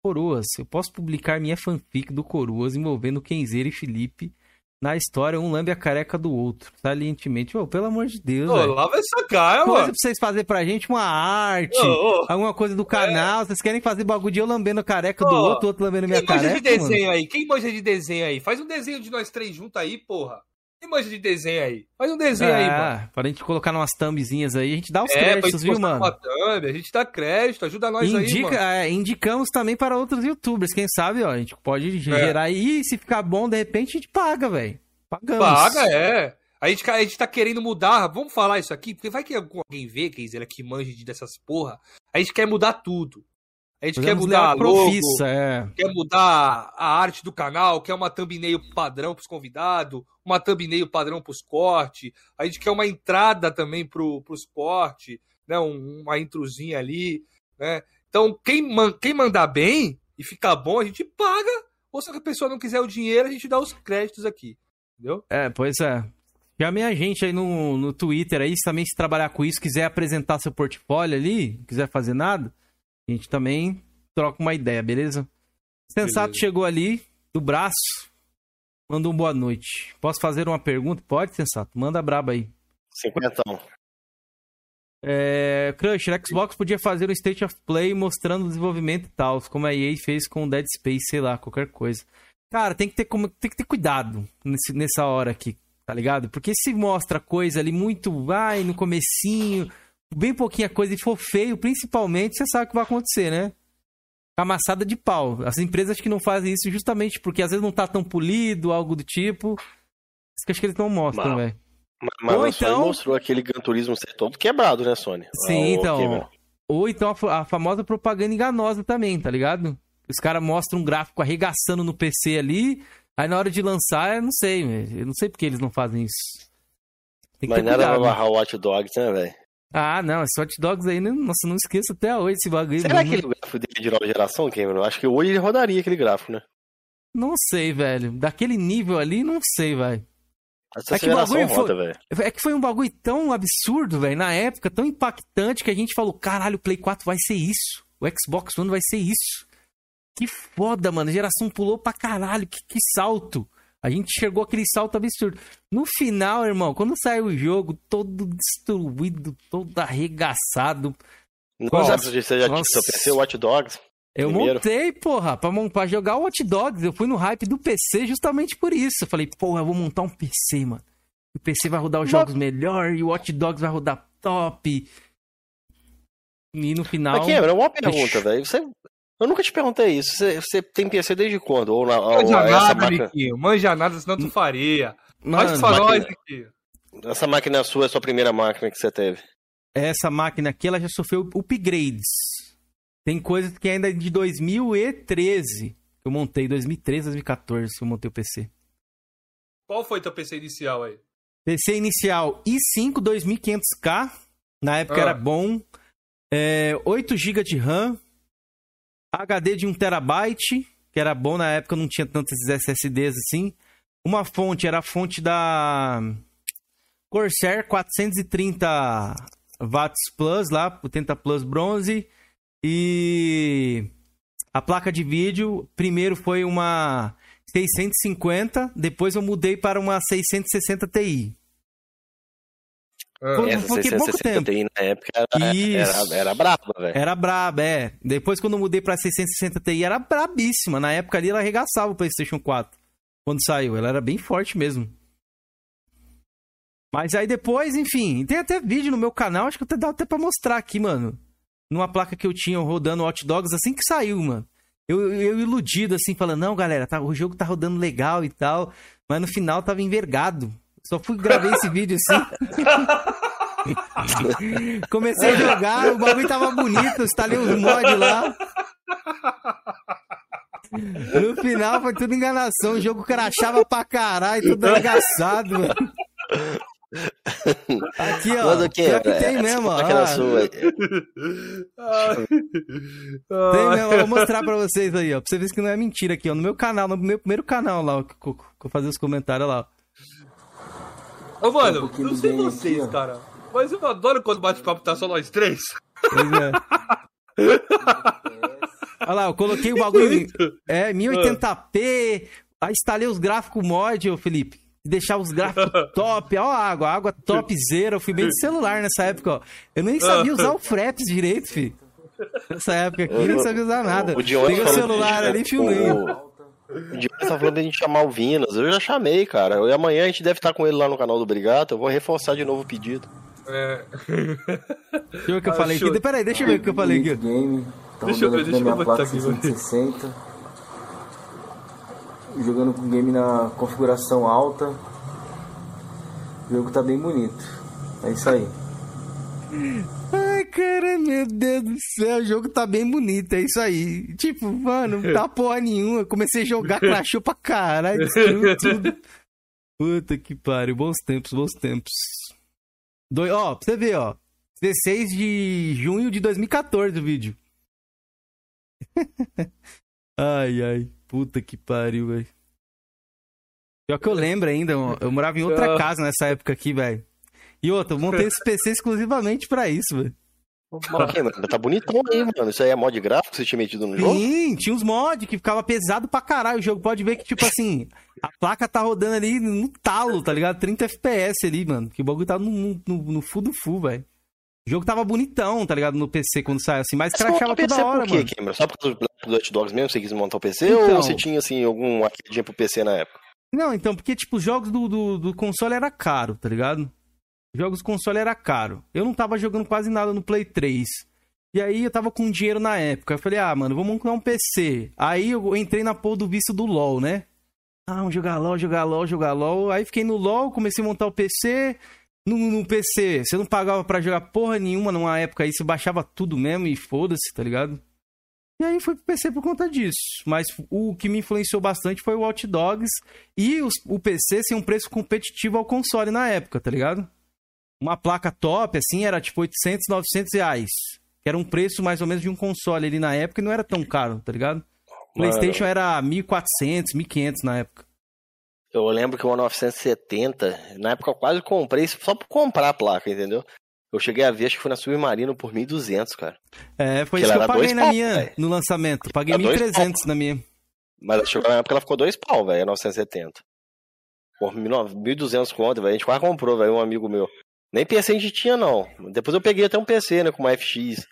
Coroas, eu posso publicar minha fanfic do Coroas envolvendo Kenzeira e Felipe na história um lambe a careca do outro, salientemente. Ô, pelo amor de Deus, Ô, velho. lá vai sacar, Coisa mano. pra vocês fazerem pra gente, uma arte, ô, alguma coisa do canal. Vocês querem fazer bagulho de eu lambendo a careca do outro, o outro lambendo minha Quem manja careca, de mano? desenho aí? Quem manja de desenho aí? Faz um desenho de nós três juntos aí, porra. Quem manja de desenho aí? Faz um desenho aí, mano. É, pra gente colocar umas thumbzinhas aí, a gente dá os É, créditos, gente viu, mano? uma thumb, a gente dá crédito, ajuda nós aí, Indica, mano. é, indicamos também para outros youtubers, quem sabe, ó, a gente pode gerar aí, e se ficar bom, de repente a gente paga, velho. Pagamos. Paga, é. A gente, a gente tá querendo mudar, vamos falar isso aqui, porque vai que alguém vê, dizer, que manja de dessas porra, a gente quer mudar tudo. A gente quer mudar a levar logo, profissa, é. quer mudar a arte do canal, quer uma thumbnail padrão pros convidados, uma thumbnail padrão pros cortes, a gente quer uma entrada também pro, pros cortes, né, um- uma introzinha ali, né. Então, quem, man, quem mandar bem e ficar bom, a gente paga, ou se a pessoa não quiser o dinheiro, a gente dá os créditos aqui, entendeu? É, pois é. Chame a gente aí no, no Twitter aí, se também se trabalhar com isso, quiser apresentar seu portfólio ali, quiser fazer nada, a gente também troca uma ideia, beleza? Sensato Beleza. chegou ali, do braço, mandou um boa noite. Posso fazer uma pergunta? Pode, Sensato? Manda braba aí. Cinquentão. É, Crusher, Xbox podia fazer um State of Play mostrando o desenvolvimento e tal, como a EA fez com o Dead Space, sei lá, qualquer coisa. Cara, tem que ter, como, tem que ter cuidado nesse- nessa hora aqui, tá ligado? Porque se mostra coisa ali muito, ai, no comecinho, bem pouquinha coisa e for feio, principalmente, você sabe o que vai acontecer, né? Amassada de pau. As empresas que não fazem isso justamente porque às vezes não tá tão polido, algo do tipo. Isso que acho que eles não mostram, velho. Mas, mas Ou a Sony então- mostrou aquele Gran Turismo ser todo quebrado, né, Sony? Sim, Ah, então. ou então a, a famosa propaganda enganosa também, tá ligado? Os caras mostram um gráfico arregaçando no PC ali, aí na hora de lançar, eu não sei, velho. eu não sei porque eles não fazem isso. Mas nada vai barrar o Watch Dogs, né, velho? Ah, não, esse Hot Dogs aí, né? nossa, não esqueço até hoje esse bagulho. Será não, aquele gráfico dele de nova geração, Cameron? Acho que hoje ele rodaria aquele gráfico, né? não sei, velho. Daquele nível ali, não sei, velho. É que bagulho roda, foi- velho. É que foi um bagulho tão absurdo, velho, na época, tão impactante, que a gente falou: caralho, o Play 4 vai ser isso. O Xbox One vai ser isso. Que foda, mano. A geração pulou pra caralho. Que, que salto. A gente chegou aquele salto absurdo. No final, irmão, quando saiu o jogo, todo destruído, todo arregaçado. Sabe se você já Nossa. PC Watch Dogs? Eu Primeiro. montei, porra, pra, pra jogar o Watch Dogs. Eu fui no hype do PC justamente por isso. Eu falei, porra, eu vou montar um PC, mano. O PC vai rodar os Mas- jogos melhor e o Watch Dogs vai rodar top. E no final. Mas, Cameron, uma pergunta, velho. Você, Eu nunca te perguntei isso. Você, você tem PC desde quando? Ou, na, ou Manja essa nada, máquina, Niquinho. Manja nada, senão tu faria. Faz Mano, pra nós, Niquinho. essa máquina sua é a sua primeira máquina que você teve? essa máquina aqui, ela já sofreu upgrades. Tem coisas que ainda é de 2013 que eu montei, 2013, 2014 que eu montei o PC. Qual foi teu PC inicial aí? PC inicial i5 2500K, na época Ah. era bom. É, 8 GB de RAM, HD de 1TB, que era bom na época, não tinha tantos SSDs assim. Uma fonte era a fonte da Corsair 430 watts plus lá, 80 plus bronze. E a placa de vídeo, primeiro foi uma 650, depois eu mudei para uma 660 Ti. Ah. Foi- Essa porque pouco 660 tempo. Ti na época era, Isso. era, era braba, velho. Era braba, é. Depois, quando eu mudei pra 660 Ti, era brabíssima. Na época ali, ela arregaçava o PlayStation 4. Quando saiu. Ela era bem forte mesmo. Mas aí depois, enfim, tem até vídeo no meu canal, acho que até dá até pra mostrar aqui, mano. Numa placa que eu tinha rodando Hot Dogs assim que saiu, mano. Eu, eu iludido, assim, falando, não, galera, tá, o jogo tá rodando legal e tal. Mas no final tava envergado. Só fui gravei esse vídeo assim. Comecei a jogar, o bagulho tava bonito, instalei uns mods lá. No final foi tudo enganação, o jogo crachava pra caralho, tudo arregaçado, mano. Aqui, ó. Mas o que? pior que tem mesmo, ó. Ah, sua. Tem mesmo, eu vou mostrar pra vocês aí, ó. Pra você ver que não é mentira aqui, ó. No meu canal, no meu primeiro canal lá, ó, que eu, que eu fazia os comentários lá, ó. Ô, mano, um não sei vocês, aqui, cara. Mas eu adoro quando bate-papo tá só nós três. Pois é. Olha lá, eu coloquei o bagulho. É, 1080p. Aí instalei os gráficos mod, ô Felipe. Deixar os gráficos top. Ó, a água, água top zero. Eu fui bem de celular nessa época, ó. Eu nem sabia usar o Fraps direito, filho. Nessa época aqui, eu não sabia usar nada. O Peguei o celular ali e filmei. O, o Dion tá falando de a gente chamar o Vinas. Eu já chamei, cara. E amanhã a gente deve estar com ele lá no canal do Brigato. Eu vou reforçar de novo o pedido. É. Deixa eu ver o que eu Ah, falei show. aqui. Peraí, deixa eu ver o que eu falei aqui. Game, tá Deixa eu ver, deixa eu minha botar placa aqui, vai. 660. Jogando com o game na configuração alta. O jogo tá bem bonito. É isso aí. Ai, cara, meu Deus do céu, o jogo tá bem bonito, é isso aí. Tipo, mano, não tá porra nenhuma. Comecei a jogar, crashou pra caralho, destruiu tudo. Puta que pariu, bons tempos, bons tempos. Doi- Ó, pra você ver, ó. 16 de junho de 2014 o vídeo. ai, ai, puta que pariu, velho. Pior que eu lembro ainda, eu morava em outra casa nessa época aqui, velho. E outra, eu montei esse PC exclusivamente pra isso, velho. Mas, mano, tá bonitão aí, mano. Isso aí é mod gráfico que você tinha metido no jogo? Sim, tinha uns mods que ficava pesado pra caralho. O jogo pode ver que, tipo assim, a placa tá rodando ali no talo, tá ligado? 30 FPS ali, mano. Que o bagulho tá no, no, no full do full, velho. O jogo tava bonitão, tá ligado? No PC quando saiu assim, mas montou crachava toda hora, por quê, mano. Cameron? Só por causa do Hot Dogs mesmo? Você quis montar o PC? Então. Ou você tinha, assim, algum arquidinha pro PC na época? Não, então, porque, tipo, os jogos do, do, do console era caro, tá ligado? Os jogos console era caro. Eu não tava jogando quase nada no Play 3. E aí eu tava com dinheiro na época. Eu falei, ah, mano, vamos montar um PC. Aí eu entrei na porra do vício do LoL, né? Ah, vamos jogar LoL, jogar LoL, jogar LoL. Aí fiquei no LoL, comecei a montar o PC. No, no PC, você não pagava pra jogar porra nenhuma numa época aí, você baixava tudo mesmo e foda-se, tá ligado? E aí fui pro PC por conta disso. Mas o que me influenciou bastante foi o Watch Dogs e os- o PC sem um preço competitivo ao console na época, tá ligado? Uma placa top, assim, era tipo 800, 900 reais. Que era um preço mais ou menos de um console ali na época e não era tão caro, tá ligado? PlayStation era 1.400, 1.500 na época. Eu lembro que o 970, na época eu quase comprei isso só por comprar a placa, entendeu? Eu cheguei a ver, acho que foi na Submarino por 1.200, cara. É, foi isso que eu paguei na pau, minha, velho. no lançamento. Paguei Era dois 1.300 na minha. Mas chegou na época ela ficou dois pau, velho, a 970. Por 1.200 conto, velho. A gente quase comprou, velho, um amigo meu. Nem PC a gente tinha, não. Depois eu peguei até um PC, né, com uma FX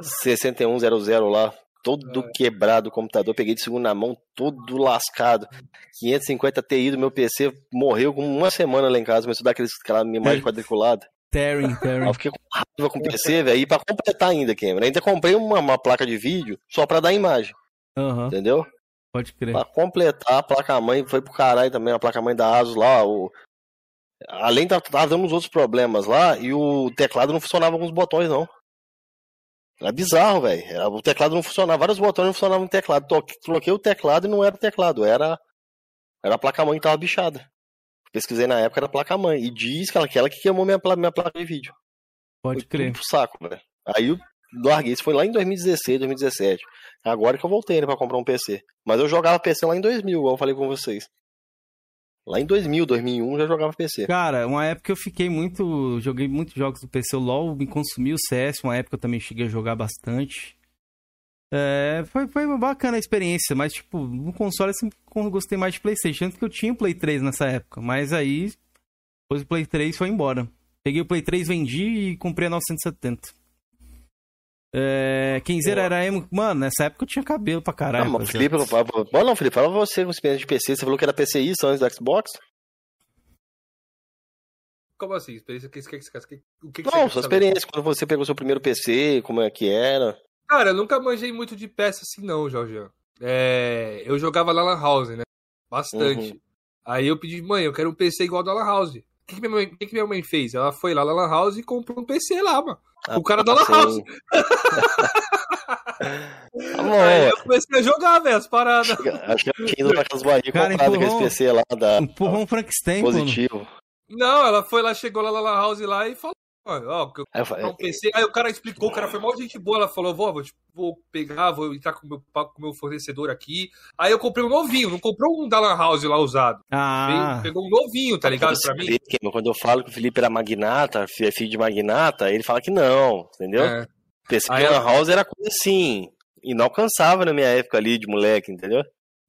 6100 lá. Todo quebrado o computador, peguei de segunda mão, todo lascado. 550 Ti do meu PC morreu com uma semana lá em casa, começou a dar aqueles, aquela imagem quadriculada. Tearing, Tearing. eu fiquei com raiva com o PC, velho. E pra completar ainda, Cameron, ainda comprei uma, uma placa de vídeo só pra dar imagem, Aham, entendeu? pode crer. Pra completar, a placa-mãe foi pro caralho também, a placa-mãe da Asus lá, o... Além de tava dando uns outros problemas lá, e o teclado não funcionava com os botões, não. Era bizarro, velho. O teclado não funcionava, vários botões não funcionavam no teclado. Troquei o teclado e não era o teclado, era, era a placa-mãe que tava bichada. Pesquisei na época, era a placa-mãe. E diz que ela, que queimou minha, minha placa de vídeo. Pode Foi crer. pro saco, velho. Aí eu larguei. Isso foi lá em 2016, 2017. Agora que eu voltei, né, pra comprar um PC. Mas eu jogava PC lá em 2000, igual eu falei com vocês. Lá em 2000, 2001 já jogava PC. Cara, uma época eu fiquei muito. Joguei muitos jogos do PC. O LoL me consumiu o CS. Uma época eu também cheguei a jogar bastante. É, foi, foi uma bacana a experiência, mas, tipo, no console eu sempre gostei mais de PlayStation. Tanto que eu tinha o Play 3 nessa época. Mas aí, depois o Play 3 foi embora. Peguei o Play 3, vendi e comprei a 970. É, quem zera era emo. Mano, nessa época eu tinha cabelo pra caralho. não, mas. Felipe, Bom, não, Felipe, fala você com experiência de PC. Você falou que era PCI só antes do Xbox? Como assim? Experiência? O que, que, que, que, o que, que você Não, sua experiência, quando você pegou seu primeiro PC, como é que era. Cara, eu nunca manjei muito de peça assim, não, Jorge. É, eu jogava lá na Lan House, né? Bastante. Uhum. Aí eu pedi, mãe, eu quero um PC igual da Lan House. O que, que, minha mãe, o que, que minha mãe fez? Ela foi lá na Lan House e comprou um PC lá, mano. O cara da Lan Sim. House. Tá bom, Aí eu comecei a jogar, velho, as paradas. Acho que eu tinha ido Bahia Cara, comprado aquele empurrou- PC lá da Empurrou um Frankenstein, positivo. Não, ela foi lá, chegou lá na Lan House lá e falou, mano, ó, eu Aí eu comprar falei, um PC. Aí o cara explicou, o cara foi mó gente boa. Ela falou, vó, vou, vou pegar, vou entrar com o meu, com o meu fornecedor aqui. Aí eu comprei um novinho, não comprou um da Lan House lá usado. Ah, Pegou um novinho, tá ligado? Pra mim. Quando eu falo que o Felipe era magnata, fi- filho de magnata, ele fala que não, entendeu? É. PC ela- Lan House era coisa assim, inalcançável na minha época ali de moleque, entendeu?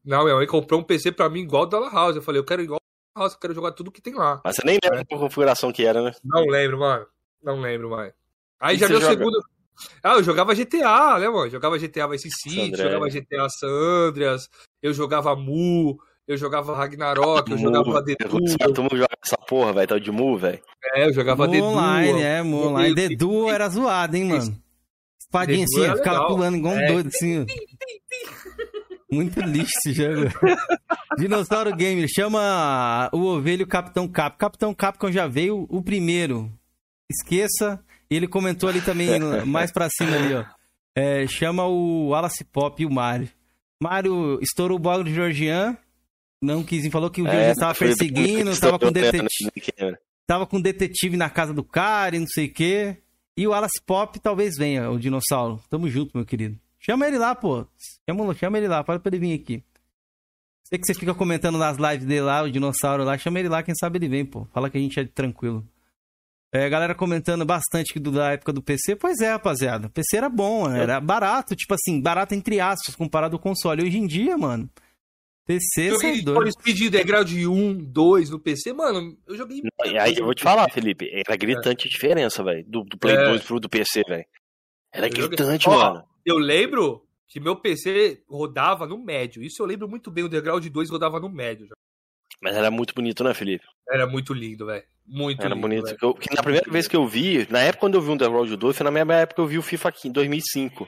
Não, minha mãe comprou um PC pra mim igual o da Lan House. Eu falei, eu quero igual da House, eu quero jogar tudo que tem lá. Mas você nem lembra qual configuração que era, né? Não lembro, mano. Não lembro, mano. Aí E já meu joga? segundo. Ah, eu jogava GTA, né, mano? Jogava GTA Vice City, jogava GTA San Andreas, eu jogava Mu, eu jogava Ragnarok, eu jogava The Todo mundo joga essa porra, velho, tal de Mu, velho. É, eu jogava Mu online, é, Mu online. Duo era zoado, hein, mano. Espadinha assim, ficava pulando igual um É. doido, assim. Muito lixo esse jogo. Dinossauro Gamer, chama o ovelho Capitão Cap. Capitão Capcom já veio o primeiro. Esqueça. E ele comentou ali também, mais pra cima ali, ó. É, chama o Wallace Pop e o Mario. Mario estourou o bolo de Georgian. Não quis, falou que o Georgian estava É, foi- perseguindo, foi- tava com detetive tava com detetive na casa do cara e não sei o quê. E o Wallace Pop talvez venha, o dinossauro. Tamo junto, meu querido. Chama ele lá, pô. Chama, chama ele lá, fala pra ele vir aqui. Sei que você fica comentando nas lives dele lá, o dinossauro lá. Chama ele lá, quem sabe ele vem, pô. Fala que a gente é tranquilo. É, galera comentando bastante que do- da época do PC. Pois é, rapaziada. O PC era bom, né? era barato. Tipo assim, barato entre aspas, comparado ao console. Hoje em dia, mano, PC, Joguei sai doido. For Speed degrau de 1, 2 no PC, mano, eu joguei. E aí eu vou te falar, Felipe, era gritante a diferença, velho, do, do Play É. 2 pro do PC, velho. Era Eu joguei- gritante, Ó, mano. Eu lembro que meu PC rodava no médio. Isso eu lembro muito bem. O degrau de 2 rodava no médio. já. Mas era muito bonito, né, Felipe? Era muito lindo, velho. Muito Era lindo. bonito. eu- na primeira vez que eu vi, na época quando eu vi um The Road 2, foi na mesma época que eu vi o FIFA aqui, em 2005.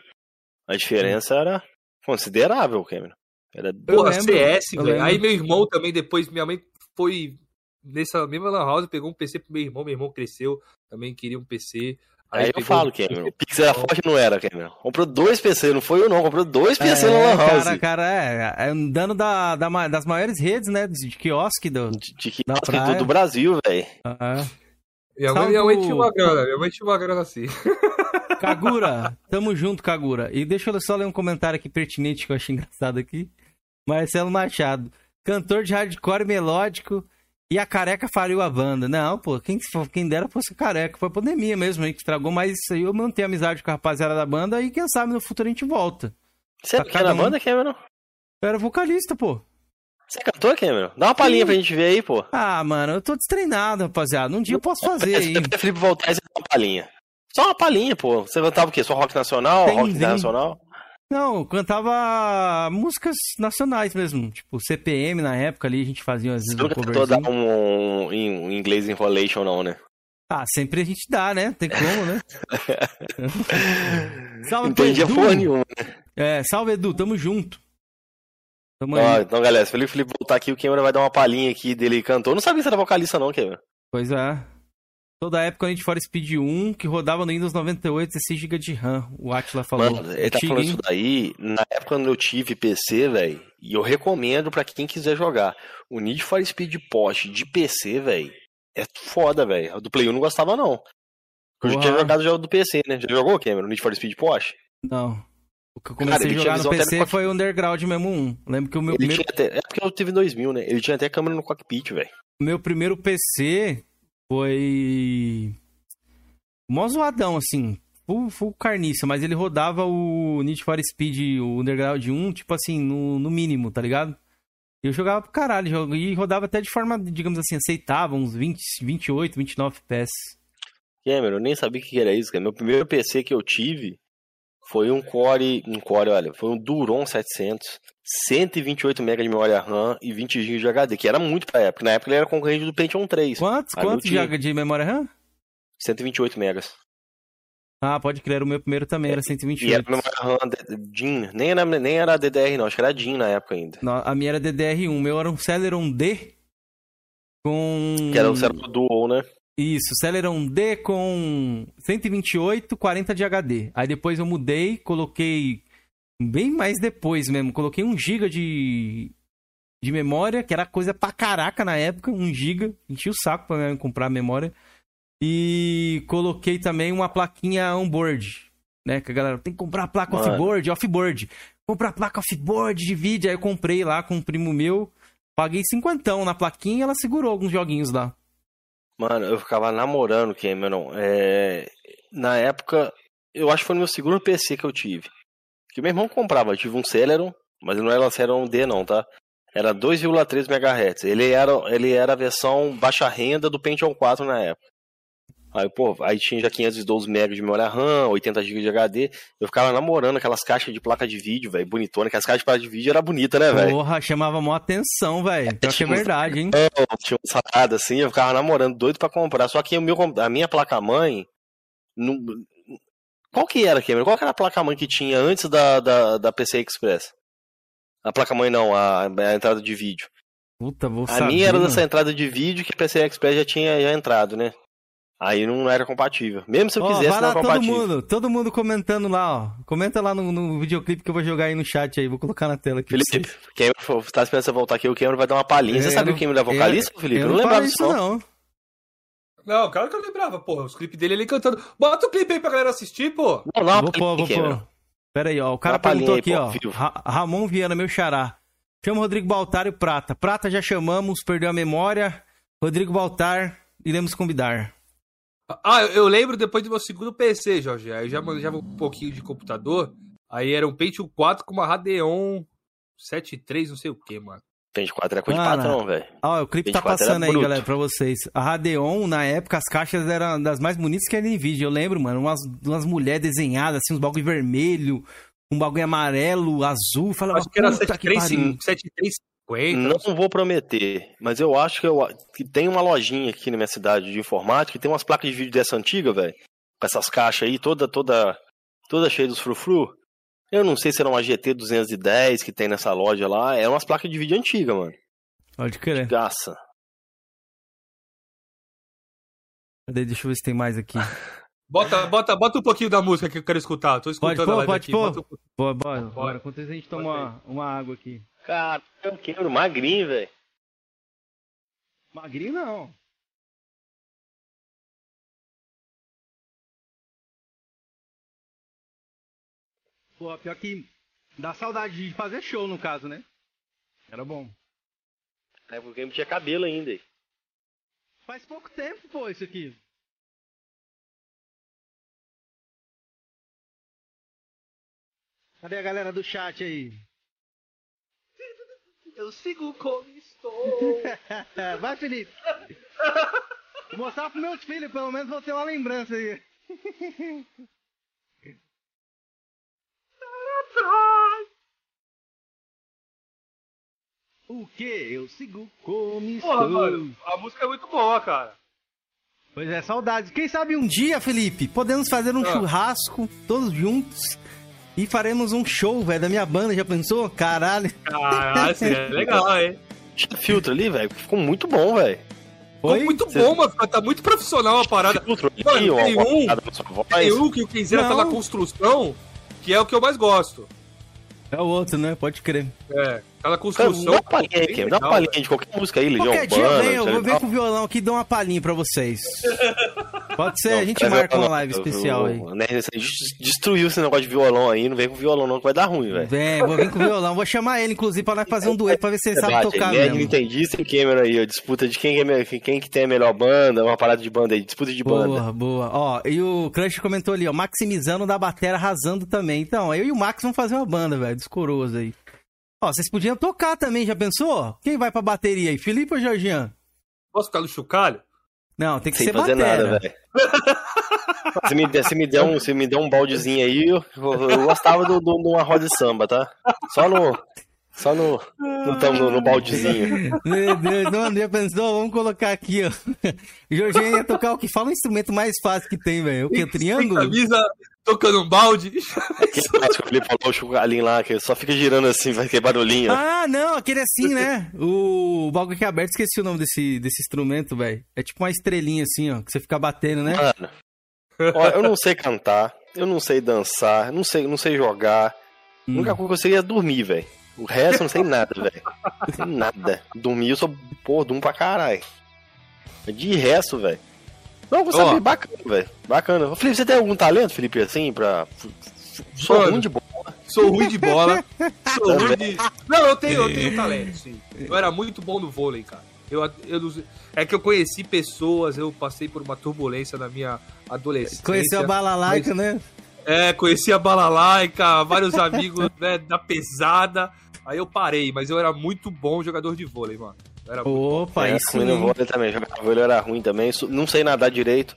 A diferença era considerável, Cameron. Era Porra, lembro, CS, velho. Aí meu irmão também, depois, minha mãe foi nessa mesma Lan House, pegou um PC pro meu irmão. Meu irmão cresceu, também queria um PC. Aí, eu pegou falo, um Cameron. O Pix era forte não era, Cameron? Comprou dois PC, não foi eu não. Comprou dois PC na É, Lan House. cara, cara, é, é andando da, da ma- das maiores redes, né, de, de quiosque do... De, de que Na nossa, praia. do, do Brasil, velho. Ah. Minha mãe, Salve minha mãe tinha uma grana, minha mãe tinha uma grana assim. Kagura, tamo junto, Kagura. E deixa eu só ler um comentário aqui pertinente que eu achei engraçado aqui. Marcelo Machado, cantor de hardcore melódico e a careca faliu a banda. Não, pô, quem, quem dera fosse careca. Foi a pandemia mesmo aí que estragou, mas isso aí eu mantenho amizade com a rapaziada da banda e quem sabe no futuro a gente volta. Você Tá é na um. banda, Cameron? Eu era vocalista, pô. Você é cantor, Cameron? Dá uma palhinha pra gente ver aí, pô. Ah, mano, eu tô destreinado, rapaziada. Um dia eu posso fazer aí. Se o Felipe voltar, você dá uma palhinha. Só uma palhinha, pô. Você cantava o quê? Só rock nacional? Tem, rock internacional? Não, cantava músicas nacionais mesmo. Tipo, CPM na época ali, a gente fazia às vezes Você um nunca tentou dar um, um, em- inglês enrolation, não, né? Ah, sempre a gente dá, né? Tem como, né? salve, Não entendia Edu. porra nenhuma. É, salve, Edu. Tamo junto. Tamo aí. então, galera, se o Felipe Felipe voltar aqui, o Cameron vai dar uma palhinha aqui dele cantou. Eu não sabia se era vocalista, não, Cameron. Pois é. Toda época a gente for Speed 1, que rodava no Windows 98, 16 GB de RAM. O Atila falou. Mano, ele tá falando hein? isso daí. Na época quando eu tive PC, velho, e eu recomendo pra quem quiser jogar. O Need for Speed Porsche de PC, velho, é foda, velho. Do Play 1 não gostava, não. Eu já tinha jogado o jogo do PC, né? Já jogou, Cameron? Need for Speed Porsche? Não. O que eu Cara, comecei ele a jogar no PC telecoque- foi o Underground mesmo 1. Lembro que o meu Ele primeiro, tinha até... É porque eu tive em 2000, né? Ele tinha até câmera no cockpit, velho. meu primeiro PC foi. Mó zoadão, assim. Full, full carniça, mas ele rodava o Need for Speed, o Underground 1, tipo assim, no, no mínimo, tá ligado? Eu jogava pro caralho, e rodava até de forma, digamos assim, aceitável, uns 20, 28, 29 FPS. Cameron, eu nem sabia o que era isso, cara. Meu primeiro PC que eu tive foi um Core, um Core, olha, foi um Duron 700, 128 MB de memória RAM e 20 GB de HD, que era muito pra época. Na época ele era concorrente do Pentium 3. Quantos, eu quantos tinha. de, memória RAM? 128 megas. Ah, pode crer, o meu primeiro também era E era 128. memória RAM DIN, nem era, nem era DDR não, acho que era DIN na época ainda. Não, a minha era DDR1, o meu era um Celeron D com... Que era o Celeron Dual, né? Isso, Celeron D com 128, 40 de HD. Aí depois eu mudei, coloquei bem mais depois mesmo, coloquei 1 GB de de memória, que era coisa pra caraca na época, 1 GB, enchi o saco pra comprar memória. E coloquei também uma plaquinha on-board, né? Que a galera tem que comprar a placa Mano. off-board, off-board. Comprar a placa off-board de vídeo. Aí eu comprei lá com um primo meu, paguei cinquentão na plaquinha e ela segurou alguns joguinhos lá. Mano, eu ficava namorando Cameron. É... Na época, eu acho que foi no meu segundo PC que eu tive. Que meu irmão comprava, eu tive um Celeron, mas não era Celeron D não, tá? Era 2,3 MHz. Ele era, ele era a versão baixa renda do Pentium 4 na época. Aí, pô, aí tinha já 512 MB de memória RAM, 80 GB de HD. Eu ficava namorando aquelas caixas de placa de vídeo, velho, bonitona. Que as caixas de placa de vídeo era bonita, né, velho? Porra, chamava mó atenção, velho. Pior que é tipo, verdade, hein? tinha uma salada assim, eu ficava namorando, doido pra comprar. Só que o meu, a minha placa-mãe. Não... Qual que era, Cameron? Qual que era a placa-mãe que tinha antes da, da, da PC Express? A placa-mãe não, a, a entrada de vídeo. Puta, vou A saber. minha era dessa entrada de vídeo que a PC Express já tinha já entrado, né? Aí não era compatível. Mesmo se eu Ó, quisesse, vai não lá era todo compatível. mundo, todo mundo comentando lá, ó. Comenta lá no, no videoclipe que eu vou jogar aí no chat aí, vou colocar na tela aqui. Felipe, vocês. Cameron, tá esperando você voltar aqui, o Cameron vai dar uma palhinha. É, Você sabia eu o Cameron era vocalista, Felipe? Eu não lembrava falei disso, não. não. Não, claro que eu lembrava, porra. Os clipes dele ele cantando. Bota o clipe aí pra galera assistir, pô. Não, não, Vou pôr, vou pôr. Pera aí, ó. O cara perguntou aí, aqui, pô, ó. Ra- Ramon Viana, meu xará. Chama o Rodrigo Baltar e o Prata. Prata já chamamos, perdeu a memória. Rodrigo Baltar, iremos convidar. Ah, eu lembro depois do meu segundo PC, Jorge. Aí eu já manejava um pouquinho de computador. Aí era um Pentium 4 com uma Radeon 73, não sei o que, mano. 24 é coisa ah, de patrão, velho. Ó, o clipe tá passando aí, galera, pra vocês. A Radeon, na época, as caixas eram das mais bonitas que a NVIDIA. Eu lembro, mano, umas, umas mulheres desenhadas, assim, uns bagulho vermelho, um bagulho amarelo, azul. Falava, Acho que era 735, 735 50? Não vou prometer, mas eu acho que, eu, que tem uma lojinha aqui na minha cidade de informática que tem umas placas de vídeo dessa antiga, velho. Com essas caixas aí, toda, toda, toda cheia dos frufru. Eu não sei se era uma GT 210 que tem nessa loja lá. É umas placas de vídeo antiga, mano. Pode crer. De graça. Cadê? Deixa eu ver se tem mais aqui. Bota, bota, bota um pouquinho da música que eu quero escutar. Tô escutando pode, pô, a live pode, aqui. Pô. Bota um... Bora, bora. bora. Enquanto a gente toma uma água aqui. Cara, eu quero magrinho, velho. Magrinho não. Pô, pior que dá saudade de fazer show no caso, né? Era bom. É porque não tinha cabelo ainda. hein? Faz pouco tempo, pô, isso aqui. Cadê a galera do chat aí? Eu sigo como estou. Vai, Felipe. Vou mostrar pros meus filhos, pelo menos vou ter uma lembrança aí. O que? Eu sigo como estou. Porra, mano, a música é muito boa, cara. Pois é, saudades. Quem sabe um dia, Felipe, podemos fazer um Ah. churrasco, todos juntos, e faremos um show, velho, da minha banda, já pensou? Caralho. Caralho, seria legal, hein? Tira filtro ali, velho. Ficou muito bom, velho. Ficou Oi? muito bom, mano. Tá muito profissional a parada. Filtro ali, Mano, uma tem um-. Tem um que o Kenzeira tá na construção, que é o que eu mais gosto. É o outro, né? Pode crer. É, tá na Cara, construção. dá uma palhinha Kim. Dá uma legal, palhinha de qualquer música aí, Legião Qualquer dia Urbana. venho, eu vou vir com o violão aqui e dou uma palhinha pra vocês. Pode ser, Não, a gente marca uma live eu- especial aí. né, Destruiu esse negócio de violão aí, não vem com violão não, que vai dar ruim, velho. Vem, vou vir com o violão. Vou chamar ele, inclusive, pra nós fazer um dueto pra ver se ele sabe Verdade, tocar mesmo. Nintendista e Cameron aí, ó, disputa de quem, é quem que tem a melhor banda, uma parada de banda aí, disputa de banda. Boa, boa. Ó, e o Crush comentou ali, ó, maximizando da batera, arrasando também. Então, eu e o Max vamos fazer uma banda, velho, dos coroas aí. Ó, vocês podiam tocar também, já pensou? Quem vai pra bateria aí, Felipe ou Jorgian? Posso ficar no chocalho? Não, tem que Sem ser fazer batera. nada, velho. Se me, der, se, me der um, se me der um baldezinho aí, eu, eu gostava do, do, de uma roda de samba, tá? Só no. Só no. No, tam- no, no baldezinho. Meu Deus, não, já pensou? Vamos colocar aqui, ó. Jorgian ia tocar o que? Fala um instrumento mais fácil que tem, velho. O que? Sem Triângulo? camisa, tocando um balde. Aquele negócio que o Felipe falou, o chugalinho lá, que só fica girando assim, vai ter barulhinho. Ah, não, aquele assim, né? O, o bagulho que é aberto, esqueci o nome desse, desse instrumento, velho. É tipo uma estrelinha assim, ó, que você fica batendo, né? Mano, ó, eu não sei cantar, eu não sei dançar, não sei, não sei jogar. A Hum. única coisa que eu sei é dormir, velho. O resto eu não sei nada, velho. Não sei nada. Dormir eu sou, pô, durmo pra caralho. De resto, velho. Não, saber, Ó. bacana, velho. Bacana. Felipe, você tem algum talento, Felipe, assim, pra. Sou Mano. ruim de bola. Sou ruim de bola. Sou ruim de. Não, eu tenho, eu tenho talento, sim. Eu era muito bom no vôlei, cara. Eu, eu É que eu conheci pessoas, eu passei por uma turbulência na minha adolescência. Conheceu a balalaica, né? É, conheci a balalaica, vários amigos né, da pesada. Aí eu parei, mas eu era muito bom jogador de vôlei, mano. Era. Opa, é, isso ruim no vôlei também. Jogar vôlei era ruim também. Não sei nadar direito.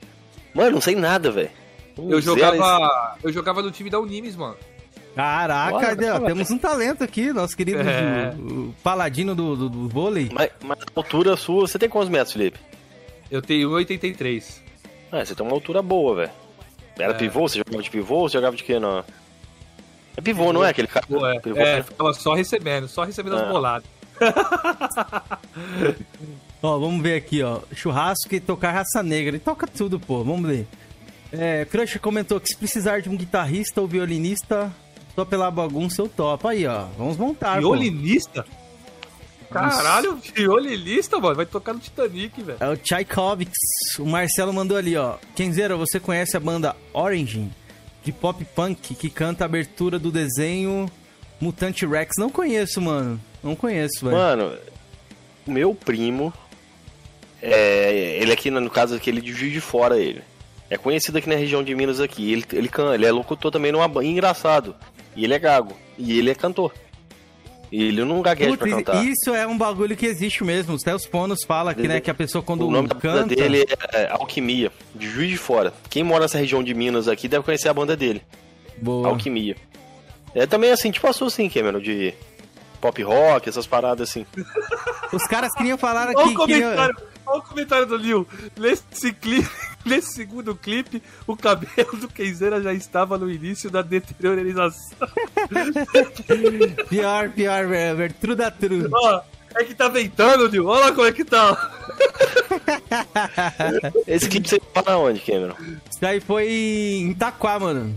Mano, não sei nada, velho. Eu jogava, eu jogava no time da Unimes, mano. Caraca, Olha, temos um talento aqui, nosso querido É. o- o paladino do, do, do vôlei. Mas, mas a altura sua, você tem quantos metros, Felipe? Eu tenho 1,83. Ah, você tem uma altura boa, velho. Era É. pivô? Você jogava de pivô ou você jogava de quê? Não? É pivô, não é aquele cara? Pô, é, Pivô. é, ficava só recebendo, só recebendo Ah. as boladas. Ó, vamos ver aqui, ó. Churrasco e tocar raça negra. Ele toca tudo, pô. Vamos ver. É, Crush comentou que se precisar de um guitarrista ou violinista, só pela bagunça eu topo. Aí, ó. Vamos montar, pô. Violinista? Caralho, violinista, mano. Vai tocar no Titanic, velho. É o Tchaikovsky. O Marcelo mandou ali, ó. Kenzeira, você conhece a banda Origin? De pop punk que canta a abertura do desenho Mutante Rex? Não conheço, mano. Não conheço, velho. Mano, o meu primo, é, ele aqui, no caso aqui, ele de Juiz de Fora, ele. É conhecido aqui na região de Minas aqui. Ele, ele, ele é locutor também numa banda. Engraçado. E ele é gago. E ele é cantor. E ele não gagueja pra Putz, cantar. isso é um bagulho que existe mesmo. Até os ponos falam que, né, que a pessoa quando o nome da banda canta... dele é Alquimia, de Juiz de Fora. Quem mora nessa região de Minas aqui deve conhecer a banda dele, Boa. Alquimia. É também assim, tipo passou assim, Cameron, de pop rock, essas paradas assim. Os caras queriam falar Olha o aqui... Queriam... comentário, olha o comentário do Lil. Nesse clipe, nesse segundo clipe, o cabelo do Kenzeira já estava no início da deteriorização. Pior, pior, velho. True da true. Ó, é que tá ventando, Lil. Olha lá como é que tá. Esse clipe você fala onde, Cameron? Isso aí foi em Itaquá, mano.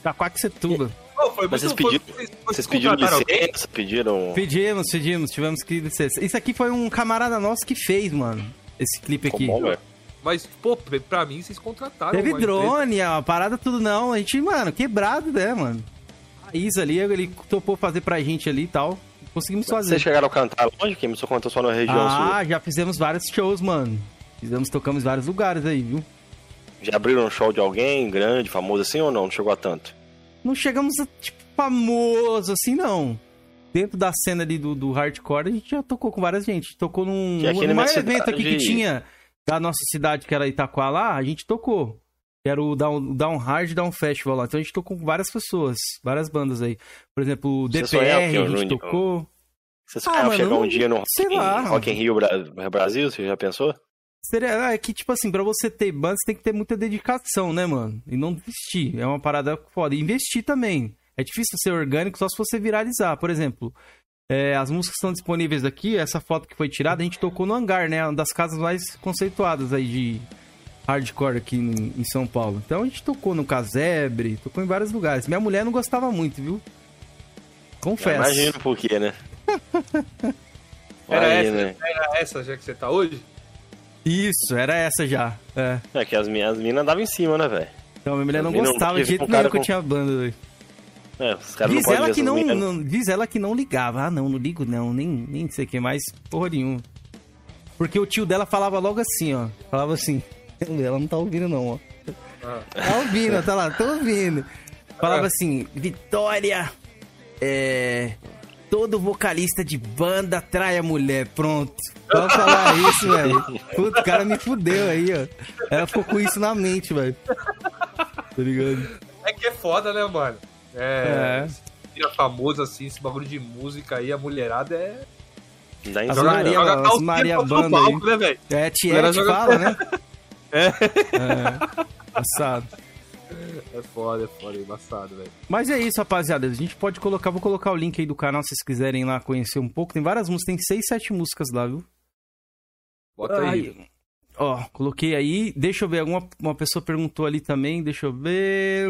Itaquá que você tuba. Pô, foi Mas vocês foi- pediram, vocês- pediram licença, pediram... Pedimos, pedimos, tivemos que licença. Isso aqui foi um camarada nosso que fez, mano. Esse clipe aqui. Velho. Mas, pô, pra mim, vocês contrataram Teve empresa. drone, a parada tudo não. A gente, mano, quebrado, né, mano? A Isa ali, ele topou fazer pra gente ali e tal. Conseguimos fazer. Vocês chegaram a cantar onde, Cameron? Só contou só na região Ah, sua. já fizemos vários shows, mano. Fizemos, tocamos em vários lugares aí, viu? Já abriram um show de alguém grande, famoso assim ou não? Não chegou a tanto? Não chegamos a, tipo, famoso assim, não. Dentro da cena ali do, do hardcore, a gente já tocou com várias gente. Tocou num, Que aqui num minha maior evento aqui que tinha da nossa cidade, que era Itaquá lá, a gente tocou. Que era o Down, Down Hard Down Festival lá. Então a gente tocou com várias pessoas, várias bandas aí. Por exemplo, o Você DPR, que a gente tocou. Vocês Ah, sonhavam mano, chegar um dia no Rock, in- lá. Rock in Rio Bra- Brasil? Você já pensou? Seria, ah, é que, tipo assim, pra você ter banda, você tem que ter muita dedicação, né, mano? E não desistir. É uma parada foda. E investir também. É difícil ser orgânico só se você viralizar. Por exemplo, é, as músicas estão disponíveis aqui. Essa foto que foi tirada, a gente tocou no hangar, né? Uma das casas mais conceituadas aí de hardcore aqui em, em São Paulo. Então a gente tocou no Casebre, tocou em vários lugares. Minha mulher não gostava muito, viu? Confesso. Imagino por quê, né? Era, Aí, essa, né? era essa já que você tá hoje? Isso, era essa já. É. É que as minhas minas davam em cima, né, velho? Então, minha mulher não não gostava de jeito um cara nenhum que eu tinha banda, velho. É, os caras não Diz podem ela que não, minas. não- diz ela que não ligava. Ah, não, não ligo não, nem, nem sei o que mais, porra nenhuma. Porque o tio dela falava logo assim, ó. Falava assim. Ela não tá ouvindo não, ó. Ah. Tá ouvindo, tá lá, tô ouvindo. Falava assim, Vitória, é... Todo vocalista de banda trai a mulher, pronto. Pode falar isso, velho. Puta, o cara me fudeu aí, ó. Ela ficou com isso na mente, velho. Tá ligado? É que é foda, né, mano? É. É. Famoso assim, esse bagulho de música aí, a mulherada é. Dá As Maria- não. Joga as Maria Banda palco, né, velho? É, Tiet joga- fala, né? É. É. Passado. É foda, é foda, é embaçado, velho. Mas é isso, rapaziada. A gente pode colocar, vou colocar o link aí do canal se vocês quiserem lá conhecer um pouco. Tem várias músicas, tem seis, sete músicas lá, viu? Bota aí. Ai, Ó, coloquei aí. Deixa eu ver, alguma uma pessoa perguntou ali também. Deixa eu ver.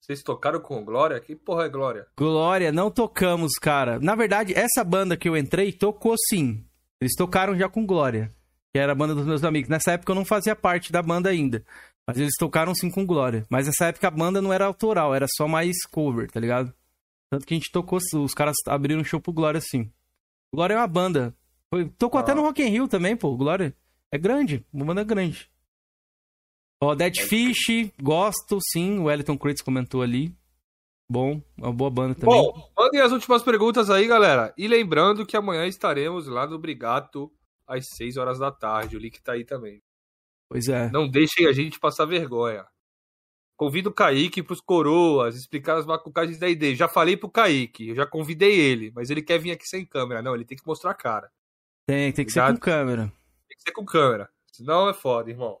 Vocês tocaram com Glória? Que porra é Glória? Glória, não tocamos, cara. Na verdade, essa banda que eu entrei tocou sim. Eles tocaram já com Glória, que era a banda dos meus amigos. Nessa época eu não fazia parte da banda ainda. Mas eles tocaram sim com Glória. Mas nessa época a banda não era autoral, era só mais cover, tá ligado? Tanto que a gente tocou, os caras abriram show pro Glória sim. Glória é uma banda. Foi, tocou Ah. até no Rock in Rio também, pô. Glória é grande, uma banda grande. Ó, Dead Fish, gosto sim. O Wellington Crates comentou ali. Bom, uma boa banda também. Bom, mandem as últimas perguntas aí, galera. E lembrando que amanhã estaremos lá no Brigato às 6 horas da tarde. O link tá aí também. Pois é. Não deixem a gente passar vergonha. Convido o Kaique pros coroas, explicar as macucagens da ID. Já falei pro Kaique, eu já convidei ele, mas ele quer vir aqui sem câmera. Não, ele tem que mostrar a cara. Tem, tem que ser com câmera. Tem que ser com câmera. Senão é foda, irmão.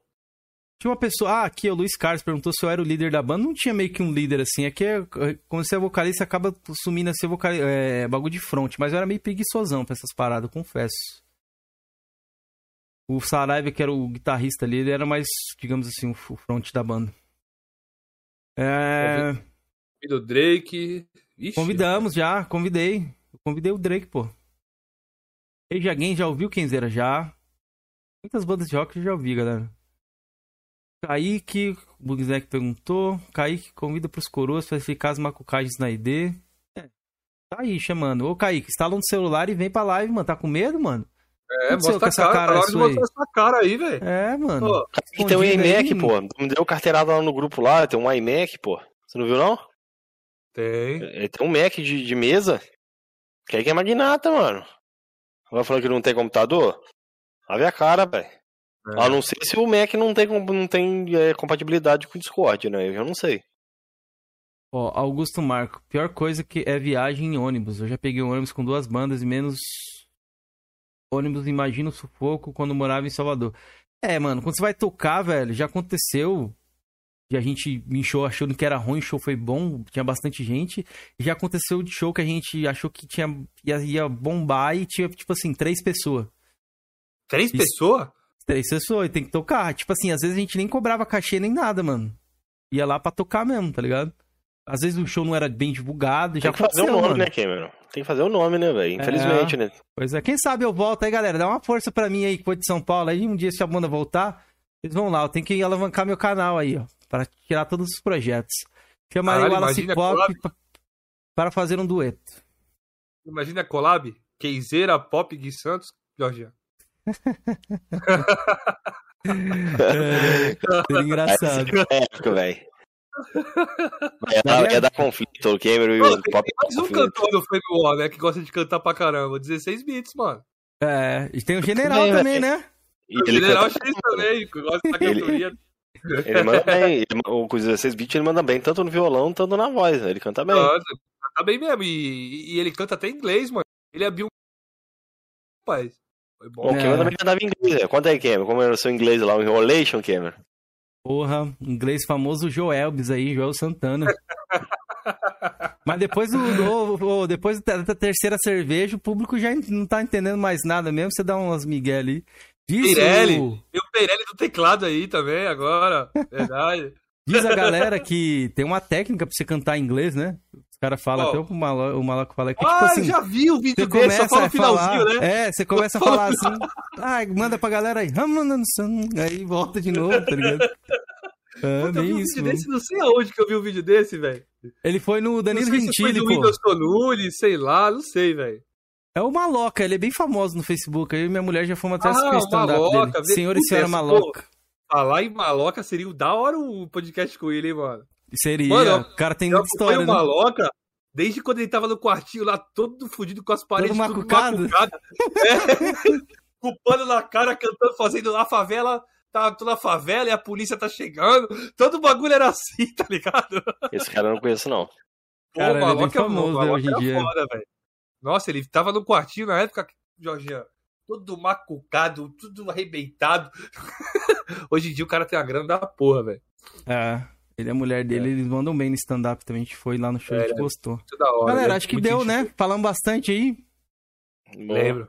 Tinha uma pessoa. Ah, aqui, o Luiz Carlos perguntou se eu era o líder da banda. Não tinha meio que um líder assim. Aqui, é, quando você é vocalista, acaba sumindo a ser é, bagulho de front. Mas eu era meio preguiçosão pra essas paradas, confesso. O Saraiva, que era o guitarrista ali, ele era mais, digamos assim, o front da banda. É. Convido o Drake. Ixi, Convidamos já, convidei. Eu convidei o Drake, pô. Age Again já ouviu Kenzeira? Já. Muitas bandas de rock eu já ouvi, galera. Kaique, o Bugzek perguntou. Kaique convida pros coroas pra ficar as macucagens na ID. É, tá aí chamando. Ô, Kaique, instala no celular e vem pra live, mano. Tá com medo, mano? É, mostra com essa cara, cara tá na hora de sua aí? mostrar essa cara aí, velho. É, mano. Pô, E tem um aí, iMac, pô. Me deu carteirada lá no grupo lá, tem um iMac, pô. Você não viu, não? Tem. É, Tem um Mac de, de mesa. Que aí que é magnata, mano. Agora falando que não tem computador? Vai ver a cara, velho. É. A não ser se o Mac não tem, não tem é, compatibilidade com o Discord, né? Eu já não sei. Ó, Augusto Marco. Pior coisa que é viagem em ônibus. Eu já peguei um ônibus com duas bandas e menos ônibus, imagina o sufoco quando morava em Salvador. É, mano, quando você vai tocar, velho, já aconteceu. E a gente em show achando que era ruim, o show foi bom, tinha bastante gente. E já aconteceu de show que a gente achou que tinha, ia, ia bombar e tinha, tipo assim, três pessoas. Três pessoas? Três pessoas, e tem que tocar. Tipo assim, às vezes a gente nem cobrava cachê nem nada, mano. Ia lá pra tocar mesmo, tá ligado? Às vezes o show não era bem divulgado, já Tem que fazer o aconteceu, nome, mano. né, Cameron? Tem que fazer o nome, né, velho? Infelizmente, né? Pois é, quem sabe eu volto aí, galera. Dá uma força pra mim aí, que foi de São Paulo. Aí um dia, se a banda voltar, vocês vão lá. Eu tenho que alavancar meu canal aí, ó. Pra tirar todos os projetos. Chamarei Caralho, o Wallace Pop pa- para fazer um dueto. Imagina a collab. Keizeira, Pop, Gui Santos, Jorge. Seria engraçado. É época, velho. É, Daria- dar- é dar conflito, o Cameron e o tem Pop. mais um cantor do Flame War, né? Que gosta de cantar pra caramba. 16 bits, mano. É, e tem o General também, velho. né? E O ele General canta- X também, que gosta da Ele- cantoria. Ele manda bem. Ele, o com 16 bits ele manda bem, tanto no violão, tanto na voz. né? Ele canta bem. Canta, tá bem mesmo. E, e ele canta até em inglês, mano. Ele abriu um. Rapaz. Foi O bom. É. Cameron também cantava em inglês, né? Conta aí, Cameron. Como era o seu inglês lá? O Enrolation, Cameron? Porra, inglês famoso Joelbis aí, Joel Santana. Mas depois do, do- do- depois da terceira cerveja, o público já não tá entendendo mais nada mesmo. Você dá umas migué ali. Diz, Pirelli. o- E o Peirelli do teclado aí também, agora. Verdade. diz a galera que tem uma técnica pra você cantar em inglês, né? Os caras falam, Qual? até o Malo- o Maluco fala que, ah, tipo assim, já vi o vídeo Você dele, só começa fala a o finalzinho, falar, né? É, você começa a Só fala falar assim, ah, manda pra galera aí, aí volta de novo, tá ligado? Puta, eu vi um isso, vídeo desse, não sei aonde que eu vi um vídeo desse, velho. Ele foi no Não Danilo sei se foi Gentili, do pô. Windows Nunes, sei lá, não sei, velho. É o Maloca, ele é bem famoso no Facebook. Eu e minha mulher já fomos até Ah, assistir o stand-up dele. vê- Senhor e Senhora Maloca. Falar em maloca seria o da hora o podcast com ele, hein, mano. Seria. Mano, o cara tem muita história, né? Maloca desde quando ele tava no quartinho lá, todo fudido com as paredes tudo macucado. macucado. É. Com o pano na cara, cantando, fazendo a favela. Tá toda a favela e a polícia tá chegando. Todo bagulho era assim, tá ligado? Esse cara eu não conheço, não. Pô, Cara, o ele é Maloca é famoso, o né, hoje em dia. foda, velho. Nossa, ele tava no quartinho na época, Jorginho, todo macucado, tudo arrebentado. Hoje em dia o cara tem a grana da porra, velho. É. Ele e a mulher dele, eles mandam bem no stand-up também. A gente foi lá no show, a gente É, gostou. Da hora. Galera, acho que Muito deu, né? Falamos bastante aí. Bom, Lembro.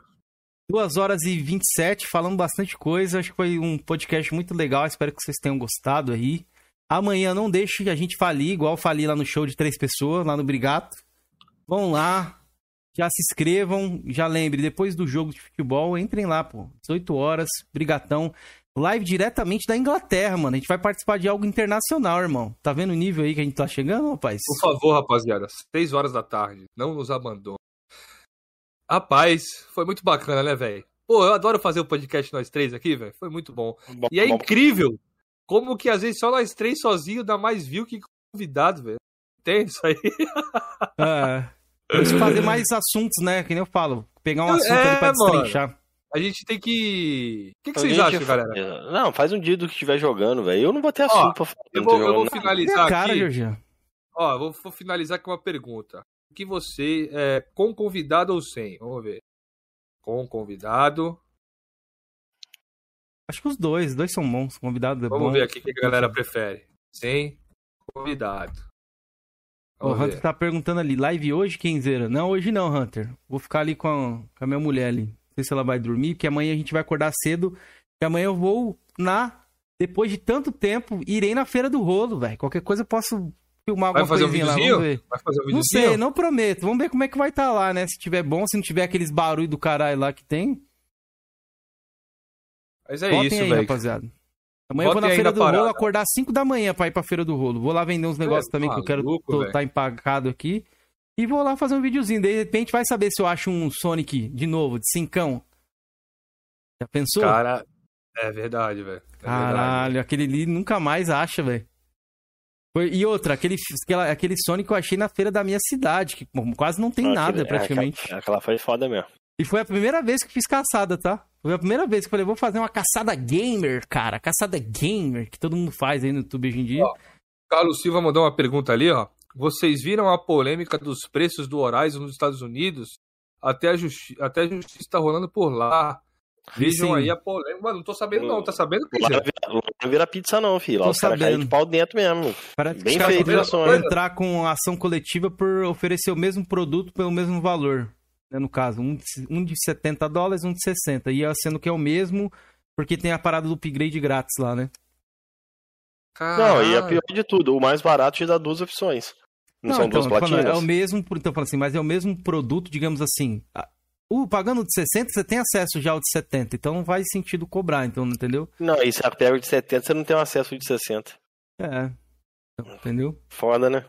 2 horas e 27, falando bastante coisa. Acho que foi um podcast muito legal. Espero que vocês tenham gostado aí. Amanhã não deixe a gente falir, igual eu fali lá no show de três pessoas, lá no Brigato. Vão lá, já se inscrevam. Já lembre, depois do jogo de futebol, entrem lá, pô. 18 horas, Brigatão. Live diretamente da Inglaterra, mano. A gente vai participar de algo internacional, irmão. Tá vendo o nível aí que a gente tá chegando, rapaz? Por favor, rapaziada, 6 horas da tarde, não nos abandone. Rapaz, foi muito bacana, né, velho? Pô, eu adoro fazer o podcast nós três aqui, velho. Foi muito bom. bom, E é bom. incrível como que às vezes só nós três sozinhos dá mais view que convidado, velho. Entende isso aí? É. Vamos fazer mais assuntos, né? Que nem eu falo. Pegar um É, assunto ali pra mano. destrinchar. A gente tem que. O que, que vocês acham, galera? Não, faz um dia do que estiver jogando, velho. Eu não vou ter Ó, assunto pra falar. Eu não vou, tô eu vou finalizar cara, aqui. Jorginho. Ó, vou, vou finalizar com uma pergunta. O que você é com convidado ou sem? Vamos ver. Com convidado. Acho que os dois, os dois são bons. Convidado é Vamos bom. ver aqui o que a galera prefere. Sem convidado. O Vamos Hunter tá perguntando ali, live hoje, Kenzeira? Não, hoje não, Hunter. Vou ficar ali com a, com a minha mulher ali. Não sei se ela vai dormir, porque amanhã a gente vai acordar cedo. Porque amanhã eu vou na. Depois de tanto tempo, irei na feira do rolo, velho. Qualquer coisa eu posso filmar Vai alguma fazer um lá. Vamos ver. Vai fazer um Não videozinho? sei, não prometo. Vamos ver como é que vai estar lá, né? Se tiver bom, se não tiver aqueles barulhos do caralho lá que tem. Mas é Botem isso, velho. rapaziada. Amanhã eu vou na Feira do Rolo parada. acordar às 5 da manhã pra ir pra Feira do Rolo. Vou lá vender uns negócios também que eu quero maluco, tô, tá empacado aqui. E vou lá fazer um videozinho. De repente vai saber se eu acho um Sonic de novo, de cincão. Já pensou? Cara, é verdade, velho. É verdade. Caralho, aquele ali nunca mais acha, velho. E outra, aquele, aquela- aquele Sonic eu achei na feira da minha cidade, que pô, quase não tem nada aquele- é, praticamente. Aquela, aquela foi foda mesmo. E foi a primeira vez que fiz caçada, tá? Foi a primeira vez que eu falei, vou fazer uma caçada gamer, cara. Caçada gamer, que todo mundo faz aí no YouTube hoje em dia. Ó. Carlos Silva mandou uma pergunta ali, ó. Vocês viram a polêmica dos preços do Horizon nos Estados Unidos? Até a, justi até a justiça tá rolando por lá. Vejam Sim. aí a polêmica. Mano, não tô sabendo não. Tá sabendo, Lá não vira, lá vira pizza, não, filho. Lá Tô os caras caem sabendo. de pau dentro mesmo. Parece Bem feito, poderiam né, entrar com ação coletiva por oferecer o mesmo produto pelo mesmo valor. Né, no caso, um de, um de 70 dólares, um de 60. Ia sendo que é o mesmo, porque tem a parada do upgrade grátis lá, né? Não, e a Caralho. pior de tudo, o mais barato te dá duas opções. Não, são então, duas falando, platinas? É o mesmo, então falando assim, mas é o mesmo produto, digamos assim. a- O pagando de 60, você tem acesso já ao de 70, então não faz sentido cobrar, então, entendeu? Não, e se a pega de 70, você não tem acesso de 60. É. Então, Entendeu? Foda, né?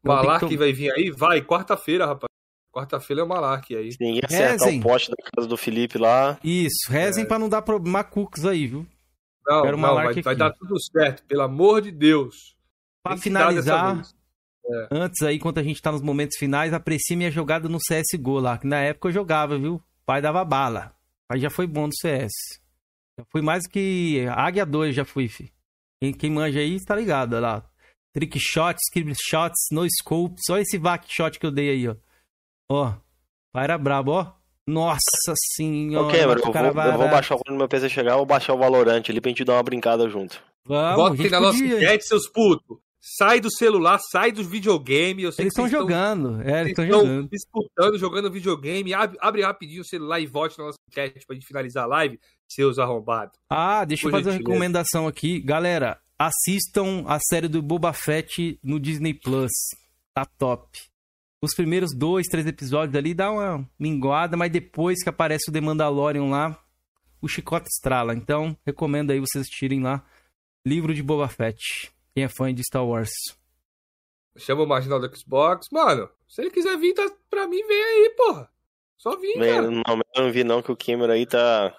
Então, Malark que vai vir aí? Vai, quarta-feira, rapaz. Quarta-feira é o Malark aí. Se ninguém acertar Rezem. o poste da casa do Felipe lá, Isso, rezem pra não dar problema cucos aí, viu? Não, Quero não, vai, vai dar tudo certo, pelo amor de Deus. Pra Tem finalizar, vez. antes aí, enquanto a gente tá nos momentos finais, aprecie minha jogada no CSGO lá, que na época eu jogava, viu? O pai dava bala. Aí já foi bom no CS. Já fui mais que Águia 2, já fui, fi. Quem, quem manja aí, tá ligado, olha lá. Trick shots, script shots, no scopes. Olha esse vac shot que eu dei aí, ó. Ó, pai era brabo, ó. Nossa senhora. Ok, mano, o eu vou, eu vou baixar quando meu PC chegar, eu vou baixar o Valorant ali pra gente dar uma brincada junto. Vamos, na nossa enquete, seus putos. Sai do celular, sai do videogame. Eu sei Eles estão jogando. É, eles estão jogando. disputando, jogando videogame. Abre, abre rapidinho o celular e vote na nossa enquete pra gente finalizar a live, seus arrombados. Ah, deixa eu Por fazer uma gentileza. recomendação aqui. Galera, assistam a série do Boba Fett no Disney Plus. Tá top. Os primeiros dois, três episódios ali dá uma minguada, mas depois que aparece o The Mandalorian lá, o chicote estrala. Então, recomendo aí vocês assistirem lá. Livro de Boba Fett. Quem é fã de Star Wars. Chama o marginal do Xbox. Mano, se ele quiser vir, tá, pra mim, vem aí, porra. Só vim, cara. não, eu não vi não que o Cameron aí tá.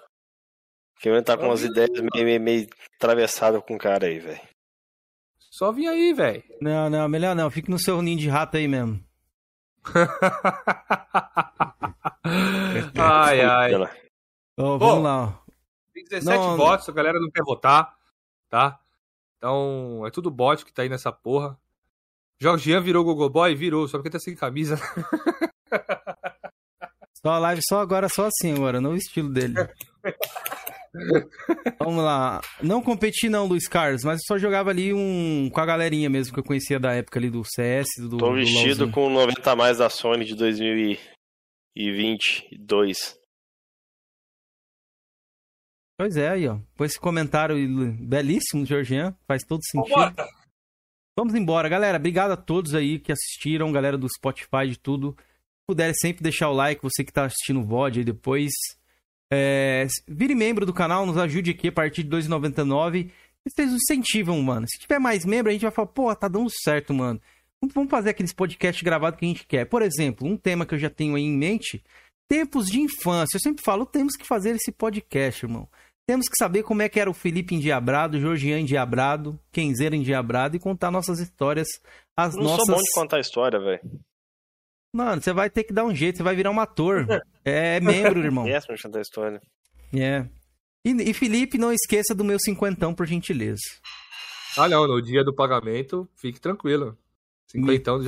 O Cameron tá com Eu umas vi, ideias meio, meio, meio atravessadas com o cara aí, velho. Só vim aí, velho. Não, não, melhor não. Fique no seu ninho de rato aí mesmo. Ai, ai. Bom, vamos lá. ó. Tem 17 Não, votos, a galera não quer votar, tá? Então, é tudo bot que tá aí nessa porra. Jorgian virou Gogoboy? Virou, só porque tá sem camisa. Só a live só agora, só assim agora, no estilo dele. Vamos lá. Não competi não, Luiz Carlos, mas eu só jogava ali um com a galerinha mesmo que eu conhecia da época ali do CS, do Tô do vestido LoLzinho. com 90 a mais da Sony de 2022. Pois é, aí, ó. Com esse comentário belíssimo, Georgian, faz todo sentido. Vambora. Vamos embora, galera. Obrigado a todos aí que assistiram, galera do Spotify, de tudo. Se puder sempre deixar o like, você que tá assistindo o VOD aí depois. É, vire membro do canal, nos ajude aqui a partir de R$ 2,99. E Vocês incentivam, mano. Se tiver mais membro, a gente vai falar, pô, tá dando certo, mano. Vamos- fazer aqueles podcasts gravados que a gente quer. Por exemplo, um tema que eu já tenho aí em mente: tempos de infância. Eu sempre falo, temos que fazer esse podcast, irmão. Temos que saber como é que era o Felipe endiabrado, o Georgian endiabrado, Kenzeira endiabrado e contar nossas histórias, as Não nossas... sou bom de contar história, velho. Mano, você vai ter que dar um jeito, você vai virar um ator. É membro, irmão. De contar história. É. E, e Felipe, não esqueça do meu cinquentão, por gentileza. Ah, não, no dia do pagamento, fique tranquilo. Cinquentão do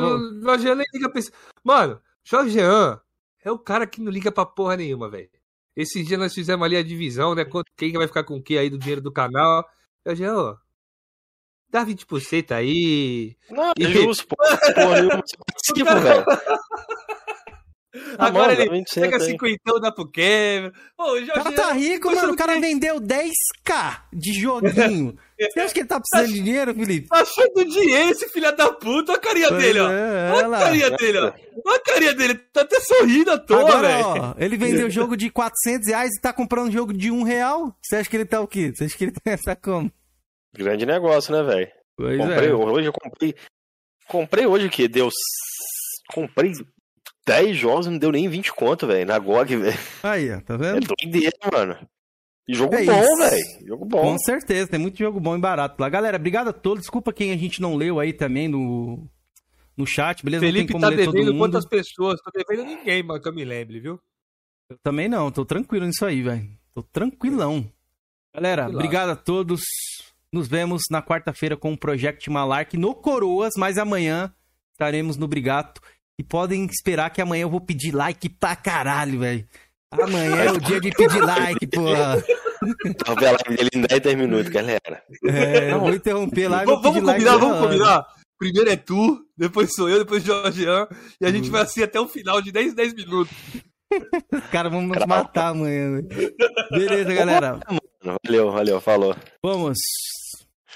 não- Jorgian nem liga pra esse... Mano, Jorgian é o cara que não liga pra porra nenhuma, velho. Esse dia nós fizemos ali a divisão, né? Quem que vai ficar com o que aí do dinheiro do canal. Jorgian, ó, dá 20% aí. Não, E- é justo, pô. Porra, eu participo, velho. Agora bom, ele dá 20 pega aí. cinquentão, dá pro Kevin. Ô, o cara tá rico, mano. O cara vendeu 10k de joguinho. Você acha que ele tá precisando de dinheiro, Felipe? Tá achando dinheiro esse filho da puta. Olha a carinha dele, ó. É, Olha a carinha dele, ó. Olha a carinha dele. Tá até sorrindo à toa, Agora, velho. ó, ele vendeu jogo de 400 reais e tá comprando jogo de um real. Você acha que ele tá o quê? Você acha que ele tá como? Grande negócio, né, velho? Pois Comprei é. hoje, eu comprei. Comprei hoje o quê? Deu. Comprei 10 jogos, não deu nem 20 conto, velho. Na GOG, velho. Aí, ó, tá É vendo? doideira, mano. E jogo É bom, velho. Jogo bom. Com certeza, tem muito jogo bom e barato lá. Galera, obrigado a todos. Desculpa quem a gente não leu aí também no, no chat, beleza? Felipe não tem tá como ler todo devendo mundo. quantas pessoas? Tô devendo ninguém, mas que eu me lembre, viu? Eu também não, tô tranquilo nisso aí, velho. Tô tranquilão. Galera, obrigado a todos. Nos vemos na quarta-feira com o Project Malark no Coroas, mas amanhã estaremos no Brigato. E podem esperar que amanhã eu vou pedir like pra caralho, velho. Amanhã é o dia de pedir like, porra. Vou ver a live dele em 10, 10 minutos, galera. É, eu vou interromper lá Vamos, vamos like. combinar, vamos combinar. Primeiro é tu, depois sou eu, depois Jorgian. E a gente vai assim até o final de 10, 10 minutos. Os caras vão nos matar amanhã, velho. Beleza, galera. Valeu, valeu, falou. Vamos.